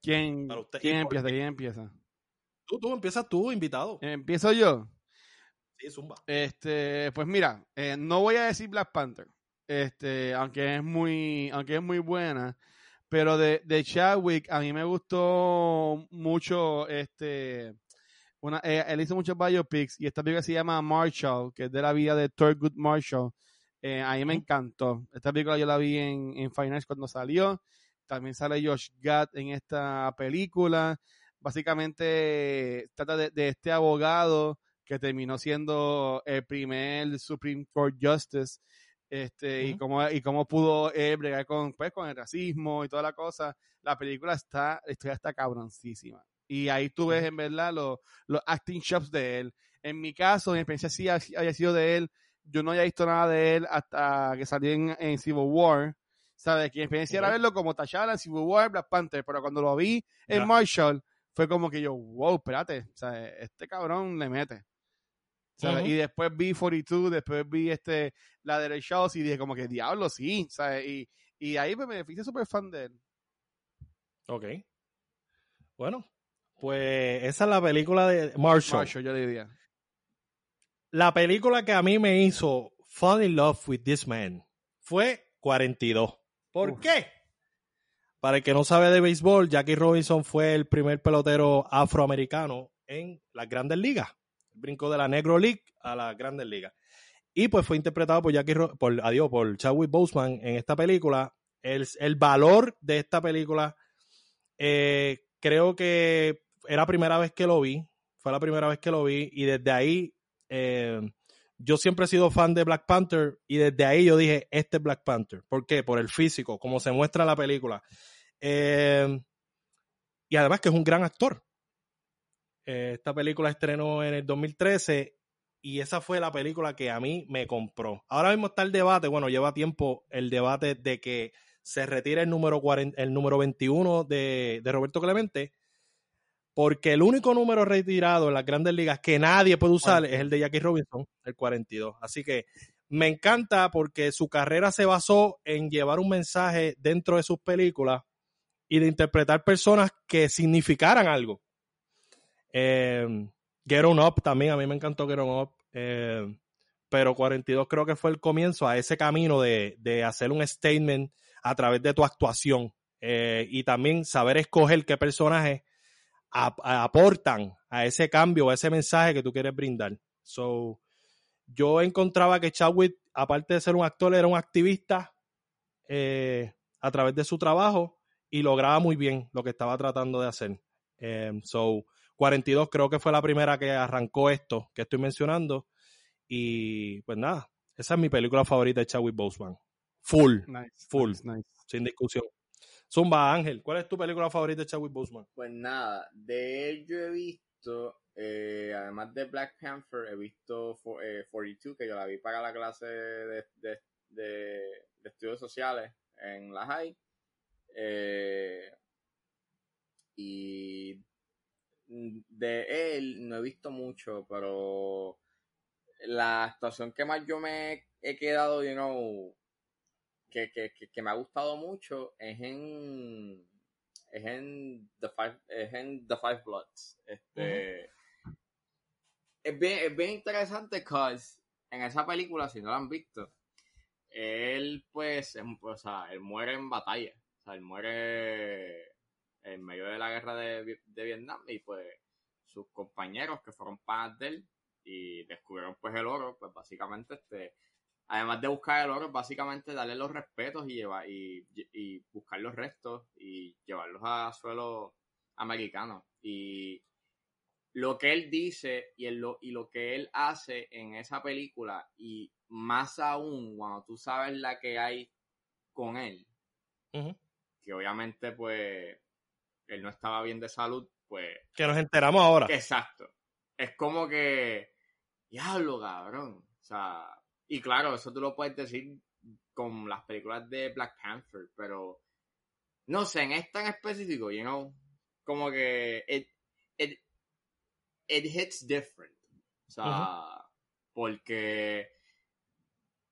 ¿Quién. ¿quién ¿Y por empieza? ¿Quién empieza? Tú, tú empiezas tú, invitado. Empiezo yo. Sí, zumba. Este, pues mira, eh, no voy a decir Black Panther, este, aunque es muy, aunque es muy buena, pero de, de Chadwick a mí me gustó mucho, este, una, eh, él hizo muchos biopics y esta película se llama Marshall, que es de la vida de Thurgood Marshall. Eh, a mí me encantó. Esta película yo la vi en, en Finance cuando salió. También sale Josh Gad en esta película. Básicamente trata de, de este abogado que terminó siendo el primer Supreme Court Justice. Este, y Ujú. cómo, y cómo pudo eh, bregar con, pues, con el racismo y toda la cosa. La película está, la historia está cabroncísima. Y ahí tú ves en verdad los, los acting shops de él. En mi caso, mi experiencia sí ha- había sido de él. Yo no había visto nada de él hasta que salió en, en Civil War. ¿Sabes? Que mi experiencia era verlo como T'Challa en Civil War, Black Panther. Pero cuando lo vi en. Marshall, fue como que yo, wow, espérate. ¿sabes? Este cabrón le mete. Y después vi 42, después vi este, la de The Shows y dije como que diablo, sí. ¿sabes? Y, y ahí pues, me hice súper fan de él. Ok. Bueno, pues esa es la película de Marshall. Marshall, yo diría. La película que a mí me hizo fall in love with this man fue 42. ¿Por Uf. qué? Para el que no sabe de béisbol, Jackie Robinson fue el primer pelotero afroamericano en las grandes ligas. Brincó de la Negro League a las grandes ligas. Y pues fue interpretado por Jackie Ro- por, adiós, por Chadwick Boseman en esta película. El, el valor de esta película, eh, creo que era la primera vez que lo vi. Fue la primera vez que lo vi. Y desde ahí, eh, yo siempre he sido fan de Black Panther. Y desde ahí yo dije, este es Black Panther. ¿Por qué? Por el físico, como se muestra en la película. Eh, y además que es un gran actor. Eh, esta película estrenó en el 2013 y esa fue la película que a mí me compró. Ahora mismo está el debate, bueno, lleva tiempo el debate de que se retire el número, 40 el número 21 de, de Roberto Clemente, porque el único número retirado en las grandes ligas que nadie puede usar es el de Jackie Robinson, el 42. Así que me encanta porque su carrera se basó en llevar un mensaje dentro de sus películas y de interpretar personas que significaran algo. Eh, Get On Up también, a mí me encantó Get On Up. eh, pero 42 creo que fue el comienzo a ese camino de, de hacer un statement a través de tu actuación eh, y también saber escoger qué personajes ap- aportan a ese cambio, a ese mensaje que tú quieres brindar. So, yo encontraba que Chadwick, aparte de ser un actor, era un activista eh, a través de su trabajo y lograba muy bien lo que estaba tratando de hacer. Eh, so, 42 creo que fue la primera que arrancó esto que estoy mencionando. Y pues nada, esa es mi película favorita de Chadwick Boseman. Full, Nice. Full. nice, nice. sin discusión. Zumba Ángel, ¿cuál es tu película favorita de Chadwick Boseman? Pues nada, de él yo he visto, eh, además de Black Panther, he visto fo- eh, 42, que yo la vi para la clase de, de, de, de estudios sociales en la high. Eh, y de él no he visto mucho, pero la actuación que más yo me he quedado, you know, que, que, que, que me ha gustado mucho es en es en The Five, es en The Five Bloods. Este, es, bien, es bien interesante cause en esa película, si no la han visto, él pues, o sea, él muere en batalla. O sea, él muere en medio de la guerra de, de Vietnam y pues sus compañeros que fueron panas de él y descubrieron pues el oro, pues básicamente este además de buscar el oro, básicamente darle los respetos y llevar y, y buscar los restos y llevarlos a suelo americano. Y lo que él dice y, el- lo, y lo que él hace en esa película, y más aún cuando tú sabes la que hay con él, que obviamente pues él no estaba bien de salud, pues Que nos enteramos ahora. Exacto. Es como que, diablo, cabrón. O sea, y claro, eso tú lo puedes decir con las películas de Black Panther, pero no sé, en esta en específico, you know, como que it, it, it hits different. O sea, porque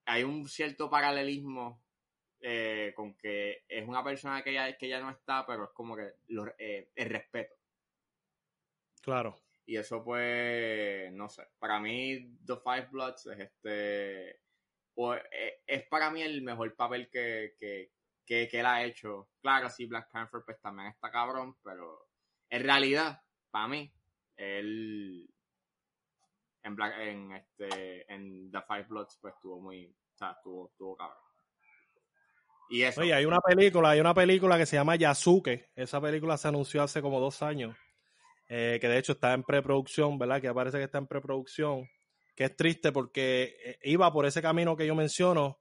hay un cierto paralelismo eh, con que es una persona que ya, que ya no está, pero es como que lo- eh, el respeto. Claro. Y eso pues, no sé, para mí The Five Bloods es este, eh, es para mí el mejor papel que, que, que, que él ha hecho. Claro, sí, Black Panther pues también está cabrón, pero en realidad, para mí, él en Black, en este, en The Five Bloods pues estuvo muy, o sea, estuvo, estuvo cabrón. Y eso, Oye, hay una película, hay una película que se llama Yasuke. Esa película se anunció hace como dos años. Eh, que de hecho está en preproducción, ¿verdad? Que parece que está en preproducción. Que es triste porque eh, iba por ese camino que yo menciono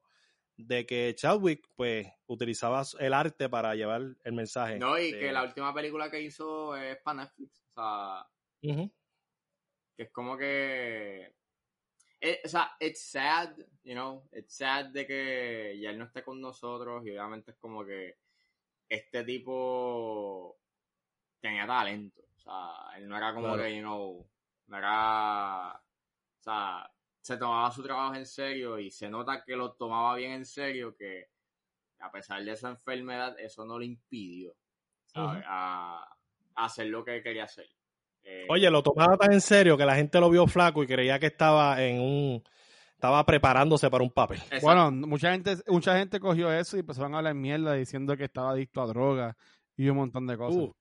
de que Chadwick, pues, utilizaba el arte para llevar el mensaje. no, y de- que la última película que hizo es para Netflix, o sea, que es como que eh, o sea it's sad you know it's sad de que ya él no esté con nosotros y obviamente es como que este tipo tenía talento sea él no era como Claro. que you know no era o sea se tomaba su trabajo en serio y se nota que lo tomaba bien en serio que a pesar de esa enfermedad eso no le impidió a, a hacer lo que quería hacer Eh, Oye, lo tomaba tan en serio que la gente lo vio flaco y creía que estaba en un. Estaba preparándose para un papel. exacto. Bueno, mucha gente, mucha gente cogió eso y empezaron a hablar mierda diciendo que estaba adicto a drogas y un montón de cosas. Uh.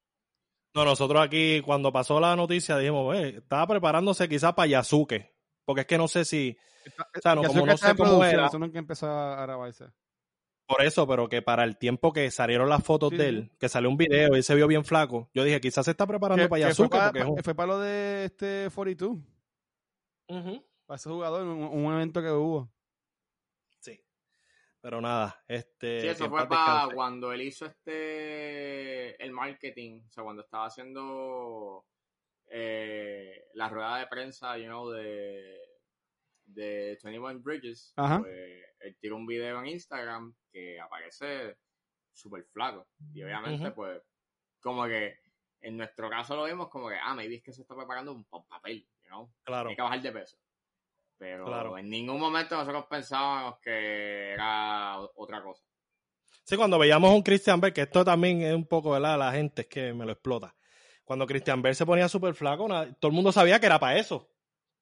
No, nosotros aquí, cuando pasó la noticia, dijimos, "Eh, estaba preparándose quizás para Yasuke. Porque es que no sé si. O sea, no, como sé que no está cómo era. eso nunca empezó a grabarse. Por eso, pero que para el tiempo que salieron las fotos Sí, de él, que salió un video y se vio bien flaco, yo dije, quizás se está preparando Que- para que Yasuke. fue para, porque es fue para lo de este 42, Ujú. para ese jugador, un, un evento que hubo. Pero nada, este. Sí, eso fue para descanse. cuando él hizo este el marketing, o sea, cuando estaba haciendo eh, la rueda de prensa, you know, de de 21 Bridges, Ajá. pues él tiró un video en Instagram que aparece súper flaco. Y obviamente, pues, como que en nuestro caso lo vimos como que, ah, maybe es que se está preparando un pa- papel, you know, Claro. hay que bajar de peso. Pero Claro. en ningún momento nosotros pensábamos que era otra cosa. Sí, cuando veíamos a un Christian Bale, que esto también es un poco, ¿verdad? La gente es que me lo explota. cuando Christian Bale se ponía súper flaco, todo el mundo sabía que era para eso,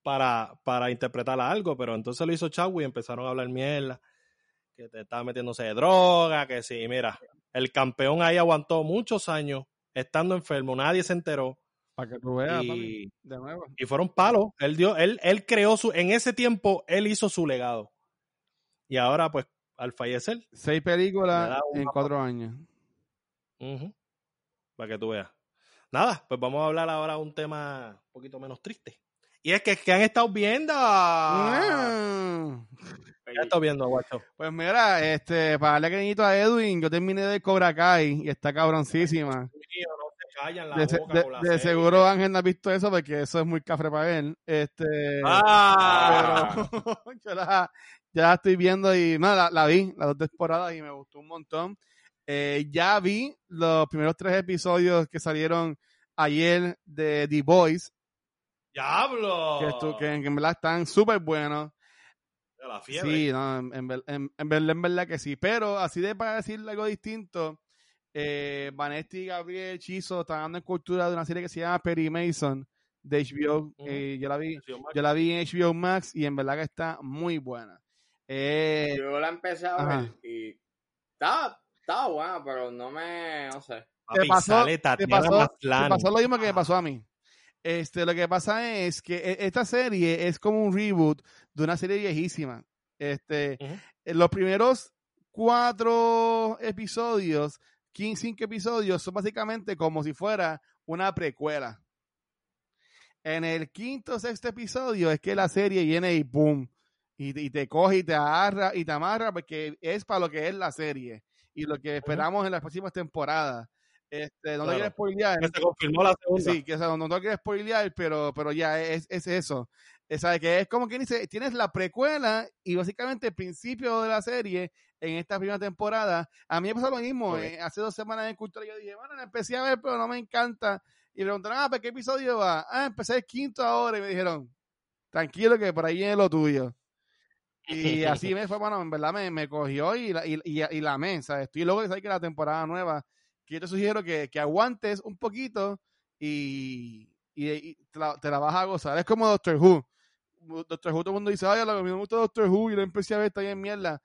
para, para interpretar algo, pero entonces lo hizo Chadwick y empezaron a hablar mierda, que te estaba metiéndose de droga, que sí, mira, el campeón ahí aguantó muchos años estando enfermo, nadie se enteró Para que tú veas, papi, y, de nuevo. y fueron palos. Él dio, él, él creó su, en ese tiempo él hizo su legado. Y ahora, pues, al fallecer, Seis películas en cuatro años. para que tú veas. Nada, pues vamos a hablar ahora de un tema un poquito menos triste. Y es que, que han estado viendo. Mm. ¿Qué han estado viendo, guacho? Pues mira, este, para darle cariñito a Edwin, yo terminé de Cobra Kai y está cabroncísima. Mío, se callan la De, boca de- con la de seguro Ángel no ha visto eso porque eso es muy cafre para él. Este, Ah, pero [laughs] yo la, ya estoy viendo y nada, la, la vi las dos temporadas y me gustó un montón. Eh, ya vi los primeros tres episodios que salieron ayer de The Boys, ¡Diablo! que, que, en verdad están súper buenos. La fiebre. Sí, no, en, en en- en en verdad que sí. Pero así de para decirle algo distinto, eh, Vanetti y Gabriel Chizo están dando en cultura de una serie que se llama Perry Mason de HBO. Eh, yo la vi, yo la vi en HBO Max y en verdad que está muy buena. Eh, Yo la empecé a Ajá. ver y estaba, estaba buena, pero no me, no sé. Te pasó- sale te pasó, te pasó lo mismo que me pasó a mí. Este, lo que pasa es que e- esta serie es como un reboot de una serie viejísima. Este, los primeros cuatro episodios, 15, cinco episodios, son básicamente como si fuera una precuela. En el quinto o sexto episodio es que la serie viene y boom, y, y te coge y te agarra y te amarra porque es para lo que es la serie y lo que esperamos en las próximas temporadas. Este, no Claro. te quiero spoilear. Que se confirmó la segunda. Sí, que o sea, no, no te quiero spoilear, pero, pero ya es, es eso. Es, ¿sabe? que es como quien dice, tienes la precuela y básicamente el principio de la serie en esta primera temporada. A mí me pasó lo mismo. Eh, hace dos semanas en Cultura yo dije, bueno, la empecé a ver, pero no me encanta. Y me preguntaron, ah, ¿para qué episodio va? Ah, empecé el quinto ahora y me dijeron, tranquilo que por ahí viene lo tuyo. Y [laughs] así me fue, bueno, en verdad me, me cogió y la, y, y, y la ¿sabes? Estoy loco de saber que la temporada nueva, que yo te sugiero que, que aguantes un poquito y, y, y te, la, te la vas a gozar. Es como Doctor Who. Doctor Who, todo el mundo dice, ay, a mí me gusta Doctor Who y lo empecé a ver, está bien mierda.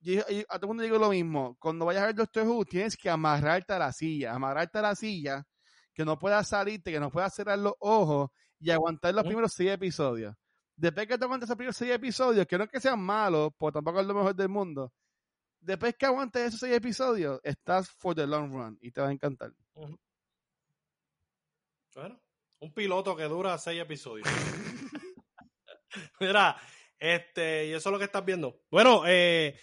Y, y a todo el mundo digo lo mismo, cuando vayas a ver Doctor Who, tienes que amarrarte a la silla, amarrarte a la silla, que no puedas salirte, que no puedas cerrar los ojos y aguantar los primeros seis episodios. Después que te aguantes esos primeros seis episodios, que no es que sean malos, porque tampoco es lo mejor del mundo. Después que aguantes esos seis episodios, estás for the long run y te va a encantar. Bueno, un piloto que dura seis episodios. [laughs] [laughs] Mira, este, y eso es lo que estás viendo. Bueno, eh,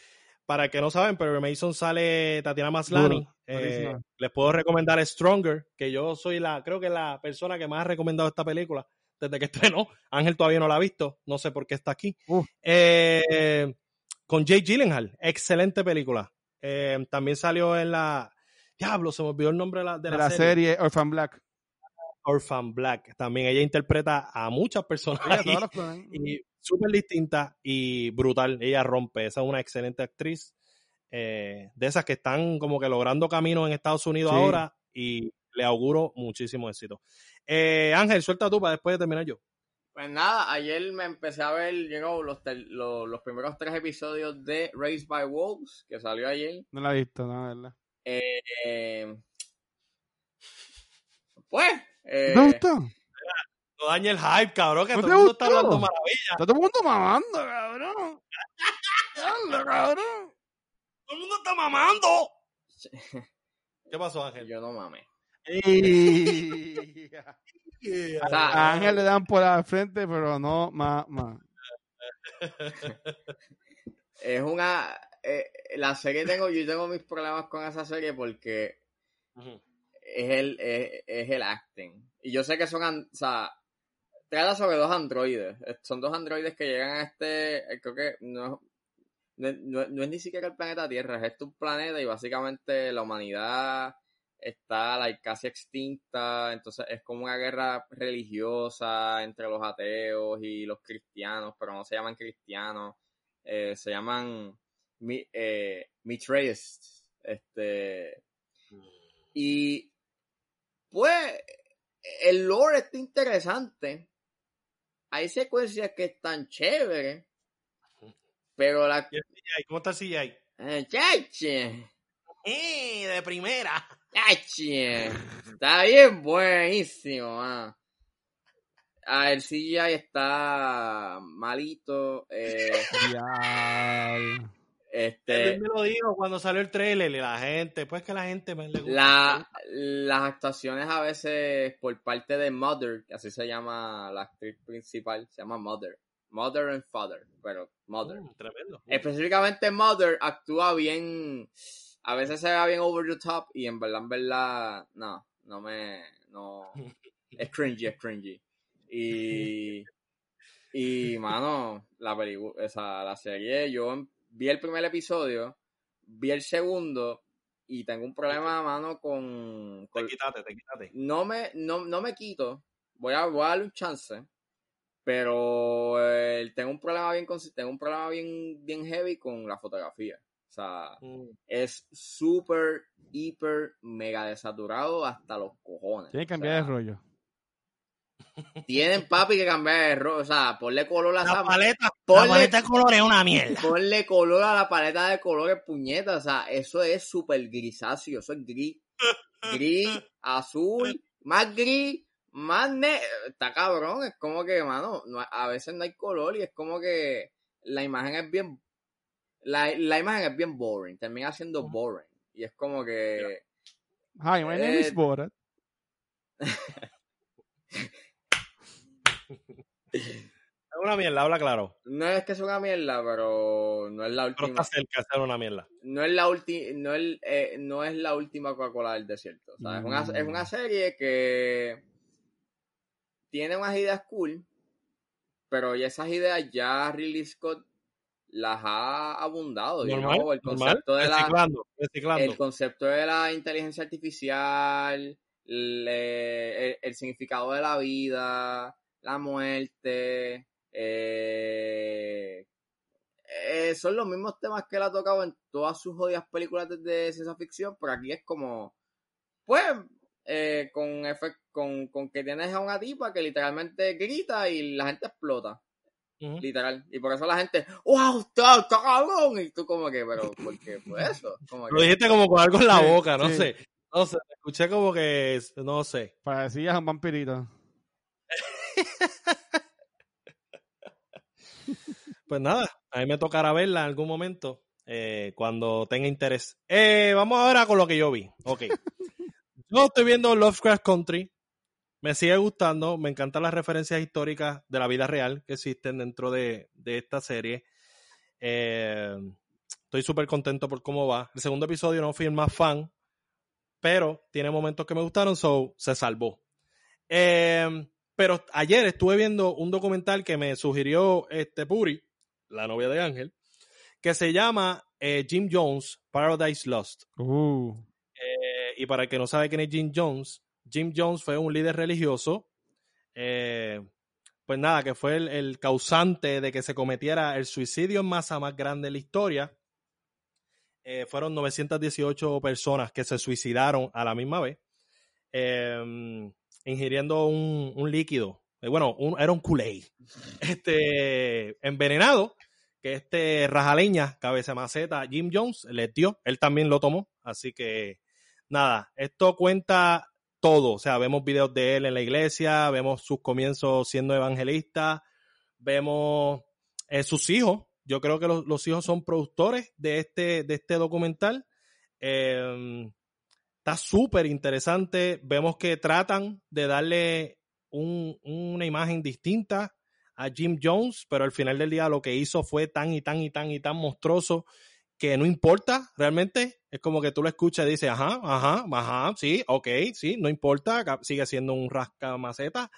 para el que no saben, pero Mason sale Tatiana Maslany. Duro, Eh, les puedo recomendar Stronger, que yo soy la, creo que la persona que más ha recomendado esta película desde que [laughs] estrenó. Ángel todavía no la ha visto, no sé por qué está aquí. Eh, con Jake Gyllenhaal, excelente película. Eh, también salió en la, diablo, se me olvidó el nombre de la, de De la la serie Orphan Black. Orphan Black. También ella interpreta a muchas personas [laughs] y súper distinta y brutal. Ella rompe. Esa es una excelente actriz. eh, de esas que están como que logrando camino en Estados Unidos Sí. ahora y le auguro muchísimo éxito. Eh, Ángel, suelta tú para después de terminar yo. Pues nada, ayer me empecé a ver you know, los, los, los primeros tres episodios de Raised by Wolves, que salió ayer. No la he visto, no, ¿verdad? Eh, pues, eh, ¿Te gustó? No dañe el hype, cabrón, que ¿No todo te el mundo está gustó? hablando maravilla. Está todo el mundo mamando, cabrón. Anda, cabrón. Todo el mundo está mamando. ¿Qué pasó, Ángel? yo no. O [laughs] sea, A Ángel le dan por la frente, pero no más, [laughs] más. es una... eh, la serie tengo, yo tengo mis problemas con esa serie porque. Es el, es, es el acting. Y yo sé que son, o sea, trata sobre dos androides. Son dos androides que llegan a este, eh, creo que no, no, no- es ni siquiera el planeta Tierra, es este un planeta y básicamente la humanidad está like, casi extinta, entonces es como una guerra religiosa entre los ateos y los cristianos, pero no se llaman cristianos, eh, se llaman mi, eh, Mithraists, este, y pues el lore está interesante. Hay secuencias que están chéveres. Pero la. ¿Cómo está el CGI? Chache, ¡Eh! De primera. chache, Está bien buenísimo, ah. Ah, el CGI está malito. eh. Este. Él me lo dijo cuando salió el trailer la gente, pues que la gente me le gusta. La, las actuaciones a veces por parte de Mother, que así se llama la actriz principal, se llama Mother. Mother and Father, pero Mother. Mm, tremendo. Específicamente Mother actúa bien, a veces se ve bien over the top y en verdad, en verdad, no, no me, no, [laughs] es cringy, es cringy. Y, [laughs] y mano, la película, esa, la serie, yo vi el primer episodio, vi el segundo y tengo un problema, mano, con, Te quítate, te quítate. no me, no, no me quito, voy a, voy a darle un chance, pero eh, tengo un problema bien tengo un problema bien, bien heavy con la fotografía. O sea, Mm. es súper, hiper, mega desaturado hasta los cojones. Tiene que O cambiar sea, el rollo. Tienen papi que cambiar de rollo. O sea, ponle color a La esa paleta, Ponle- la paleta de color es una mierda. Ponle color a la paleta de colores, puñetas. O sea, eso es súper grisáceo. Eso es gris. Gris, azul, más gris, más ne Está cabrón. Es como que, mano, no- a veces no hay color y es como que la imagen es bien. La, la imagen es bien boring. Termina siendo boring. Y es como que. Hi, my name is Eh, Borat. [laughs] Es una mierda, habla claro. No es que sea una mierda, pero no es la Pero última. está cerca de ser una mierda. no es la última no es, eh, no es la última Coca-Cola del desierto. O sea, es, una, es una serie que tiene unas ideas cool, pero ya esas ideas ya Ridley Scott las ha abundado. Normal, know, el normal. concepto de la Reciclando, reciclando. el concepto de la inteligencia artificial, le- el, el significado de la vida, la muerte, eh, eh, son los mismos temas que él ha tocado en todas sus jodidas películas de, de ciencia ficción, pero aquí es como, pues, eh, con, efect- con, con que tienes a una tipa que literalmente grita y la gente explota, literal. Y por eso la gente, ¡Wow! ¡Está está cabrón! Y tú como que, pero, ¿por qué? Pues [laughs] eso. Como Lo dijiste como con algo en la boca, no sí. sé. No sé, escuché como que, no sé. Parecías un vampirito. [laughs] Pues nada, a mí me tocará verla en algún momento eh, cuando tenga interés. Eh, vamos ahora con lo que yo vi. Ok. [laughs] yo estoy viendo Lovecraft Country. Me sigue gustando. Me encantan las referencias históricas de la vida real que existen dentro de, de esta serie. Eh, estoy súper contento por cómo va. El segundo episodio no fui el más fan, pero tiene momentos que me gustaron, so se salvó. Eh, pero ayer estuve viendo un documental que me sugirió este Puri, la novia de Ángel, que se llama eh, Jim Jones, Paradise Lost. Uh. Eh, y para el que no sabe quién es Jim Jones, Jim Jones fue un líder religioso, eh, pues nada, que fue el, el causante de que se cometiera el suicidio en masa más grande de la historia. Fueron 918 personas que se suicidaron a la misma vez, eh, ingiriendo un, un líquido. Eh, bueno, era un Kool-Aid [laughs] este, envenenado que este rajaleña, cabeza maceta, Jim Jones, le dio. Él también lo tomó. Así que, nada, esto cuenta todo. O sea, vemos videos de él en la iglesia, vemos sus comienzos siendo evangelista, vemos eh, sus hijos. Yo creo que los, los hijos son productores de este, de este documental. Eh, está súper interesante. Vemos que tratan de darle un- una imagen distinta a Jim Jones, pero al final del día lo que hizo fue tan y tan y tan y tan monstruoso que no importa realmente. Es como que tú lo escuchas y dices, ajá, ajá, ajá, sí, ok, sí, no importa, sigue siendo un rasca maceta.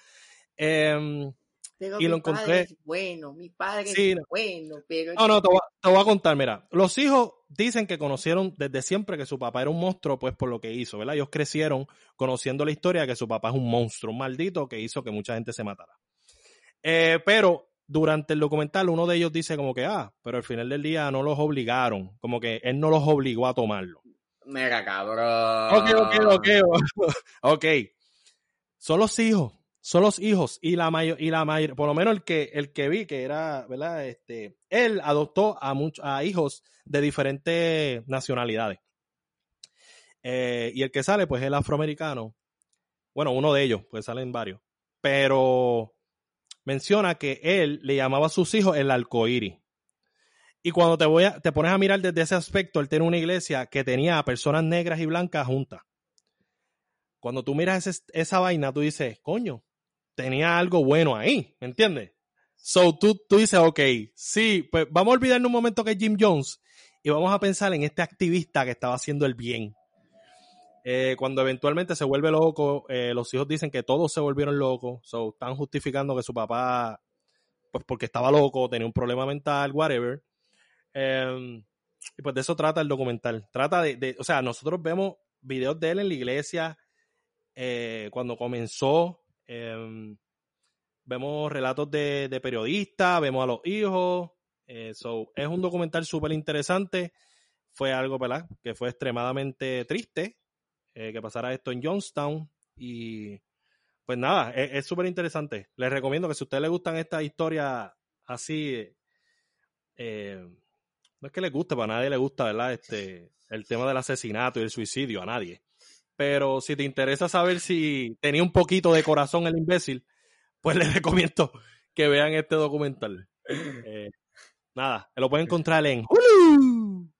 Em, Pero y lo mi padre encontré- es bueno, mi padre Sí, es no. bueno, pero no, no, te voy, a, te voy a contar, mira, los hijos dicen que conocieron desde siempre que su papá era un monstruo, pues por lo que hizo, ¿verdad? Ellos crecieron conociendo la historia de que su papá es un monstruo, un maldito que hizo que mucha gente se matara. Eh, pero durante el documental uno de ellos dice como que, ah, pero al final del día no los obligaron, como que él no los obligó a tomarlo. mega cabrón. Ok, ok, ok, [laughs] ok. son los hijos, son los hijos y la mayor y la mayor, por lo menos el que el que vi que era, ¿verdad? Este, él adoptó a muchos a hijos de diferentes nacionalidades. Eh, y el que sale, pues, es el afroamericano. Bueno, uno de ellos, pues salen varios. Pero menciona que él le llamaba a sus hijos el arcoíris. Y cuando te, voy a, te pones a mirar desde ese aspecto, él tiene una iglesia que tenía a personas negras y blancas juntas. Cuando tú miras ese- esa vaina, tú dices, coño, tenía algo bueno ahí, ¿me entiendes? So tú, tú dices, ok, sí, pues vamos a olvidarnos un momento que es Jim Jones y vamos a pensar en este activista que estaba haciendo el bien. Eh, cuando eventualmente se vuelve loco, eh, los hijos dicen que todos se volvieron locos, so están justificando que su papá, pues porque estaba loco, tenía un problema mental, whatever. Eh, y pues de eso trata el documental. Trata de, de- o sea, nosotros vemos videos de él en la iglesia eh, cuando comenzó. Eh, vemos relatos de, de periodistas, vemos a los hijos. eh, es un documental súper interesante. Fue algo, ¿verdad? Que fue extremadamente triste eh, que pasara esto en Johnstown. Y pues nada, es es súper interesante. Les recomiendo que si a ustedes les gustan estas historias así, eh, no es que les guste, para nadie le gusta, ¿verdad? Este, el tema del asesinato y el suicidio, a nadie. Pero si te interesa saber si tenía un poquito de corazón el imbécil, pues les [laughs] recomiendo que vean este documental. Eh, nada, lo pueden encontrar en Hulu.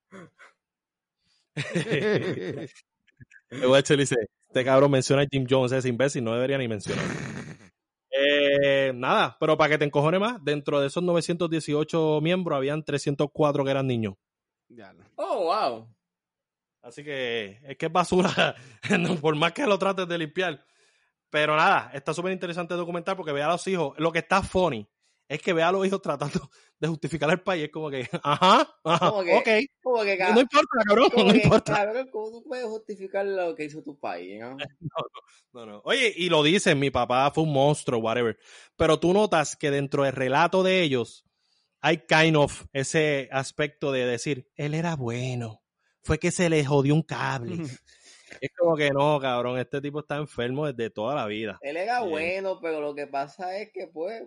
[laughs] El Watcher dice, este cabrón menciona a Jim Jones, ese imbécil, no debería ni mencionar. Eh, nada, pero para que te encojone más, dentro de esos 918 miembros habían 304 que eran niños. Ya no. Oh, wow. Así que es que es basura, [laughs] no, por más que lo trates de limpiar. Pero nada, está súper interesante el documental porque ve a los hijos. Lo que está funny es que ve a los hijos tratando [laughs] de justificar al país. Es como que, ajá, ajá, Como que, ok. Como que, No importa, cabrón, como no que, importa. cabrón, ¿cómo tú puedes justificar lo que hizo tu país, no? [laughs] No, no. Oye, y lo dicen, mi papá fue un monstruo, whatever. Pero tú notas que dentro del relato de ellos hay kind of ese aspecto de decir, él era bueno. Fue que se le jodió un cable. [laughs] es como que no, cabrón, este tipo está enfermo desde toda la vida. Él era Bien. bueno, pero lo que pasa es que, pues,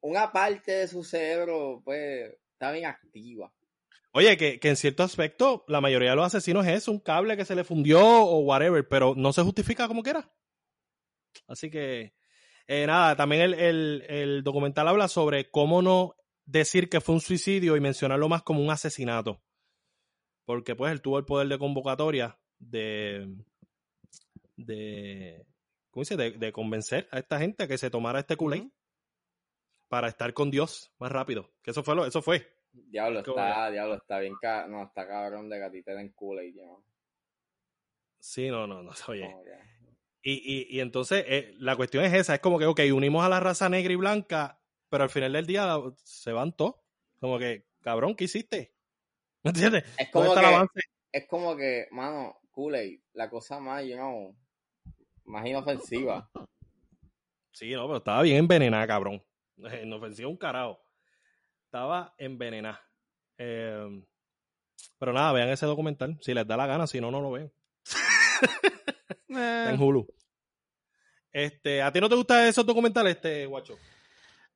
una parte de su cerebro, pues, está bien activa. Oye, que, que en cierto aspecto la mayoría de los asesinos es un cable que se le fundió o whatever, pero no se justifica como quiera. Así que, eh, nada, también el, el- el documental habla sobre cómo no decir que fue un suicidio y mencionarlo más como un asesinato. Porque pues él tuvo el poder de convocatoria de, de, ¿cómo dice? De, de convencer a esta gente a que se tomara este culé para estar con Dios más rápido. Que eso fue lo, eso fue. Diablo, ¿Cómo está, diablo, está bien, ca- no, está cabrón de que a ti te den Kool-Aid, ¿no? Sí, no, no, no, oye. Y, y, y entonces eh, la cuestión es esa, es como que, ok, unimos a la raza negra y blanca, pero al final del día se van todos. Como que, cabrón, ¿qué hiciste? ¿Me entiendes? Es ¿Dónde como que, es como que, mano, Kool-Aid, la cosa más, you know, más inofensiva. Sí, no, pero estaba bien envenenada, cabrón. [laughs] Eh, No ofensiva un carajo. Estaba envenenada. Eh, pero nada, vean ese documental. Si les da la gana, si no, no lo ven. [laughs] Está en Hulu. Este, ¿A ti no te gustan esos documentales, este, guacho?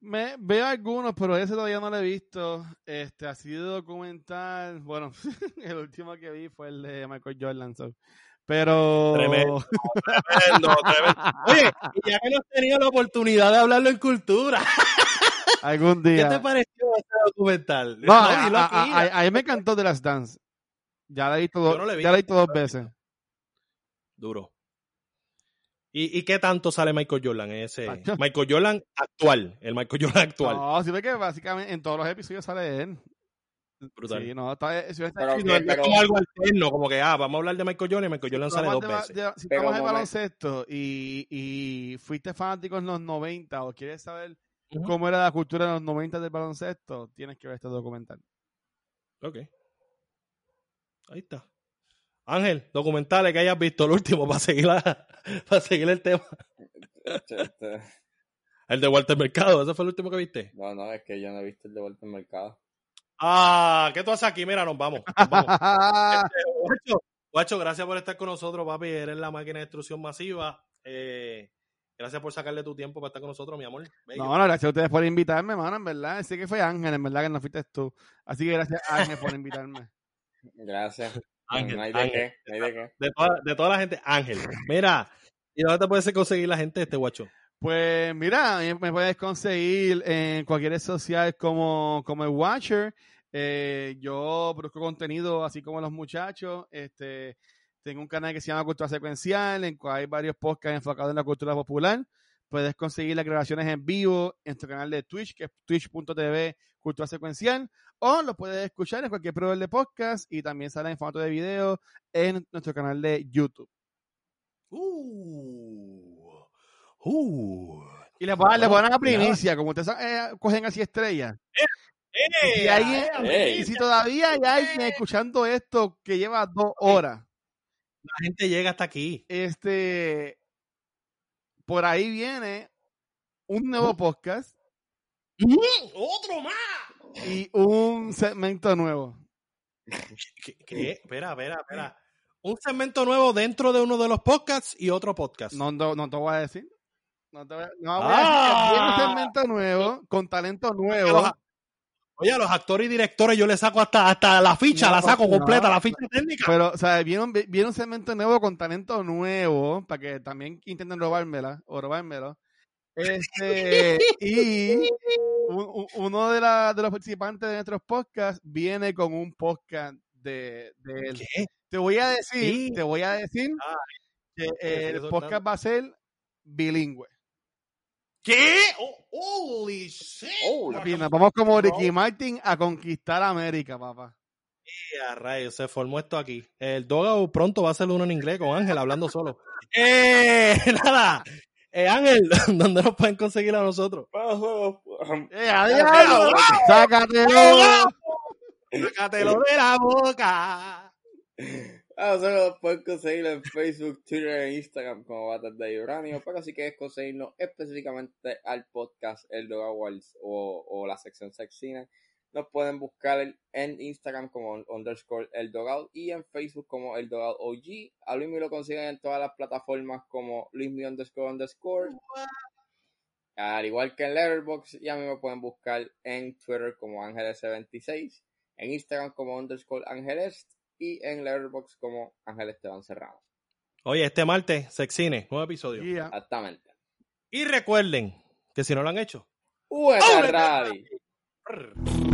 Me, veo algunos, pero ese todavía no lo he visto. Este, así de documental. Bueno, [laughs] el último que vi fue el de Michael Jordan. so. Pero. Tremendo. [laughs] Tremendo, tremendo. Oye, ya que no has tenido la oportunidad de hablarlo en cultura, [laughs] Algún ¿qué día. te pareció ese documental? No, dilo a- a- a- a mí me encantó The Last Dance. Ya la he visto, no ya la he visto dos veces. Duro. ¿Y, ¿Y qué tanto sale Michael Jordan en ese? [laughs] Michael Jordan actual, el Michael Jordan actual. No, sí que básicamente en todos los episodios sale él. Brutal. Sí, no, está, eh, si está- Pero Sí, que- no, es pero- como algo alterno, como que, ah, vamos a hablar de Michael Jordan y Michael Jordan sale dos de veces. de- si de momen- baloncesto y, y fuiste fanático en los 90 o quieres saber cómo era la cultura en los 90 del baloncesto, tienes que ver este documental. Ok. Ahí está. Ángel, documentales que hayas visto, el último, para seguir, la- para seguir el tema. Este, El de Walter Mercado, ese fue el último que viste. No, no, es que yo no he visto el de vuelta al mercado. Ah, ¿qué tú haces aquí? Mira, nos vamos. Nos vamos. [laughs] Este, Guacho, Guacho, gracias por estar con nosotros, papi. Eres la máquina de destrucción masiva. Eh, gracias por sacarle tu tiempo para estar con nosotros, mi amor. Bello. No, no, gracias a ustedes por invitarme, mano, en verdad. Sé que fue Ángel, en verdad, que no fuiste tú. Así que gracias, Ángel, por invitarme. Gracias. Ángel, no hay de Ángel. qué, no hay de qué. De, toda, de toda la gente, Ángel. Mira, ¿y dónde te puedes conseguir la gente este guacho? Pues mira, me- me puedes conseguir en cualquier red social como, como el Watcher. Eh, yo produzco contenido así como los muchachos. Este, tengo un canal que se llama Cultura Secuencial, en cual hay varios podcasts enfocados en la cultura popular. Puedes conseguir las grabaciones en vivo en nuestro canal de Twitch, que es twitch.tv Cultura Secuencial, o lo puedes escuchar en cualquier proveedor de podcast y también sale en formato de video en nuestro canal de YouTube. Uh, uh. Y les voy a dar, una Bueno, primicia, como ustedes eh, cogen así estrellas. ¡Eh! Si alguien-. Y si todavía hay alguien escuchando esto que lleva dos horas, La gente llega hasta aquí. este, por ahí viene un nuevo podcast ¡Otro más! y un segmento nuevo. ¿Qué? qué? Espera, espera, espera. Un segmento nuevo dentro de uno de los podcasts y otro podcast. No, no, no te voy a decir. No te voy a, no voy a Ah. decir. Viene un segmento nuevo, con talento nuevo. Oye, a los actores y directores yo les saco hasta, hasta la ficha, No, la saco no. completa, la ficha técnica. Pero, o sea, viene un, viene un segmento nuevo con talento nuevo, para que también intenten robármela, o robármelo. Este, [laughs] y un- un- uno de, la- de los participantes de nuestros podcasts viene con un podcast de, de él. ¿Qué? Te voy a decir, Sí. te voy a decir que sigue el podcast va a ser bilingüe. ¿Qué? Oh, holy shit. Papi, nos vamos como Ricky Martin a conquistar América, papá. a rayos, se formó esto aquí. El Dogao pronto va a hacer uno en inglés con Ángel hablando solo. [laughs] Eh, [laughs] nada. Eh, Ángel, [laughs] ¿dónde nos pueden conseguir a nosotros? ¡Eh, adiós! ¡Sácatelo! Sácatelo de la boca. Ah, nosotros pueden conseguirlo en Facebook, Twitter e Instagram como Batas de Uranio, pero si quieres conseguirnos específicamente al podcast El Dog Awards o, o la sección Sexcine, nos pueden buscar en- en Instagram como underscore El Dogout y en Facebook como El Dogout OG. A Luismi lo consiguen en todas las plataformas como Luismi underscore underscore. Al igual que en Letterboxd, y a mí me pueden buscar en Twitter como Ángeles76, en Instagram como underscore Ángeles y en Letterboxd como Ángel Esteban Serrano. Oye, este martes, Sexine, nuevo episodio. Yeah. Exactamente. Y recuerden que si no lo han hecho, ¡Ueca Rally! Brr.